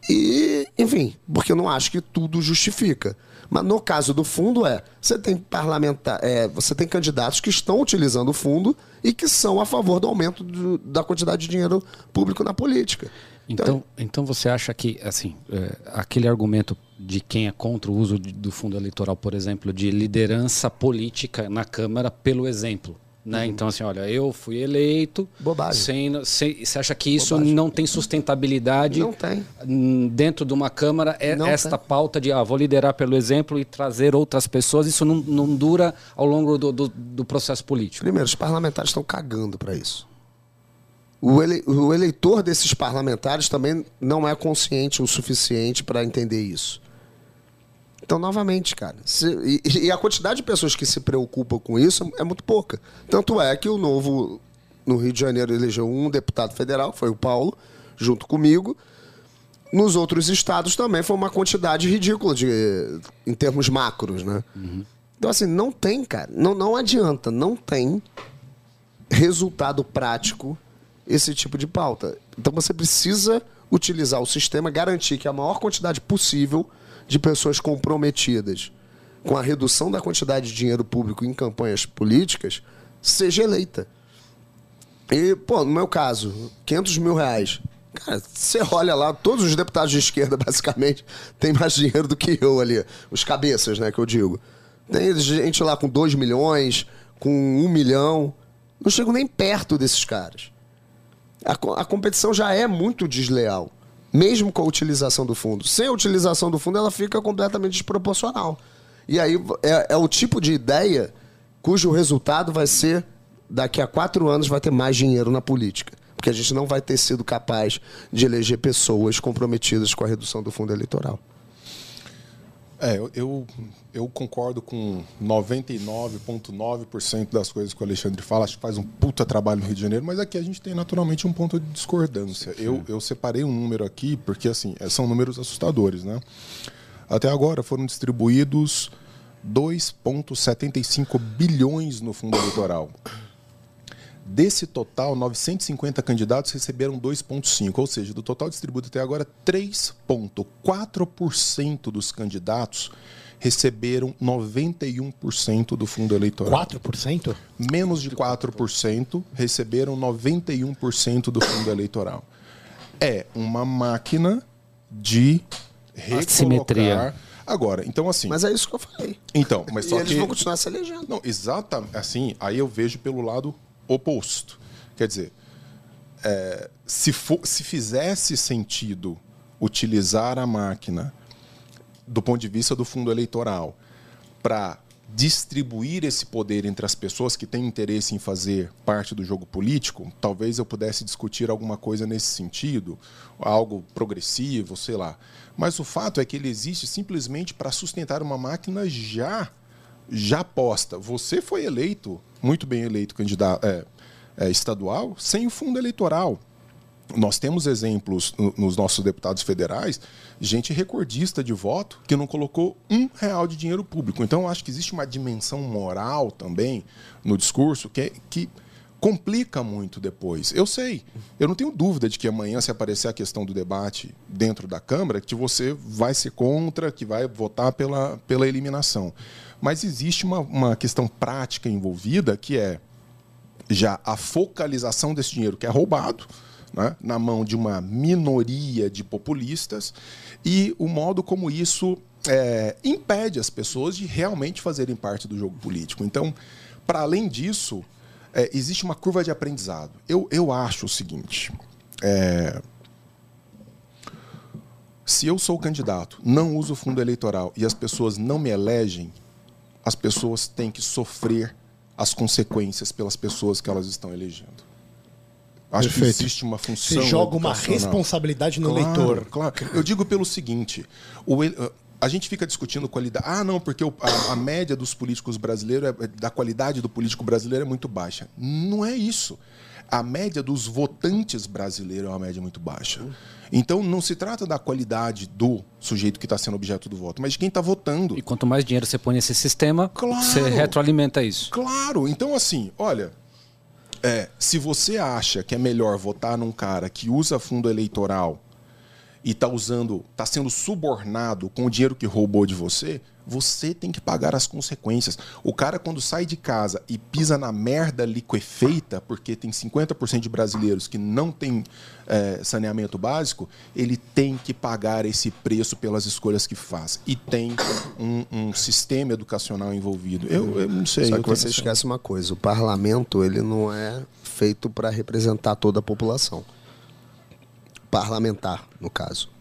E, enfim, porque eu não acho que tudo justifica. Mas no caso do fundo é, você tem parlamentar, é, você tem candidatos que estão utilizando o fundo e que são a favor do aumento do, da quantidade de dinheiro público na política. Então, então você acha que assim é, aquele argumento de quem é contra o uso de, do fundo eleitoral, por exemplo, de liderança política na Câmara pelo exemplo, né? Uhum. Então assim, olha, eu fui eleito. Bobagem. Sem, sem, você acha que isso Bobagem. não tem sustentabilidade? Não tem. Dentro de uma Câmara, é Não esta tem. pauta de ah, vou liderar pelo exemplo e trazer outras pessoas, isso não, não dura ao longo do, do, do processo político. Primeiro, os parlamentares estão cagando para isso. O, ele- o eleitor desses parlamentares também não é consciente o suficiente para entender isso. Então, novamente, cara, se- e, e a quantidade de pessoas que se preocupam com isso é muito pouca. Tanto é que o novo, no Rio de Janeiro, elegeu um deputado federal, que foi o Paulo, junto comigo. Nos outros estados também foi uma quantidade ridícula de, em termos macros, né? Então, assim, não tem, cara. Não, não adianta. Não tem resultado prático esse tipo de pauta. Então, você precisa utilizar o sistema, garantir que a maior quantidade possível de pessoas comprometidas com a redução da quantidade de dinheiro público em campanhas políticas seja eleita. E, pô, no meu caso, 500 mil reais. Cara, você olha lá, todos os deputados de esquerda, basicamente, têm mais dinheiro do que eu ali. Os cabeças, né, que eu digo. Tem gente lá com 2 milhões, com 1 milhão. Não chego nem perto desses caras. A, a competição já é muito desleal, mesmo com a utilização do fundo. Sem a utilização do fundo, ela fica completamente desproporcional. E aí é, é o tipo de ideia cujo resultado vai ser daqui a quatro anos vai ter mais dinheiro na política. Porque a gente não vai ter sido capaz de eleger pessoas comprometidas com a redução do fundo eleitoral. É, eu, eu, concordo com 99,9% das coisas que o Alexandre fala. Acho que faz um puta trabalho no Rio de Janeiro, mas aqui a gente tem naturalmente um ponto de discordância. Eu, eu separei um número aqui, porque assim, é, são números assustadores, né? Até agora foram distribuídos 2,75 bilhões no fundo eleitoral. Desse total, 950 candidatos receberam 2,5, ou seja, do total distribuído até agora, 3,4% dos candidatos receberam 91% do fundo eleitoral. 4%? Menos de 4% receberam 91% do fundo eleitoral. É uma máquina de recolocar. Assimetria. Agora, então assim. Mas é isso que eu falei. Então, mas e só eles que vão continuar se elegendo. não, exatamente. Assim, aí eu vejo pelo lado oposto. Quer dizer, é, se, for, se fizesse sentido utilizar a máquina do ponto de vista do fundo eleitoral para distribuir esse poder entre as pessoas que têm interesse em fazer parte do jogo político, talvez eu pudesse discutir alguma coisa nesse sentido, algo progressivo, sei lá. Mas o fato é que ele existe simplesmente para sustentar uma máquina já já posta. Você foi eleito, muito bem eleito candidato é, é, estadual, sem o fundo eleitoral. Nós temos exemplos no- nos nossos deputados federais, gente recordista de voto que não colocou um real de dinheiro público. Então, acho que existe uma dimensão moral também no discurso que, é- que complica muito depois. Eu sei, eu não tenho dúvida de que amanhã, se aparecer a questão do debate dentro da Câmara, que você vai ser contra, que vai votar pela, pela eliminação. Mas existe uma, uma questão prática envolvida que é já a focalização desse dinheiro que é roubado né, na mão de uma minoria de populistas e o modo como isso é, impede as pessoas de realmente fazerem parte do jogo político. Então, para além disso, é, existe uma curva de aprendizado. Eu, eu acho o seguinte: é, se eu sou candidato, não uso fundo eleitoral e as pessoas não me elegem, as pessoas têm que sofrer as consequências pelas pessoas que elas estão elegendo. Acho Perfeito. que existe uma função. Você joga uma responsabilidade no Claro, leitor. Claro. Eu digo pelo seguinte: o ele- a gente fica discutindo qualidade. Ah, não, porque o- a, a média dos políticos brasileiros, é- da qualidade do político brasileiro é muito baixa. Não é isso. A média dos votantes brasileiros é uma média muito baixa. Então, não se trata da qualidade do sujeito que está sendo objeto do voto, mas de quem está votando. E quanto mais dinheiro você põe nesse sistema, Claro. você retroalimenta isso. Claro, então assim, olha, é, se você acha que é melhor votar num cara que usa fundo eleitoral e tá usando, tá sendo subornado com o dinheiro que roubou de você, você tem que pagar as consequências. O cara quando sai de casa e pisa na merda liquefeita, porque tem 50% de brasileiros que não tem é, saneamento básico, ele tem que pagar esse preço pelas escolhas que faz. E tem um, um sistema educacional envolvido. Eu, eu não sei. Só que você esquece uma coisa: o parlamento ele não é feito para representar toda a população. Parlamentar, no caso.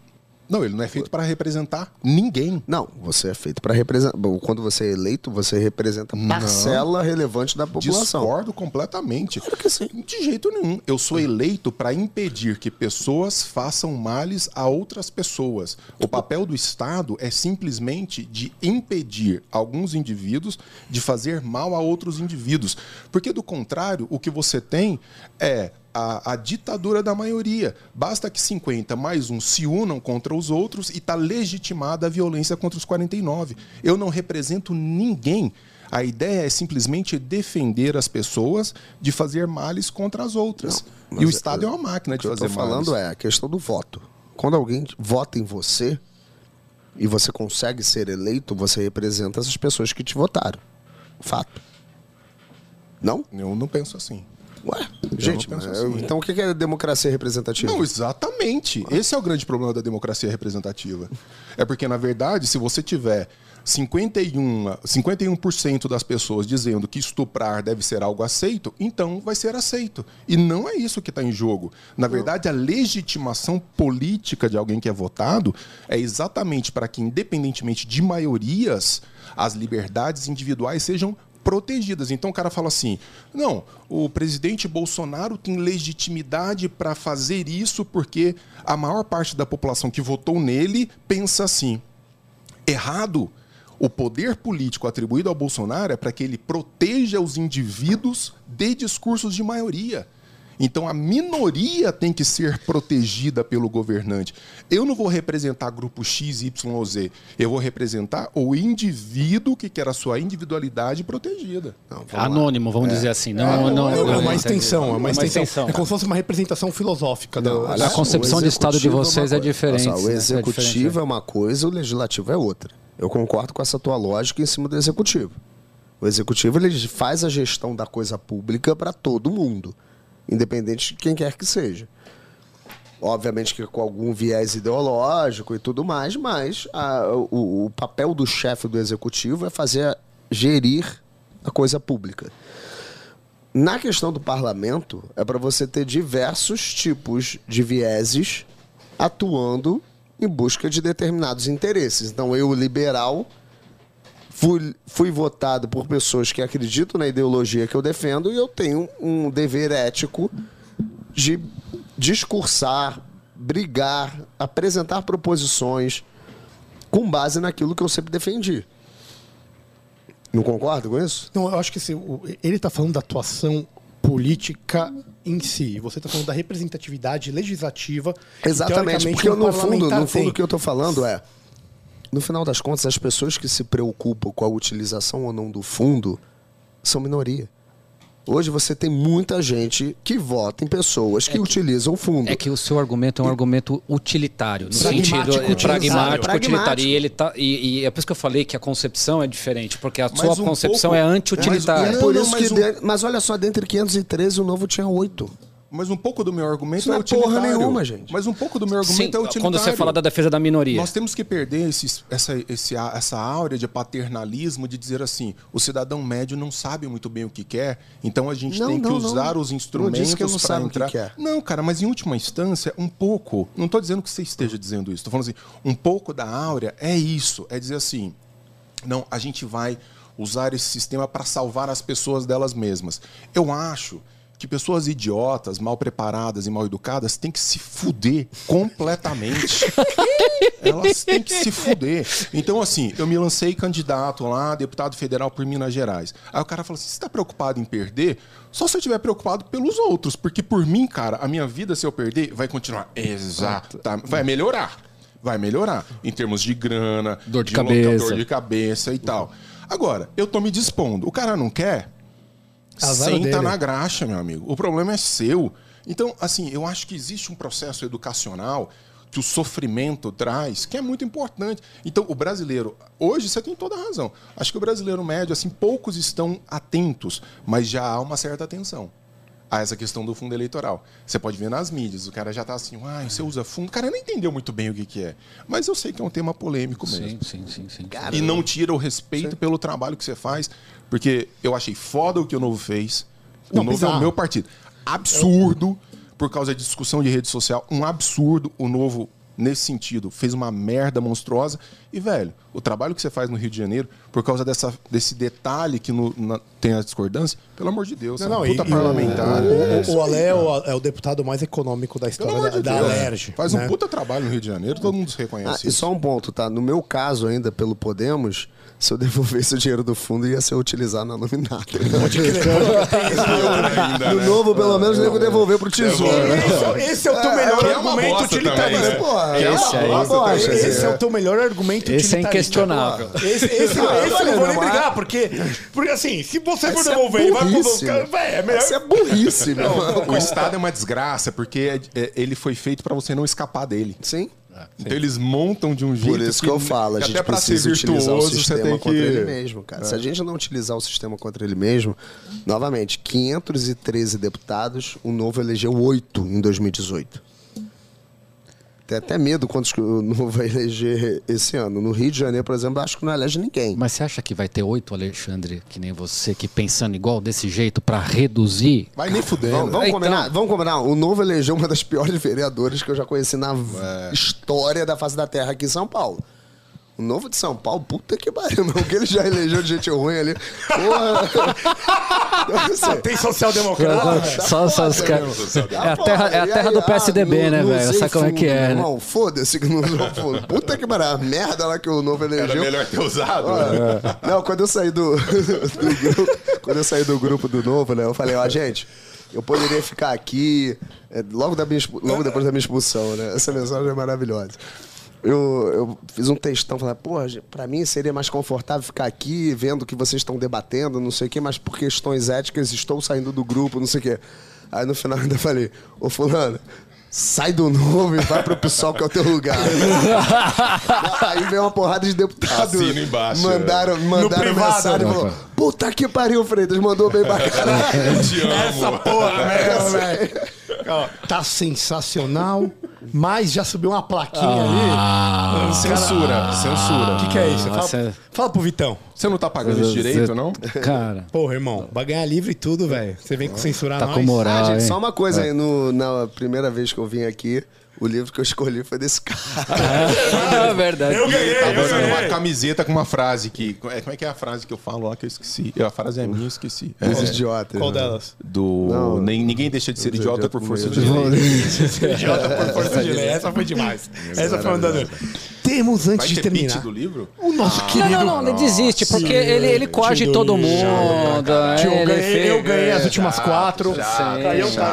Não, ele não é feito para representar ninguém. Não, você é feito para representar. Quando você é eleito, você representa parcela relevante da população. Discordo completamente. Claro que sim. De jeito nenhum. Eu sou eleito para impedir que pessoas façam males a outras pessoas. O papel do Estado é simplesmente de impedir alguns indivíduos de fazer mal a outros indivíduos. Porque, do contrário, o que você tem é a, a ditadura da maioria. Basta que 50 mais um se unam contra os outros e está legitimada a violência contra os 49. Eu não represento ninguém. A ideia é simplesmente defender as pessoas de fazer males contra as outras. Não, e o mas Estado é uma máquina O de que eu fazer tô falando males. é a questão do voto. Quando alguém vota em você e você consegue ser eleito, você representa essas pessoas que te votaram. Fato. Não? Eu não penso assim. Ué, gente, mas, assim. então o que é democracia representativa? Não, exatamente. Esse é o grande problema da democracia representativa. É porque, na verdade, se você tiver 51, 51% das pessoas dizendo que estuprar deve ser algo aceito, então vai ser aceito. E não é isso que está em jogo. Na verdade, a legitimação política de alguém que é votado é exatamente para que, independentemente de maiorias, as liberdades individuais sejam protegidas. Então o cara fala assim: não, o presidente Bolsonaro tem legitimidade para fazer isso porque a maior parte da população que votou nele pensa assim. Errado. O poder político atribuído ao Bolsonaro é para que ele proteja os indivíduos de discursos de maioria. Então a minoria tem que ser protegida pelo governante. Eu não vou representar grupo X, Y ou Z. Eu vou representar o indivíduo que quer a sua individualidade protegida. Anônimo, vamos dizer assim. Não, não, É, não, uma não, extensão, é uma uma extensão. É como se fosse uma representação filosófica. da- Não, da- A concepção de Estado de é vocês uma é coisa. diferente, só, o né? É executivo é uma coisa, o legislativo é outra. Eu concordo com essa tua lógica em cima do executivo. O executivo ele faz a gestão da coisa pública para todo mundo, independente de quem quer que seja. Obviamente que com algum viés ideológico e tudo mais, mas a- o, o papel do chefe do executivo é fazer gerir a coisa pública. Na questão do parlamento, é para você ter diversos tipos de vieses atuando em busca de determinados interesses. Então, eu, liberal, fui, fui votado por pessoas que acreditam na ideologia que eu defendo e eu tenho um dever ético de discursar, brigar, apresentar proposições com base naquilo que eu sempre defendi. Não concorda com isso? Não, eu acho que assim, ele está falando da atuação política em si. Você está falando da representatividade legislativa. Exatamente, porque no fundo, no fundo o que eu tô falando é, no final das contas, as pessoas que se preocupam com a utilização ou não do fundo são minoria. Hoje você tem muita gente que vota em pessoas que, utilizam o fundo. É que o seu argumento é um argumento utilitário, no Pragmático, sentido é, utilitário. pragmático, Pragmático. utilitário. E, ele tá, e, e é por isso que eu falei que a concepção é diferente, porque a Mas sua um concepção pouco- é E anti-utilitária. é Não, por não, isso mas que. um- de- Mas olha só, dentre 513, o novo tinha oito. Mas um pouco do meu argumento Isso não é é porra utilitário. nenhuma, gente. Mas um pouco do meu Sim, argumento é utilitário. quando você fala da defesa da minoria. Nós temos que perder esse, essa, esse, essa áurea de paternalismo de dizer assim: o cidadão médio não sabe muito bem o que quer, então a gente Não, tem que não, usar não. os instrumentos que para o que entrar. quer. Não, cara, mas em última instância, um pouco. Não estou dizendo que você esteja dizendo isso. Estou falando assim: um pouco da áurea é isso. É dizer assim: não, a gente vai usar esse sistema para salvar as pessoas delas mesmas. Eu acho que pessoas idiotas, mal preparadas e mal educadas têm que se fuder completamente. Elas têm que se fuder. Então, assim, eu me lancei candidato lá, deputado federal por Minas Gerais. Aí o cara falou assim: você está preocupado em perder? Só se eu estiver preocupado pelos outros. Porque por mim, cara, a minha vida, se eu perder, vai continuar. Exato. Vai melhorar. Vai melhorar. Em termos de grana, Dor de local, cabeça. dor de cabeça e tal. Agora, eu tô me dispondo. O cara não quer? Azar Senta dele. na graxa, meu amigo. O problema é seu. Então, assim, eu acho que existe um processo educacional que o sofrimento traz, que é muito importante. Então, o brasileiro, hoje você tem toda a razão. Acho que o brasileiro médio, assim, poucos estão atentos, mas já há uma certa atenção a essa questão do fundo eleitoral. Você pode ver nas mídias, o cara já tá assim, ah, você usa fundo. O cara não entendeu muito bem o que, que é. Mas eu sei que é um tema polêmico mesmo. Sim, sim, sim, sim. E não tira o respeito pelo trabalho que você faz, porque eu achei foda o que o Novo fez. O Não, Novo é bizarro. o meu partido. Absurdo, por causa de discussão de rede social, um absurdo. O Novo, nesse sentido, fez uma merda monstruosa. E, velho, o trabalho que você faz no Rio de Janeiro, por causa dessa, desse detalhe que no- na- tem a discordância, pelo amor de Deus, Não, é não, e, puta e parlamentar. o, o, o Ale é o, é o deputado mais econômico da história da, de da. Alerj. Faz né? um puta trabalho no Rio de Janeiro, todo mundo se Ah, reconhece. e isso. só um ponto, tá? No meu caso, ainda pelo Podemos, se eu devolvesse o dinheiro do fundo, ia ser utilizado na nominata. ainda, No né? novo, pelo menos, eu devo devolver pro tesouro. né? Esse, esse é o teu melhor que é uma argumento bosta utilitarista. também, né? Porra, Esse é aí- uma bosta, Esse, esse é o teu melhor argumento Esse é utilitarista. inquestionável. Esse, esse, esse eu não vou nem brigar, porque, porque assim, se você for Essa é devolver e vai burrice, né? Véi, é melhor... Essa é burrice, meu. O Estado é uma desgraça, porque é- é- ele foi feito para você não escapar dele. Sim. Então eles montam de um jeito Por isso que eu falo, a que gente até pra ser precisa utilizar o virtuoso, você sistema tem contra ele que... mesmo, cara. Se a gente não utilizar o sistema contra ele mesmo, novamente, 513 deputados, o Novo elegeu 8 em 2018. Tem até medo quantos que o Novo vai eleger esse ano. No Rio de Janeiro, por exemplo, acho que não elege ninguém. Mas você acha que vai ter oito Alexandre, que nem você, que pensando igual desse jeito pra reduzir? Vai nem fudendo. Vamos, vamos Então- combinar? Vamos combinar. O Novo elegeu uma das piores vereadoras que eu já conheci na É. história da face da terra aqui em São Paulo. O Novo de São Paulo, puta que pariu, meu. O que ele já elegeu de gente ruim ali. Porra. Não. Tem social-democrata. Só, só os caras. É a terra, é a terra do PSDB, né, velho? Sabe como é que é, né? Irmão, foda-se que não usou. Puta que pariu. A merda lá que o Novo elegeu. Era melhor ter usado. Né? Não, quando eu saí do, do grupo, quando eu saí do grupo do Novo, né, eu falei, ó, gente, eu poderia ficar aqui é, logo, da minha, logo depois da minha expulsão, né? Essa mensagem é maravilhosa. Eu, eu fiz um textão, falei, pô, gente, pra mim seria mais confortável ficar aqui vendo o que vocês estão debatendo, não sei o quê, mas por questões éticas estou saindo do grupo, não sei o quê. Aí no final ainda falei, ô fulano, sai do novo e vai pro PSOL que é o teu lugar. Aí veio uma porrada de deputados. Assina embaixo, Mandaram, mandaram privado. mensagem e falou, puta que pariu, Freitas, mandou bem pra caralho. Te amo. Essa porra velho. Tá sensacional, mas já subiu uma plaquinha ali. Os cara- Censura, censura. O que, que é isso? Fala, fala pro Vitão. Você não tá pagando esse direito, não? Cara, Porra, irmão, vai ganhar livre e tudo, velho. Você vem com censurar tá nós. com moral, Ah, gente, hein? só uma coisa aí, no- na primeira vez que eu vim aqui, o livro que eu escolhi foi desse cara. Ah, verdade. Eu ganhei, eu uma ganhei. camiseta com uma frase que. é, Como é que é a frase que eu falo lá que eu esqueci? A frase é minha, eu esqueci. É, Os idiotas. Qual né? delas? do. Não. nem, ninguém deixa de ser idiota idiota por força de lei. Idiota por força de lei. Essa foi demais. Essa foi uma das. Temos, antes Vai de ter terminar, pitch do livro? o nosso Não, querido... não, não, ele desiste, porque ele, ele coage todo mundo. Tio, eu ele ganhei, eu ganhei as últimas quatro. chato,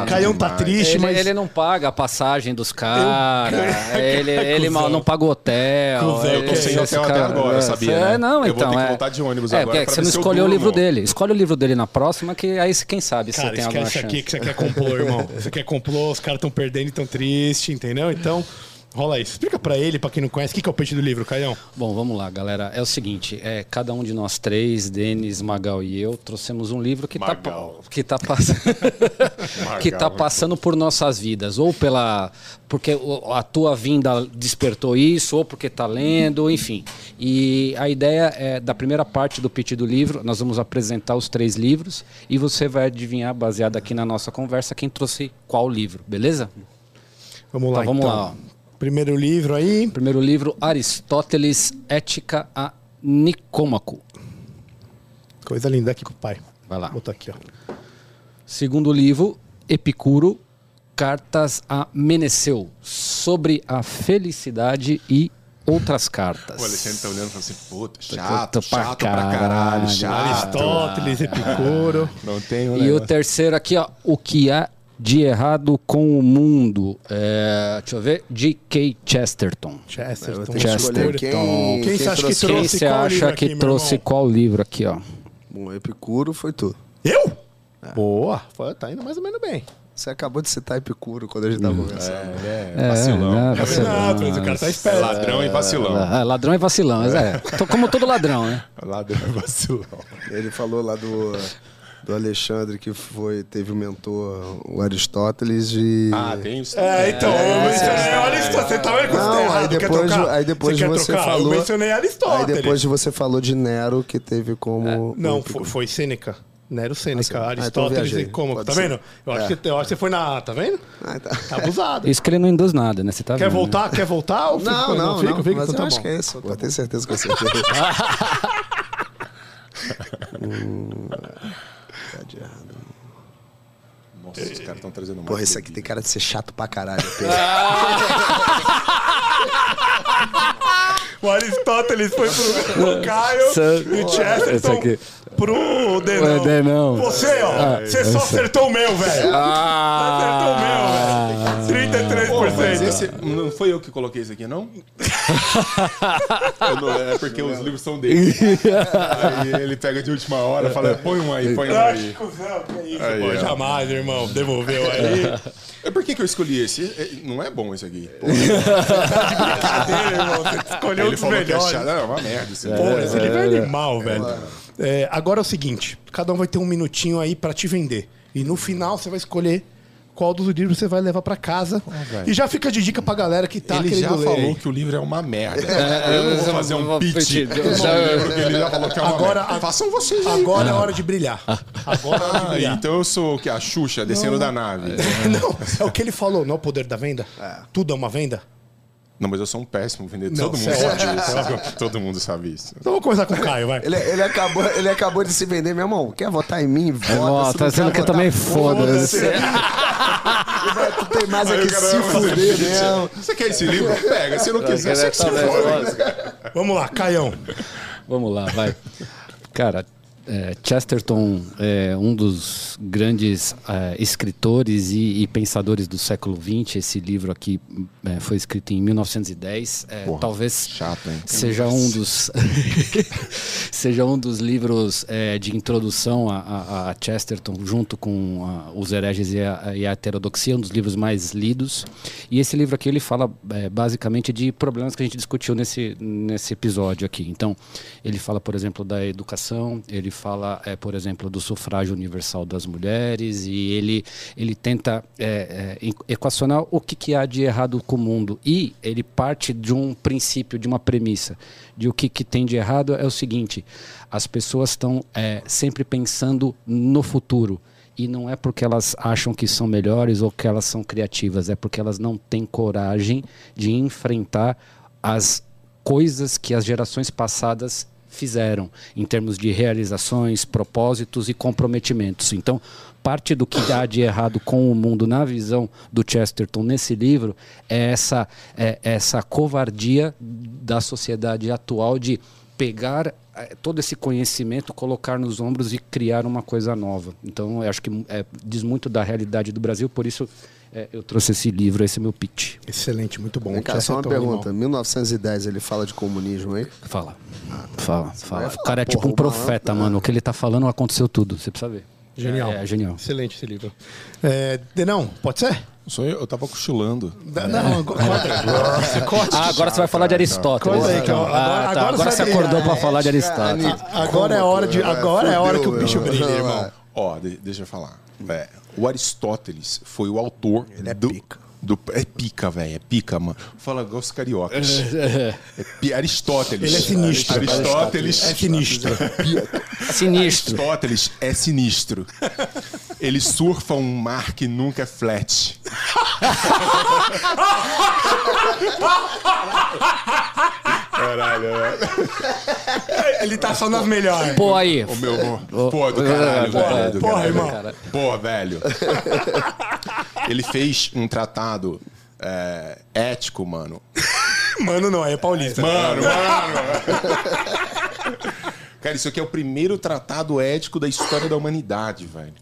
Caião, tá, tá triste, Ele, mas... ele não paga a passagem dos caras, Eu- ele, ele Cusão. mal não paga o hotel. Cuzão, eu tô sem hotel até agora, sabia, É, né? não, Eu vou então. ter que é. voltar de ônibus é, agora você não se eu escolheu o livro dele. Escolhe o livro dele na próxima, que aí quem sabe você Cara, tem alguma chance. aqui que você quer complô, irmão. Você quer complô, os caras estão perdendo e tão tristes, entendeu? Então, rola isso. Explica pra ele, pra quem não conhece, o que que é o peixe do livro, Caião? Bom, vamos lá, galera. É o seguinte, é, cada um de nós três, Denis, Magal e eu, trouxemos um livro que está que tá passando que tá passando por nossas vidas, ou pela porque a tua vinda despertou isso, ou porque tá lendo, enfim. E a ideia é da primeira parte do pitch do livro, nós vamos apresentar os três livros e você vai adivinhar baseado aqui na nossa conversa quem trouxe qual livro, beleza? Vamos lá, Então, vamos então. lá, ó. Primeiro livro aí. Primeiro livro, Aristóteles, Ética a Nicômaco. Coisa linda aqui com o pai. Vai lá. Vou botar aqui, ó. Segundo livro, Epicuro, Cartas a Meneceu, sobre a felicidade e outras cartas. O Alexandre tá olhando e falando assim, puta, chato, pra chato pra caralho, caralho. chato. Aristóteles, Epicuro. Não tem um E o terceiro aqui, ó, o que há de errado com o mundo. É, deixa eu ver, G.K. Chesterton. Chesterton. Escolher Chesterton. quem, Quem você acha que trouxe- Quem você qual acha livro que aqui, trouxe qual livro aqui, ó? Bom, Epicuro foi tu. Eu? Boa. Foi- Tá indo mais ou menos bem. Você acabou de citar Epicuro quando a gente tava conversando. É, é, vacilão. né, Ah, vacilão. mas o cara tá É esperto. ladrão e vacilão. É, ladrão e vacilão, mas é. Tô como todo ladrão, né? Ladrão e vacilão. Ele falou lá do, do Alexandre que foi, teve o mentor, o Aristóteles e. Ah, tem isso. É, então, eu mencionei Aristóteles. Você tá vendo que você Não, tá errado? aí Quer depois, trocar? aí depois você você falou. Eu mencionei Aí Aristóteles. depois de você falou de Nero, que teve como. É, Não, o foi, foi Sêneca. Nero Ah, Sêneca. Ah, então Aristóteles viajei. e como? Pode Tá ser. vendo? Eu acho, É. que, eu acho que você foi na. Tá vendo? Ah, tá. Tá abusado. Isso que ele não induz nada, né? Você tá Quer vendo, voltar? Quer voltar? Ou Não, fica- não, fica, não. fica, mas então eu tá acho bom. que é isso. Eu tenho certeza que eu acertei. Errado. Nossa, os caras estão trazendo mais. Porra, esse aqui tem cara de ser chato pra caralho. Pedro. O Aristóteles foi pro, pro Caio e o Chesterton esse aqui. Pro Denão. O Denão. Você, ó, você só acertou o meu, velho. Acertou o meu, velho. 33%. Pô, mas esse, não foi eu que coloquei esse aqui, não? Não- é porque os livros são dele. Aí ele pega de última hora e fala, põe um aí, põe um Ah, aí. isso, Aí, pô. Jamais, irmão. Devolveu aí. É por que, que eu escolhi esse? É- Não é bom esse aqui. Cadê, irmão? Você escolheu Ele os que é melhores. chato. Não, é uma merda isso. Pô, esse livro é animal, velho. É, agora é o seguinte: cada um vai ter um minutinho aí pra te vender. E no final você vai escolher qual dos livros você vai levar pra casa. velho. e já fica de dica pra galera que tá ele já querendo ler. falou aí. que o livro é uma merda. eu não vou fazer um pitch ele já falou que é uma Agora, merda. a- Façam vocês aí. Agora é hora de brilhar. Agora é hora de Ah, brilhar. então eu sou o que? A Xuxa descendo da nave. Não, é o que ele falou, não é o poder da venda? Tudo é uma venda? Não, mas eu sou um péssimo vendedor. Não, Todo mundo você é sabe isso. Todo mundo sabe isso. Então vamos começar com o Caio, vai. Ele, ele, acabou, ele acabou de se vender, meu irmão. Quer votar em mim? Vota. Se tá sendo que eu também foda-se. Tu tem mais é o cara se fuder mesmo. Você quer esse livro? Pega. Se não quiser, você que se foda. Vamos lá, Caião. Vamos lá, vai. Cara, é, Chesterton é um dos grandes é, escritores e, e pensadores do século XX. Esse livro aqui é, foi escrito em 1910. É, Porra, talvez chato, seja um dos seja um dos livros de introdução a, a- a Chesterton, junto com a- os hereges e a, e a heterodoxia, um dos livros mais lidos. E esse livro aqui ele fala é, basicamente de problemas que a gente discutiu nesse, nesse episódio aqui. Então, ele fala, por exemplo, da educação, ele fala, é, por exemplo, do sufrágio universal das mulheres e ele, ele tenta é, é, equacionar o que, que há de errado com o mundo. E ele parte de um princípio, de uma premissa, de o que, que tem de errado é o seguinte: as pessoas estão é, sempre pensando no futuro. E não é porque elas acham que são melhores ou que elas são criativas, é porque elas não têm coragem de enfrentar as coisas que as gerações passadas fizeram em termos de realizações, propósitos e comprometimentos. Então, parte do que há de errado com o mundo na visão do Chesterton nesse livro é essa é essa covardia da sociedade atual de pegar eh, todo esse conhecimento, colocar nos ombros e criar uma coisa nova. Então, eu acho que eh, diz muito da realidade do Brasil, por isso eh, eu trouxe esse livro, esse é meu pitch. Excelente, muito bom. Vem cá, só uma é um pergunta. 1910 ele fala de comunismo aí? Fala. Fala, fala. vai O cara é tipo um o profeta, malandro, mano. O que ele tá falando aconteceu tudo. Você precisa ver. Genial. É, é genial. Excelente esse livro. É, Denão, pode ser? Sou eu, eu tava cochilando. Não, não corta. Você corta. Ah, agora você vai falar de Aristóteles. Aí, então. agora- Ah, tá. agora Agora você acordou pra falar de Aristóteles. Agora é a hora de, agora é hora que o bicho brilha, irmão. Ó, de- deixa eu falar. É, o Aristóteles foi o autor é do, pica. do- é pica, velho. É pica, mano. Fala igual os cariocas. É pi- Aristóteles. Ele é sinistro. Aristóteles. É sinistro. Sinistro. Aristóteles é sinistro. Ele surfa um mar que nunca é flat. Caralho, velho. Ele tá só nas melhores. Pô, aí. O meu. Pô, do caralho, Porra, velho. do porra, caralho. irmão. Porra, velho. Ele fez um tratado é, ético, mano. Mano, não, é paulista. Mano, mano. Cara, isso aqui é o primeiro tratado ético da história da humanidade, velho.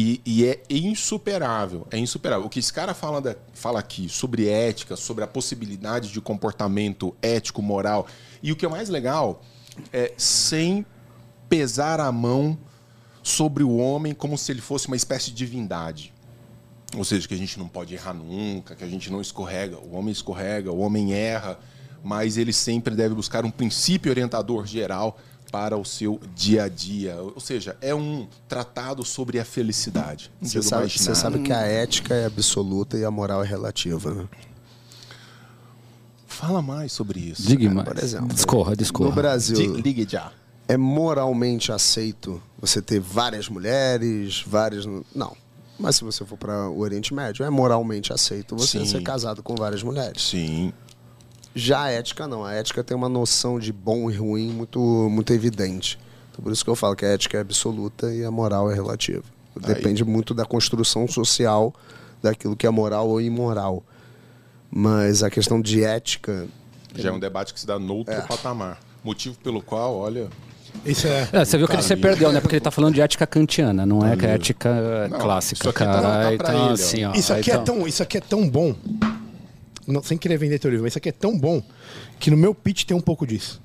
E, e é insuperável, é insuperável. O que esse cara fala, da- fala aqui sobre ética, sobre a possibilidade de comportamento ético, moral. E o que é mais legal é sem pesar a mão sobre o homem como se ele fosse uma espécie de divindade. Ou seja, que a gente não pode errar nunca, que a gente não escorrega. O homem escorrega, o homem erra, mas ele sempre deve buscar um princípio orientador geral para o seu dia a dia. Ou seja, é um tratado sobre a felicidade. Você sabe, você sabe que a ética é absoluta e a moral é relativa, né? Fala mais sobre isso. Diga por mais. exemplo, Discorra, No discorra. Brasil, Di- Ligue já. é moralmente aceito você ter várias mulheres, várias. Não. Mas se você for para o Oriente Médio, é moralmente aceito você Sim. ser casado com várias mulheres. Sim. Já a ética não. A ética tem uma noção de bom e ruim muito, muito evidente. Então, por isso que eu falo que a ética é absoluta e a moral é relativa. Depende muito da construção social daquilo que é moral ou imoral. Mas a questão de ética Já é um debate que se dá noutro patamar. Motivo pelo qual, olha. Isso é. É, você viu que ele se perdeu, né? Porque ele tá falando de ética kantiana, não é que é ética Não, clássica, tá- cara. tá então, ele, assim, ó. Isso aqui, é tão, isso aqui é tão bom. Não, sem querer vender teu livro, mas isso aqui é tão bom que no meu pitch tem um pouco disso.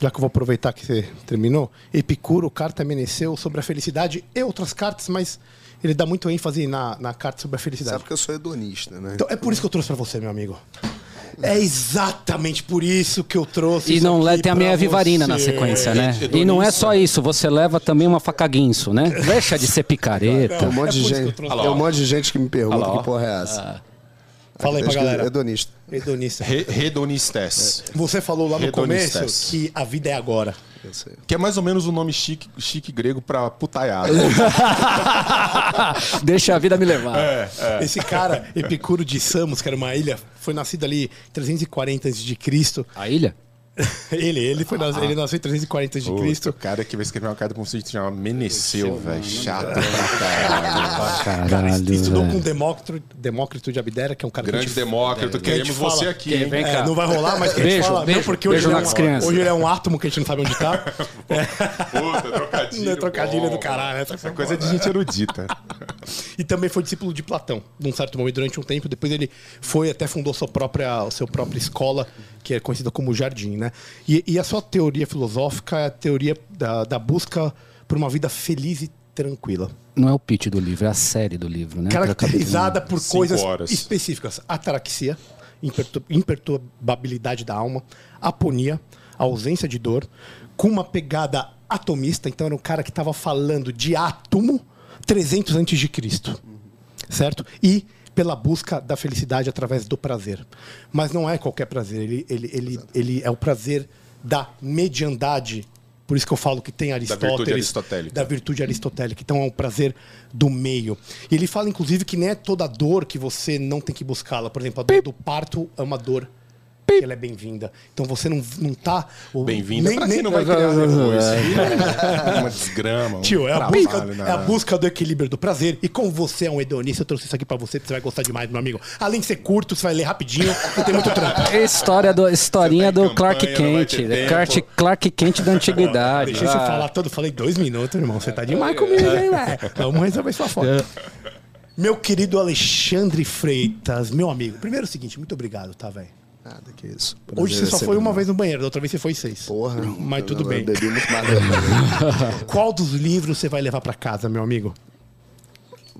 Já que eu vou aproveitar que você terminou, Epicuro, carta meneceu sobre a felicidade e outras cartas, mas ele dá muito ênfase na, na carta sobre a felicidade. Sabe que eu sou hedonista, né? Então é por isso que eu trouxe pra você, meu amigo. É exatamente por isso que eu trouxe. E não aqui leva tem a meia vivarina na sequência, né? Hedonista. E não é só isso, você leva também uma faca guinso, né? Deixa de ser picareta. Tem um monte É de isso que eu gente, tem um monte de gente que me pergunta ó. que porra é essa. Fala aí pra galera. Hedonista. Hedonista. Re Redonistes. Você falou lá no começo que a vida é agora. Eu sei. Que é mais ou menos o nome chique, chique grego pra putaiada. Deixa a vida me levar. É. Esse cara, Epicuro de Samos, que era uma ilha, foi nascido ali em 340 a.C. A ilha? Ele, ele, foi nas- ele nasceu em 340 a.C. Puta, o cara que vai escrever uma carta pra você se chama Meneceu, velho. Chato pra caralho. Cara, Caralho, estudou velho. com Demócrito, Demócrito de Abdera, que é um cara que Grande gente- Demócrito, que a gente queremos fala- você aqui, que vem É, não vai rolar, mas que a gente Beijo, fala. beijo, não, porque hoje beijo ele, é nas um, crianças. hoje ele é um átomo que a gente não sabe onde tá. É, Puta, trocadilho. não é trocadilho bom, do caralho. Essa, Essa coisa de gente erudita. E também foi discípulo de Platão, num certo momento, durante um tempo. Depois ele foi até fundou sua própria, sua própria escola, que é conhecida como Jardim, né? E, e a sua teoria filosófica é a teoria da, da busca por uma vida feliz e tranquila. Não é o pitch do livro, é a série do livro, né? Caracterizada por coisas horas. específicas. Ataraxia, impertu- imperturbabilidade da alma, aponia, ausência de dor, com uma pegada atomista. Então era um cara que estava falando de átomo 300 antes de Cristo. Certo? E pela busca da felicidade através do prazer. Mas não é qualquer prazer. Ele, ele, ele, ele é o prazer da mediandade. Por isso que eu falo que tem Aristóteles. virtude aristotélica. Da virtude aristotélica. Então é um prazer do meio. E ele fala, inclusive, que nem é toda dor que você não tem que buscá-la. Por exemplo, a dor do parto é uma dor ela é bem-vinda. Então você não, não tá... o- Bem-vinda nem- pra nem- quem não vai criar depois. Uma desgrama. um Tio, é a, trabalho busca, é a busca do equilíbrio do prazer. E como você é um hedonista, eu trouxe isso aqui pra você, porque você vai gostar demais, meu amigo. Além de ser curto, você vai ler rapidinho, não tem muito trampo. É História do, historinha tá do Clark campanha, vai Kent. tempo. Clark, Clark Kent da antiguidade. Deixei você Ah. falar todo, falei dois minutos, irmão. Você tá demais comigo, hein, velho? Vamos resolver sua foto. Meu querido Alexandre Freitas, meu amigo. Primeiro é o seguinte, muito obrigado, tá, velho? Nada que isso. Hoje Prazer você é só foi uma vez no banheiro, da outra vez você foi seis. Porra. Mas tudo eu, bem. Eu bebi muito mais. Qual dos livros você vai levar pra casa, meu amigo?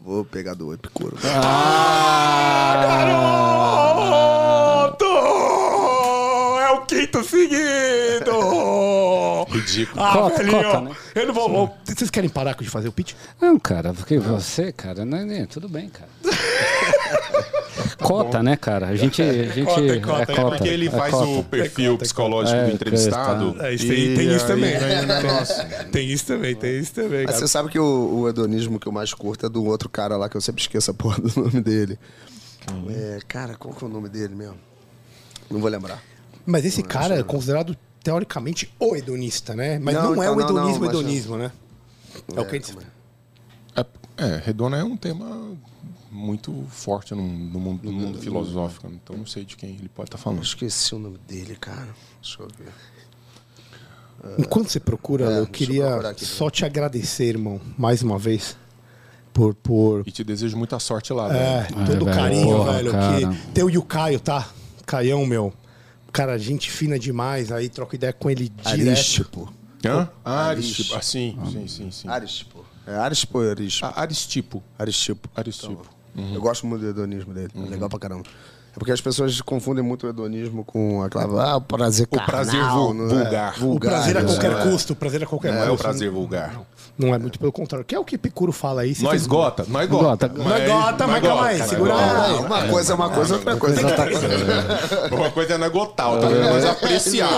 Vou pegar do Epicuro. Garoto! É quinto seguido! Ridículo. Ah, Cota, velhinho, cota, né? eu não vou, vou- Vocês querem parar de fazer o pitch? Não, cara, porque você, cara, não, é- tudo bem, cara. Cota, né, cara? A gente. A gente Cota, é cota, cota. é Porque ele é faz cota. o perfil psicológico É, do entrevistado. É, isso tem, e tem isso também. na nossa. Tem isso também, tem isso também. Mas cara. você sabe que o, o hedonismo que eu mais curto é do outro cara lá, que eu sempre esqueço a porra do nome dele. É, cara, qual que é o nome dele mesmo? Não vou lembrar. Mas esse cara é considerado, teoricamente, o hedonista, né? Mas não, Não, é o então, não, não, hedonismo, hedonismo, né? É, o que a gente... É, é, Redona é um tema muito forte no, no mundo, no mundo filosófico, então não sei de quem ele pode estar Eu falando. esqueci o nome dele, cara. Deixa eu ver. Enquanto você procura, É, eu eu queria aqui. só te agradecer, irmão, mais uma vez, por... por E te desejo muita sorte lá, é, velho. todo o velho, carinho, porra, velho. cara. Que teu e o Caio, tá? Caião, meu. Cara, gente fina demais. Aí troca ideia com ele direto. Aristipo. Hã? Aris. Aristipo. Ah, sim, sim, sim, sim. Aristipo. É Aristipo ou Aristipo? Ah, Aristipo. Aristipo. Aristipo. Eu gosto muito do hedonismo dele. É legal pra caramba. É porque as pessoas confundem muito o hedonismo com aquela. Ah, o prazer O carnal, prazer vul- não é? vulgar. O prazer a isso, qualquer é. custo, o prazer a qualquer Não custo. é o prazer vulgar. Não é muito pelo contrário. Que é o que Epicuro fala aí. Nós gota, nós gota. Nós gota, mas calma aí, segura aí. Uma coisa é uma coisa, outra coisa é outra coisa. Uma coisa é nós gotar, outra coisa é nós apreciar.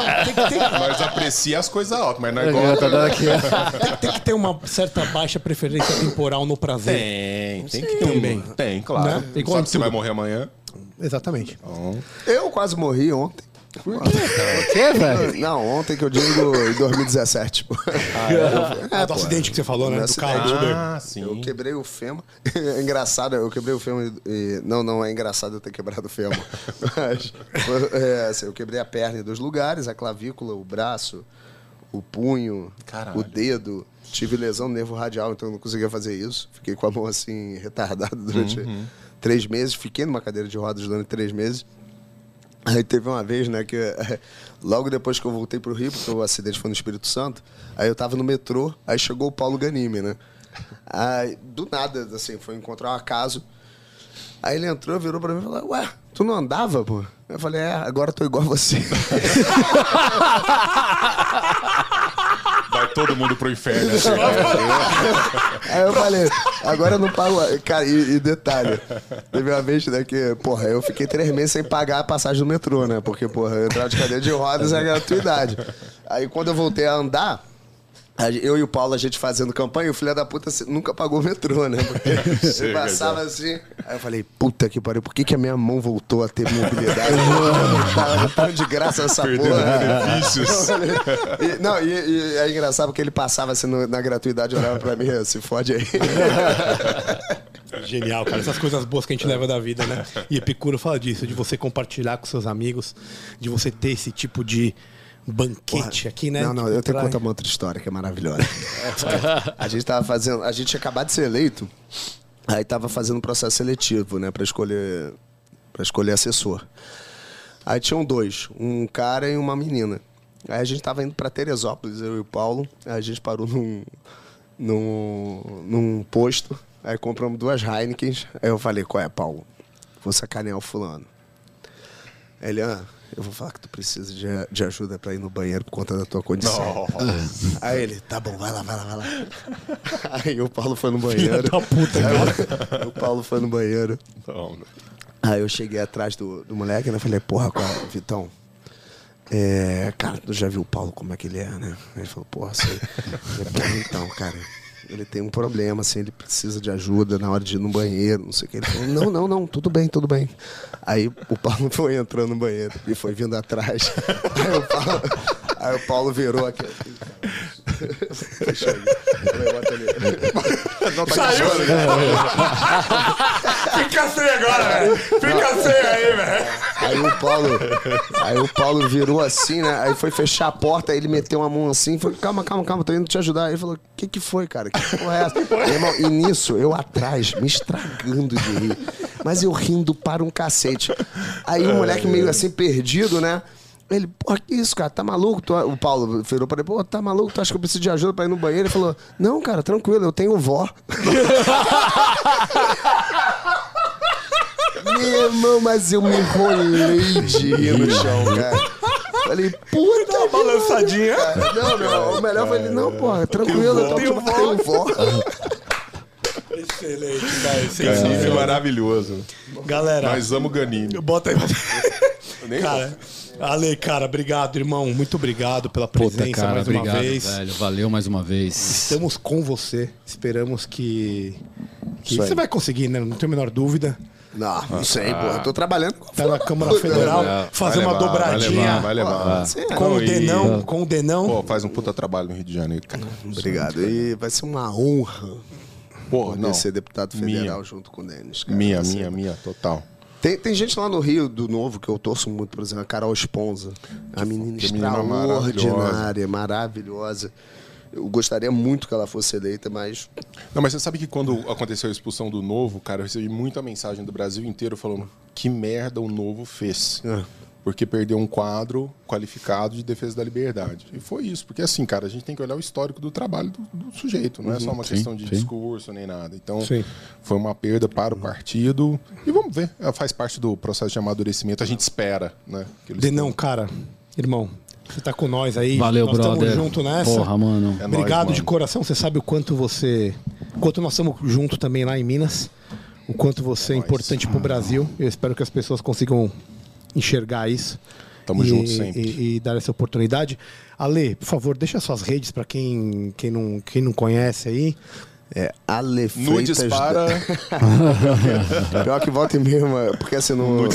Nós aprecia as coisas altas, mas nós gota. Tem, tem que ter uma certa baixa preferência temporal no prazer. Tem, tem que ter Também. Tem, claro. Né? Sabe que você vai morrer amanhã? Exatamente. Eu quase morri ontem. O quê, velho? Não, ontem que eu digo em 2017. pô. É, do acidente que você falou, né? Do carro. acidente. Ah, sim. Eu quebrei o fêmur. É engraçado, eu quebrei o fêmur e... Não, não é engraçado eu ter quebrado o fêmur. Mas, é, assim, eu quebrei a perna em dois lugares, a clavícula, o braço, o punho, Caralho. o dedo. Tive lesão no nervo radial, então eu não conseguia fazer isso. Fiquei com a mão assim, retardada durante três meses. Fiquei numa cadeira de rodas durante três meses. Aí teve uma vez, né, que logo depois que eu voltei pro Rio, porque o acidente foi no Espírito Santo, aí eu tava no metrô, aí chegou o Paulo Ganime, né? Aí, do nada, assim, foi encontrar um acaso. Aí ele entrou, virou pra mim e falou, ué, tu não andava, pô? Eu falei, é, agora tô igual a você. Vai todo mundo pro inferno. Assim, Aí eu falei, agora eu não pago. Cara, e, e detalhe, teve uma vez, né, que, porra, eu fiquei três meses sem pagar a passagem do metrô, né? Porque, porra, eu entrava de cadeira de rodas é gratuidade. Aí quando eu voltei a andar, eu e o Paulo, a gente fazendo campanha, o filho da puta nunca pagou o metrô, né? Porque ele passava assim. Aí eu falei, puta que pariu, por que, que a minha mão voltou a ter mobilidade? Tava tão de graça essa Perdendo porra. benefícios. E- não, e, e é engraçado porque ele passava assim no- na gratuidade, olhava pra mim, se fode aí. Genial, cara. Essas coisas boas que a gente leva da vida, né? E Epicuro fala disso, de você compartilhar com seus amigos, de você ter esse tipo de banquete aqui, né? Não, não, eu tenho que contar uma outra história que é maravilhosa. a gente tava fazendo, a gente tinha acabado de ser eleito, aí tava fazendo processo seletivo, né, para escolher para escolher assessor. Aí tinham dois, um cara e uma menina. Aí a gente tava indo para Teresópolis, eu e o Paulo, aí a gente parou num num, num posto, aí compramos duas Heinekens. Aí eu falei, qual é, Paulo? Vou sacanear o fulano. Ele, ah, eu vou falar que tu precisa de, de ajuda pra ir no banheiro por conta da tua condição. Aí ele, tá bom, vai lá, vai lá, vai lá. Aí o Paulo foi no banheiro. da puta, Aí o Paulo foi no banheiro. Não, Aí eu cheguei atrás do, do moleque, né? Falei, porra, qual é, Vitão? É, cara, tu já viu o Paulo como é que ele é, né? Aí ele falou, porra, sei. Falei, porra, então, cara, ele tem um problema, assim, ele precisa de ajuda na hora de ir no banheiro, não sei o que. Ele falou, não, não, não, tudo bem, tudo bem. Aí o Paulo foi entrando no banheiro e foi vindo atrás. Aí o Paulo, aí o Paulo virou aqui. Deixa aí. Não, tá Saiu. Fica sem agora, velho. Fica sem aí, velho. Aí o Paulo, aí o Paulo virou assim, né? Aí foi fechar a porta, aí ele meteu uma mão assim, falou: "Calma, calma, calma, tô indo te ajudar". Aí ele falou: "Que que foi, cara? Que porra é essa?" Meu irmão, e nisso eu atrás, me estragando de rir. Mas eu rindo para um cacete. Aí o moleque meio assim perdido, né? Ele, porra, que isso, cara? Tá maluco? Tu- O Paulo virou pra ele, pô, tá maluco? Tu acha que eu preciso de ajuda pra ir no banheiro? Ele falou, não, cara, tranquilo, eu tenho vó. Meu irmão, mas eu me enrolei de rir no chão, cara. Falei, puta. Dá uma balançadinha. cara. Não, não, o melhor foi ele, não, porra, tranquilo, eu tô Tenho tipo, tenho vó. Excelente, cara. Isso é Sensível. maravilhoso. Galera, Nós amo Ganini. bota aí. Nem Cara, Ale, cara, obrigado, irmão. Muito obrigado pela Puta, presença cara, mais uma obrigado, vez. velho. Valeu mais uma vez. Estamos com você. Esperamos que, que você vai conseguir, né? Não tenho a menor dúvida. Não, não sei, pô. Eu tô trabalhando com Tá na Câmara Federal, fazer Vai uma dobradinha Vai levar, vai levar. Sim, com o e- Denão, com o Denão. Pô, faz um puta trabalho no Rio de Janeiro, cara. Obrigado. E vai ser uma honra Porra, poder não. ser deputado federal Minha. junto com o Denis. cara. Minha, ser- minha, minha, total. Tem, tem gente lá no Rio do Novo que eu torço muito, por exemplo, a Carol Esponza. A menina que menina extraordinária, maravilhosa. Eu gostaria muito que ela fosse eleita, mas Não, mas você sabe que quando aconteceu a expulsão do Novo, cara, eu recebi muita mensagem do Brasil inteiro falando que merda o Novo fez. É. Porque perdeu um quadro qualificado de defesa da liberdade. E foi isso. Porque assim, cara, a gente tem que olhar o histórico do trabalho do, do sujeito. Não é só uma sim, questão de sim. discurso nem nada. Então, Sim. foi uma perda para o partido. E vamos ver. Ela faz parte do processo de amadurecimento. A gente espera, né? que eles Denão, cara, irmão, você tá com nós aí. Valeu, nós brother. Tamo junto nessa. Porra, mano. É nóis, Obrigado mano. de coração. Você sabe o quanto você. Quanto nós estamos junto também lá em Minas. O quanto você é importante pro Brasil. Eu espero que as pessoas consigam enxergar isso. Tamo e, junto sempre. E, e dar essa oportunidade. Ale, por favor, deixa suas redes para quem, quem, não, quem não conhece aí. É Ale Nudes Freitas. para. Pior que volta e meia, porque assim, no, né?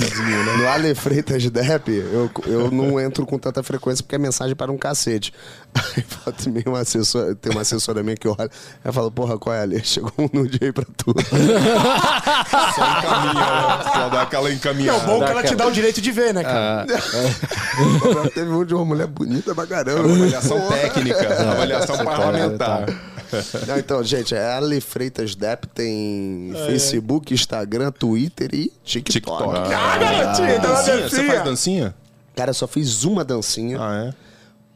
no Ale Freitas Dep, eu, eu não entro com tanta frequência porque é mensagem para um cacete. Aí volta e meia, uma assessora, tem uma assessora minha que olha, ela fala, porra, qual é Ale? Chegou um nude aí pra tu. Só encaminha, né? Só dá aquela É encaminhada. o bom que ela te dá o direito de ver, né, cara? Teve um de uma mulher bonita pra caramba. Avaliação técnica, avaliação parlamentar. Não, então, gente, é Ale Freitas Dep, tem É. Facebook, Instagram, Twitter e TikTok. TikTok. Ah, garotinho, dá uma Dancinha? Você faz dancinha? Cara, eu só fiz uma dancinha. Ah, é?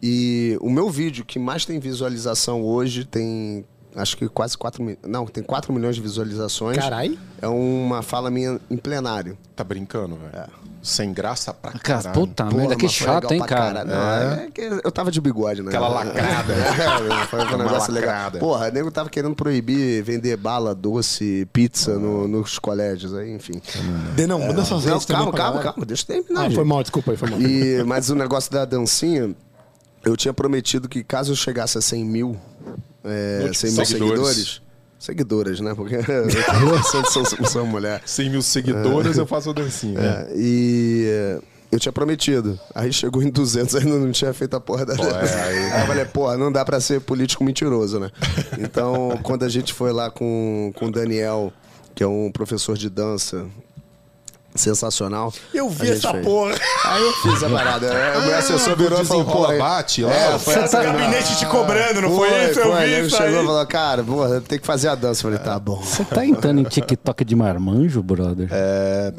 E o meu vídeo que mais tem visualização hoje tem. Acho que quase 4 milhões. Não, tem 4 milhões de visualizações. Carai. É uma fala minha em plenário. Tá brincando, velho? Sem graça pra Cara, caralho. puta Porra, merda, que chato, legal hein, pra cara. caralho. Não, é. que eu tava de bigode, né? Aquela lacrada. É, foi um negócio legal. Porra, o nego tava querendo proibir vender bala, doce, pizza no- nos colégios, aí, enfim. Denão, manda suas Não, redes calma, calma, calma, deixa eu terminar. Ah, gente. foi mal, desculpa aí, foi mal. E, mas o negócio da dancinha, eu tinha prometido que caso eu chegasse a 100 mil, é, 100 mil Seguidores. seguidores. Seguidoras, né? Porque eu sou, sou, sou, sou mulher. 100 mil seguidores, eu faço a dancinha. É, e é, eu tinha prometido. Aí chegou em 200, ainda não tinha feito a porra da dança. é, aí- Aí eu falei, porra, não dá pra ser político mentiroso, né? Então, quando a gente foi lá com, com o Daniel, que é um professor de dança sensacional. Eu vi essa fez. porra. Aí eu fiz a parada. É, o meu assessor virou e falou, pô, bate lá. É, foi Essa essa gabinete te cobrando, não foi, isso? Eu foi, vi ele isso chegou e aí. falou, cara, porra, tem que fazer a dança. Eu falei, tá bom. Você tá entrando em TikTok de marmanjo, brother? É,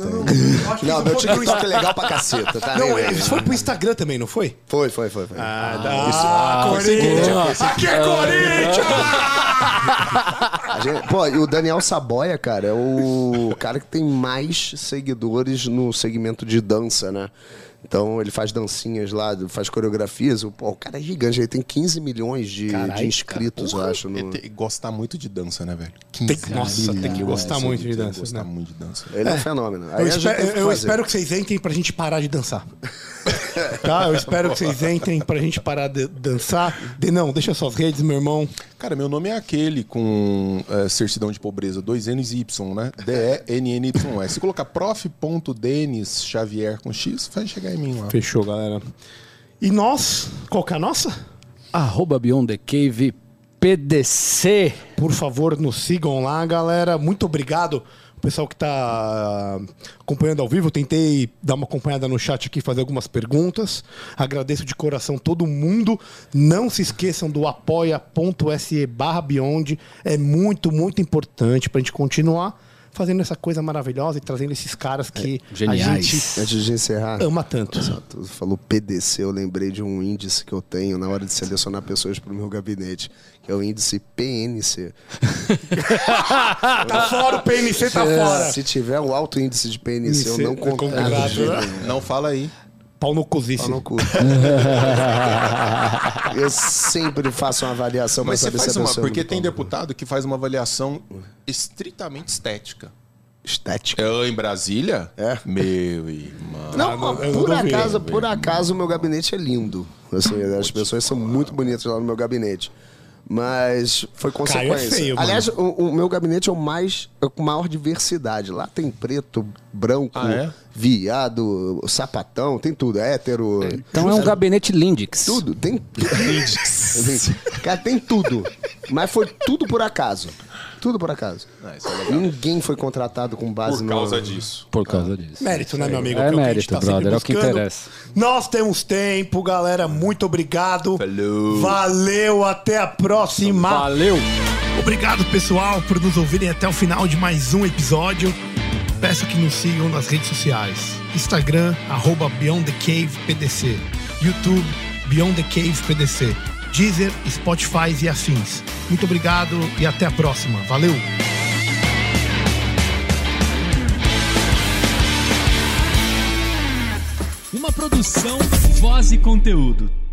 Não, meu TikTok é legal pra caceta, tá? Não, isso foi pro Instagram também, não foi? Foi, foi, foi. foi. Ah, Corinthians! Aqui é Corinthians! Gente- pô, e o Daniel Saboia, cara, é o cara que tem mais seguidores no segmento de dança, né? Então ele faz dancinhas lá, faz coreografias. O, pô, o cara é gigante, ele tem 15 milhões de, Carai, de inscritos, eu acho. No... É ter- gostar muito de dança, né, velho? Tem que- nossa, tem que gostar muito de dança, Gostar né? muito de dança. Ele é, um fenômeno. Aí Eu, espero, eu espero que vocês entrem pra gente parar de dançar. tá? Eu espero que vocês entrem pra gente parar de dançar. De, não, deixa suas redes, meu irmão. Cara, meu nome é aquele com é, certidão de pobreza, dois N's e Y, né? D-E-N-N-Y-S. Se colocar prof.denis Xavier com X, vai chegar em mim lá. Fechou, galera. E nós, qual que é a nossa? Arroba Beyond the Cave PDC. Por favor, nos sigam lá, galera. Muito obrigado. O pessoal que está acompanhando ao vivo, tentei dar uma acompanhada no chat aqui, fazer algumas perguntas. Agradeço de coração todo mundo. Não se esqueçam do apoia.se barra Beyond. É muito, muito importante para a gente continuar fazendo essa coisa maravilhosa e trazendo esses caras que a geniais. gente Antes de encerrar, ama tanto. Tu falou PDC, eu lembrei de um índice que eu tenho na hora de selecionar pessoas para o meu gabinete, que é o índice PNC. Tá fora o PNC, tá fora. Se tiver um alto índice de PNC, eu não PNC, contrato. né? Não fala aí. Pau no cozice. Pau no cu. eu sempre faço uma avaliação Mas você saber se faz a uma. pessoa é Porque muito tem deputado que faz uma avaliação estritamente estética. estética. Eu, em Brasília? É. Meu irmão. Não, não, por acaso, por acaso o meu gabinete é lindo. Assim, as pessoas são muito bonitas lá no meu gabinete. Mas foi consequência. feio, mano. Aliás, o, o meu gabinete é o mais é com maior diversidade. Lá tem preto, branco, Ah, é? viado, sapatão, tem tudo. Hétero. Então é um gabinete Lindix. Tudo, tem Cara, tem tudo. Mas foi tudo por acaso. Tudo por acaso. Ah, isso é legal. Ninguém foi contratado com base Por no. causa disso. Por causa disso. Mérito, né, meu amigo? É Que o que a gente mérito, tá sempre brother, é o que buscando. interessa. Nós temos tempo, galera. Muito obrigado. Falou. Valeu, até a próxima. Valeu! Obrigado, pessoal, por nos ouvirem até o final de mais um episódio. Peço que nos sigam nas redes sociais. Instagram, arroba Beyond the Cave PDC. YouTube, Beyond the Cave PDC. Deezer, Spotify e afins. Muito obrigado e até a próxima. Valeu! Uma produção, voz e conteúdo.